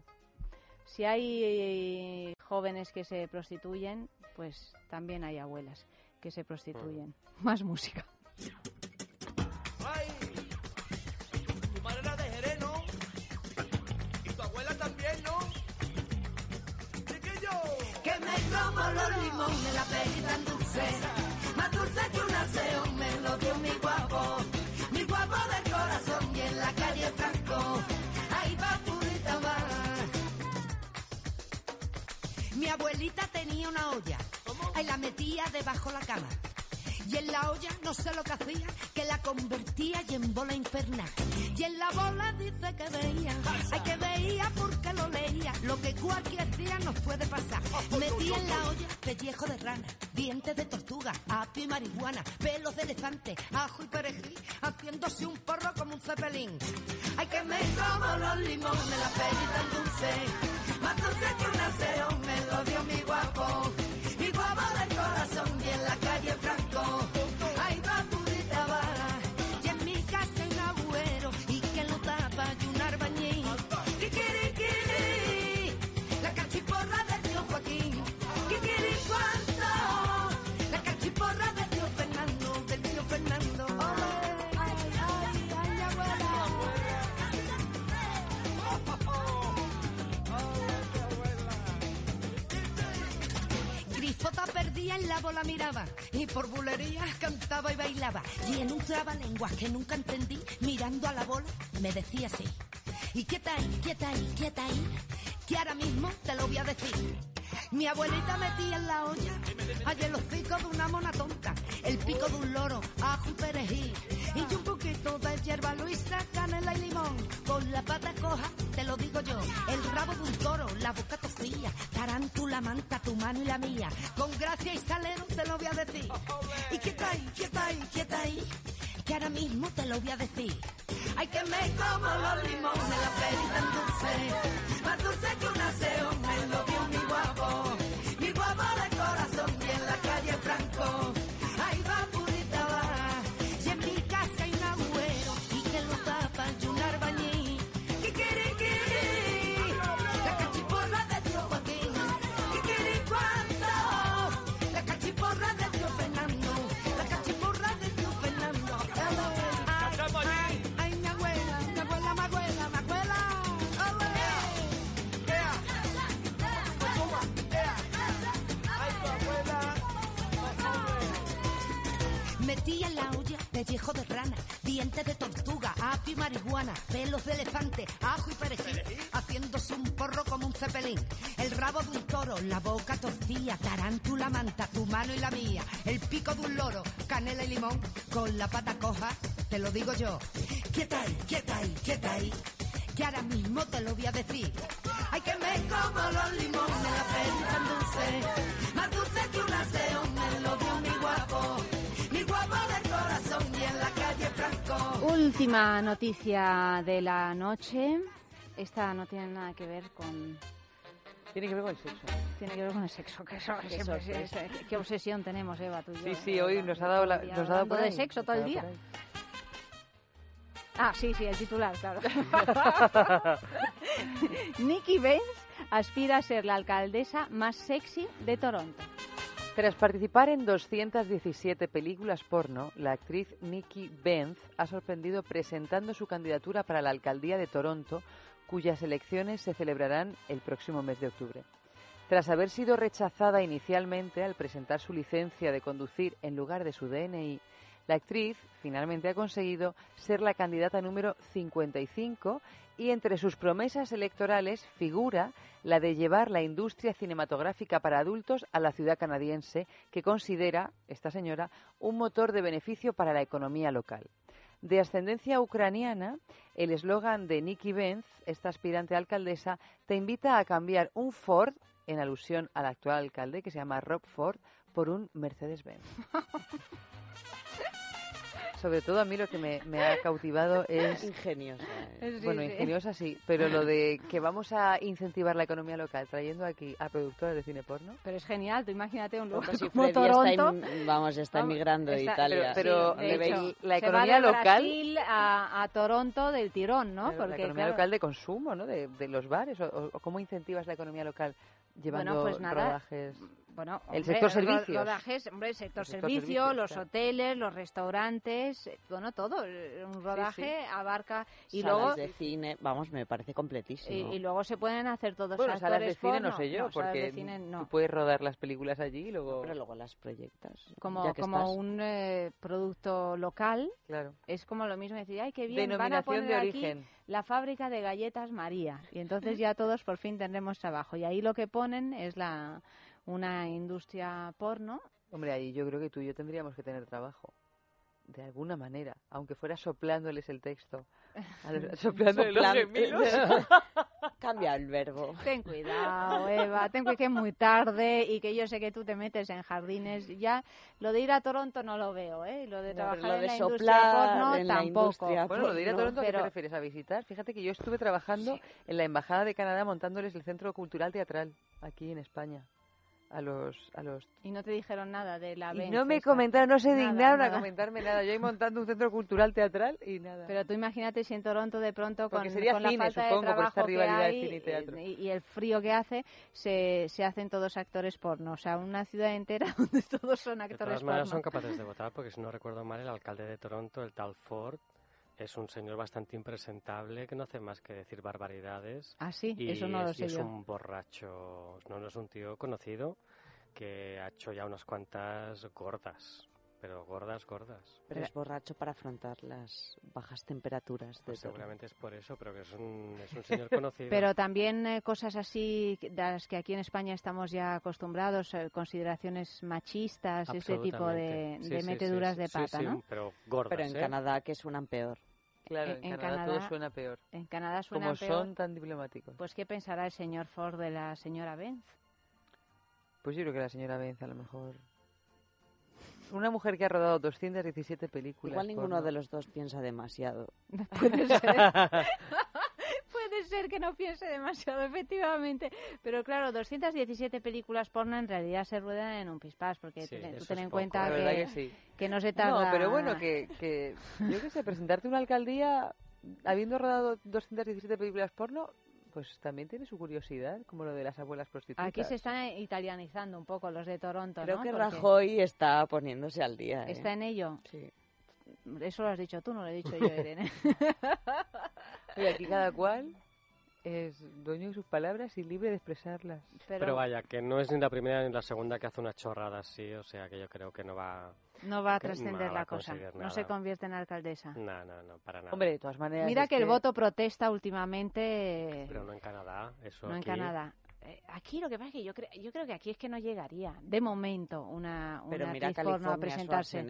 si hay jóvenes que se prostituyen, pues también hay abuelas que se prostituyen. Más música. Tu madre era de Jerez, ¿no? Y tu abuela también, ¿no? Chiquillo. Que me como los limones, la peli tan dulce. Más dulce que un aseo, me lo dio. Mi guapo Ahí la metía debajo la cama. Y en la olla no sé lo que hacía, que la convertía y en bola infernal. Y en la bola dice que veía, ay que veía porque lo leía, lo que cualquier día nos puede pasar. Metía en la olla pellejo de rana, dientes de tortuga, apio y marihuana, pelos de elefante, ajo y perejil, haciéndose un porro como un cepelín. Ay, que me como los limones, la peli tan dulce. Más dulce que un aseo, me lo dio mi guapo. Miraba y por bulerías cantaba y bailaba. Y en un trabalenguas que nunca entendí, mirando a la bola, me decía así. ¿Y qué tal, qué tal, qué tal? Que ahora mismo te lo voy a decir. Mi abuelita metía en la olla allí el hocico de una mona tonta, el pico de un loro, ajo perejil, y un poquito de hierba luisa, canela y limón. Con la pata coja, te lo digo yo, el rabo de un toro, la boca tocía, tarántula, manta, tu mano y la mía. Con gracia y salero te lo voy a decir. ¿Y qué está ahí, qué está ahí, qué está ahí? Que ahora mismo te lo voy a decir. Ay, que me como los limones, la peli tan dulce. Más dulce que un aseo, me lo pellejo de rana, dientes de tortuga, apio y marihuana, pelos de elefante, ajo y perejil, haciéndose un porro como un cepelín. El rabo de un toro, la boca torcía, tarántula, manta, tu mano y la mía. El pico de un loro, canela y limón, con la pata coja, te lo digo yo. Quieta ahí, quieta ahí, quieta ahí, que ahora mismo te lo voy a decir. Ay, que me como los limones, la. Más dulce Última noticia de la noche. Esta no tiene nada que ver con... Tiene que ver con el sexo. Tiene que ver con el sexo, que eso Qué siempre sí, es- qué obsesión tenemos, Eva, tú y yo. Sí, sí, ¿eh? hoy nos ha dado, la, nos ha dado por de ahí. sexo todo el día. Ah, sí, sí, el titular, claro. Nikki Benz aspira a ser la alcaldesa más sexy de Toronto. Tras participar en 217 películas porno, la actriz Nikki Benz ha sorprendido presentando su candidatura para la alcaldía de Toronto, cuyas elecciones se celebrarán el próximo mes de octubre. Tras haber sido rechazada inicialmente al presentar su licencia de conducir en lugar de su DNI, la actriz finalmente ha conseguido ser la candidata número 55 y entre sus promesas electorales figura la de llevar la industria cinematográfica para adultos a la ciudad canadiense, que considera, esta señora, un motor de beneficio para la economía local. De ascendencia ucraniana, el eslogan de Nikki Benz, esta aspirante alcaldesa, te invita a cambiar un Ford, en alusión al actual alcalde que se llama Rob Ford, por un Mercedes-Benz. Sobre todo a mí lo que me, me ha cautivado es... Ingeniosa. Sí, bueno, sí. ingeniosa sí, pero lo de que vamos a incentivar la economía local trayendo aquí a productores de cine porno. Pero es genial, tú imagínate un lugar si como está Toronto. em- vamos, está Vamos, emigrando de está- Italia. pero- Sí, de pero hecho, la se economía va de local- Brasil a, a Toronto del tirón, ¿no? Claro, la economía claro, local de consumo, ¿no? De, de los bares. O, o- o cómo incentivas la economía local llevando Bueno, pues nada, rodajes? Bueno, el hombre, sector ro- servicios. Rodajes, hombre, el sector, El sector servicio, servicios, los claro. hoteles, los restaurantes, eh, bueno, todo. Un rodaje abarca y Salas luego de cine, vamos, me parece completísimo. y luego se pueden hacer todos Bueno, actores salas de cine porno. no sé yo, porque cine no. tú puedes rodar las películas allí y luego... Pero luego las proyectas. como, como estás. un eh, producto local, Claro. es como lo mismo decir, ay, qué bien, van a Denominación poner de aquí origen. la fábrica de galletas María. Y entonces ya todos por fin tendremos trabajo. Y ahí lo que ponen es la una industria porno. Hombre, ahí yo creo que tú y yo tendríamos que tener trabajo. De alguna manera, aunque fuera soplándoles el texto. a los- Soplándoles los Soplan- gemidos. Cambia el verbo. Ten cuidado, Eva, ten cuidado que es muy tarde y que yo sé que tú te metes en jardines. Ya lo de ir a Toronto no lo veo, ¿eh? Lo de No, trabajar lo en de la soplar industria porno en la tampoco. industria Bueno, lo de ir a porno, Toronto, ¿a qué te refieres? ¿A visitar? Fíjate que yo estuve trabajando en la Embajada de Canadá montándoles el Centro Cultural Teatral aquí en España. A los, a los Y no te dijeron nada de la Y Benz no me comentaron, no se Nada, dignaron a nada. comentarme nada. Yo ahí montando un centro cultural teatral y nada. Pero tú imagínate si en Toronto de pronto con, con la cine, falta supongo, de por trabajo esta que rivalidad de hay cine y teatro. y, y el frío que hace, se, se hacen todos actores porno. O sea, una ciudad entera donde todos son De actores todas porno. maneras son capaces de votar, porque si no recuerdo mal, el alcalde de Toronto, el tal Ford, es un señor bastante impresentable que no hace más que decir barbaridades. Ah, sí, y eso no lo es, y sé es yo. un borracho, no, no es un tío conocido que ha hecho ya unas cuantas gordas, pero gordas, gordas. Pero es borracho para afrontar las bajas temperaturas de Pues seguramente es por eso, pero que es un, es un señor conocido. Pero también eh, cosas así de las que aquí en España estamos ya acostumbrados, eh, consideraciones machistas, ese tipo de. Sí, de sí, meteduras sí, de sí, pata, sí, ¿no? Pero gordas, Pero en ¿eh? Canadá que suenan peor. Claro, En- en, Canadá, Canadá- todo suena peor. En Canadá suena Como peor. son tan diplomáticos. Pues ¿qué pensará el señor Ford de la señora Benz? Pues yo creo que la señora Benz a lo mejor... Una mujer que ha rodado 217 películas. Igual ninguno porno. de los dos piensa demasiado. Puede ser. Puede ser que no piense demasiado, efectivamente. Pero claro, 217 películas porno en realidad se ruedan en un pispás, porque Sí, ten- tú ten en cuenta La que, que sí. que no se tarda... No, pero bueno, que, que yo qué sé, presentarte una alcaldía habiendo rodado 217 películas porno, pues también tiene su curiosidad, como lo de las abuelas prostitutas. Aquí se están italianizando un poco los de Toronto, Creo ¿no? que Porque Rajoy está poniéndose al día. ¿eh? ¿Está en ello? Sí. Eso lo has dicho tú, no lo he dicho yo, Irene. Y aquí cada cual es dueño de sus palabras y libre de expresarlas. Pero, vaya, que no es ni la primera ni la segunda que hace una chorrada así, o sea que yo creo que no va... No va a que trascender no la cosa. No se convierte en alcaldesa. No, no, no, para nada. Hombre, de todas maneras. Mira es que el voto protesta últimamente. Pero no en Canadá, eso no en aquí- Canadá. Eh, Aquí lo que pasa es que yo, creo yo creo que aquí es que no llegaría, de momento, una, una Pero mira actriz porno a presentarse.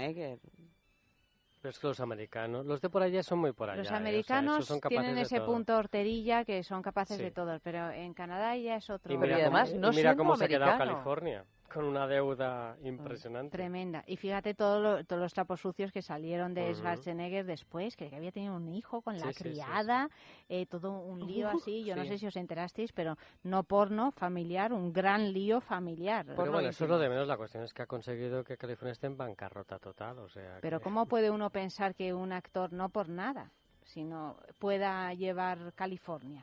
Pero es que los americanos, los de por allá son muy por allá. Los ¿eh? O sea, americanos tienen ese punto horterilla que son capaces Sí. de todo, pero en Canadá ya es otro. Y mira, Pero además, cómo, no y mira cómo se ha quedado. California, con una deuda impresionante. Tremenda. Y fíjate todo lo- todos los trapos sucios que salieron de. Schwarzenegger después, que había tenido un hijo con la Sí, sí, sí, criada, eh, todo un lío Uh, así. Yo no sé si os enterasteis, pero no porno, familiar, un gran lío familiar. Pero bueno, eso es lo de menos. La cuestión es que ha conseguido que California esté en bancarrota total. O sea, Pero que- ¿cómo puede uno pensar que un actor no por nada? Sino pueda llevar California.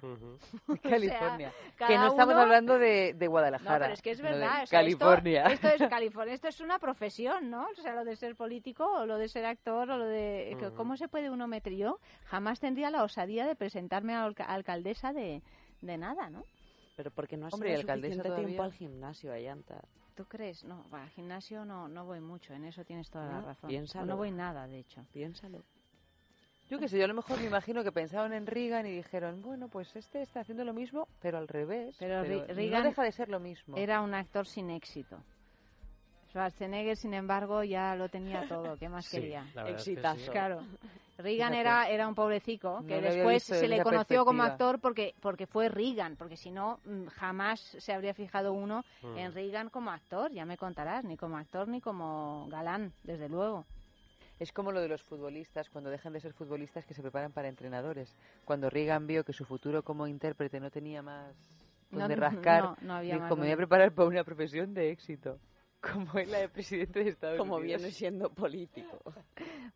California. O sea, que no estamos uno- hablando de, de Guadalajara. No, pero es que es verdad. o sea, esto- California. Esto, es California. Esto es una profesión, ¿no? O sea, lo de ser político o lo de ser actor o lo de... que- Ujú. ¿Cómo se puede uno meter? Yo jamás tendría la osadía de presentarme a alca- alcaldesa de, de nada, ¿no? Pero porque no has Hombre, ido ¿y alcaldesa suficiente tiempo todavía? al gimnasio, Ayanta. ¿Tú crees? No, al gimnasio no, no voy mucho, en eso tienes toda la No, razón. piénsalo. No voy nada, de hecho. Piénsalo. Yo qué sé, yo a lo mejor me imagino que pensaron en Reagan y dijeron, bueno, pues este está haciendo lo mismo, pero al revés. Pero, Ri- no Reagan deja de ser lo mismo. Era un actor sin éxito. Schwarzenegger, sin embargo, ya lo tenía todo. ¿Qué más Sí, quería? es que Exitazo. sí. Claro. Reagan era, era un pobrecito No que después se le conoció como actor porque, porque fue Reagan, porque si no, mm, jamás se habría fijado uno Mm. en Reagan como actor, ya me contarás, ni como actor ni como galán, desde luego. Es como lo de los futbolistas, cuando dejan de ser futbolistas que se preparan para entrenadores. Cuando Reagan vio que su futuro como intérprete no tenía más donde no, rascar, no, no había más me voy donde". a preparar para una profesión de éxito. Como es la de presidente de Estados Como Unidos. viene siendo político.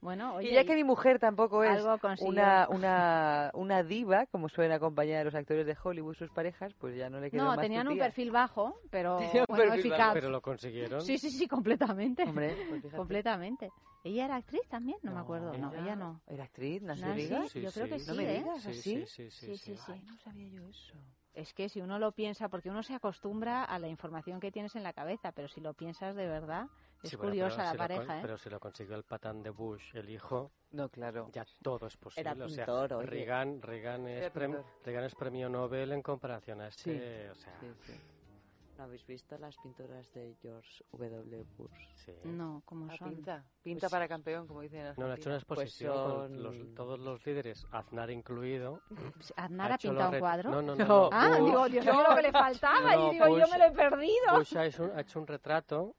Bueno, oye, y ya que mi mujer tampoco es una, una, una diva, como suelen acompañar a los actores de Hollywood sus parejas, pues ya no le quedó no, más tenían un perfil bajo, pero bueno, perfil eficaz. bajo. Pero lo consiguieron. Sí, sí, sí, completamente. Hombre, pues completamente. ¿Ella era actriz también? No, me acuerdo. No, ella no. ¿Era actriz? ¿Nancy Nancy, Reagan? yo creo que sí, No me ¿eh? digas, Sí, ¿así? sí, sí, sí, Sí, sí, sí. Ay, no sabía yo eso. Es que si uno lo piensa, porque uno se acostumbra a la información que tienes en la cabeza, pero si lo piensas de verdad, es Sí, bueno, curiosa la si lo con- pareja, ¿eh? Pero si lo consiguió el patán de Bush, el hijo, No, claro. ya todo es posible. Era o sea, pintor. Reagan, Reagan, es pintor. Reagan es premio Nobel en comparación a este. Sí. O sea, Sí, sí. ¿No habéis visto las pinturas de George W. Bush? sí. No, como Ah, son. pinta, pinta Pues- para campeón, como dicen en No, le ha hecho una exposición Pues con los- son- todos los líderes, Aznar incluido. ¿Aznar Ha ha hecho pintado los un cuadro? No, no, no. No. Ah, Bush- digo, Dios mío, lo que le faltaba. No, y digo, yo Bush- me lo he perdido. Bush ha hecho, un- ha hecho un retrato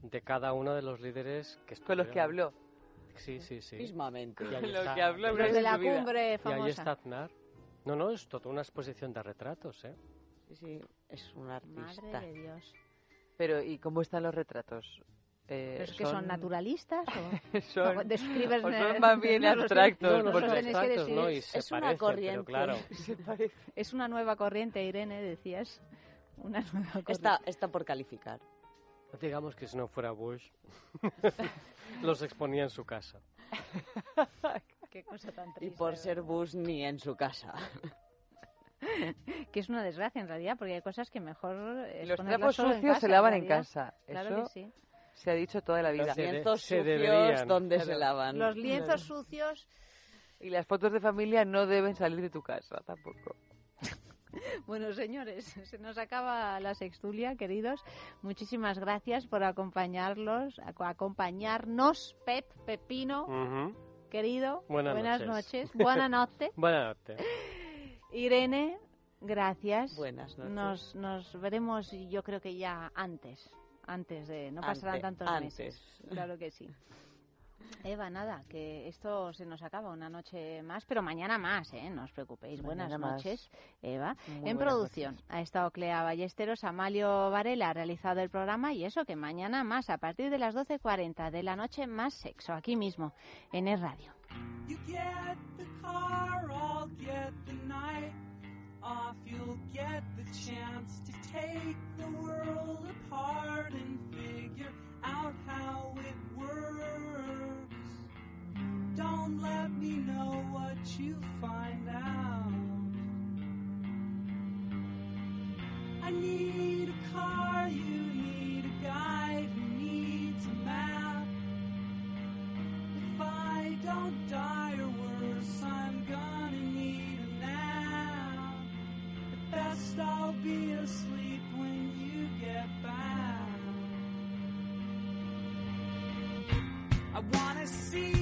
de cada uno de los líderes que Con los que habló. Sí, sí, sí. Mismamente. Con lo está- que habló Los de la cumbre Y ahí famosa. está Aznar. No, no, es toda una exposición de retratos, ¿eh? Sí, sí, es un artista. Madre de Dios. Pero, ¿y cómo están los retratos? Eh, ¿Pero es que son naturalistas o...? son, o describes- o son más bien abstractos. no, abstractos. ¿no? Y se Es una parecen, corriente. Claro, se parece. Es una nueva corriente, Irene, decías. Una nueva corriente. Está, está por calificar. digamos que si no fuera Bush, los exponía en su casa. Qué cosa tan Y triste. por ¿verdad? ser Bush ni en su casa. Que es una desgracia, en realidad, porque hay cosas que mejor... Los trapos en sucios casa, se lavan en casa. Claro Eso que sí. se ha dicho toda la vida. Los Se de- lienzos se sucios, deberían. ¿dónde se Claro. lavan? Los lienzos sucios... Y las fotos de familia no deben salir de tu casa tampoco. Bueno, señores, se nos acaba la sextulia, queridos. Muchísimas gracias por acompañarlos, ac- acompañarnos, Pep, Pepino, querido. Buenas noches. noches. Buenas noches. Buenas noches. Irene, gracias. Buenas noches. Nos, nos veremos, yo creo que ya antes. Antes de. No pasarán Ante- tantos antes. meses. Claro que sí. Eva, nada, que esto se nos acaba una noche más, pero mañana más, ¿eh? No os preocupéis. Mañana buenas más. noches, Eva. Muy en producción ha estado Clea Ballesteros, Amalio Varela ha realizado el programa y eso que mañana más, a partir de las 12.40 de la noche, más sexo, aquí mismo, en el radio. You get the car, I'll get the night off. You'll get the chance to take the world apart and figure out how it works. Don't let me know what you find out. I need a car, you need a guide don't die or worse, I'm gonna need a nap. At best, I'll be asleep when you get back. I wanna see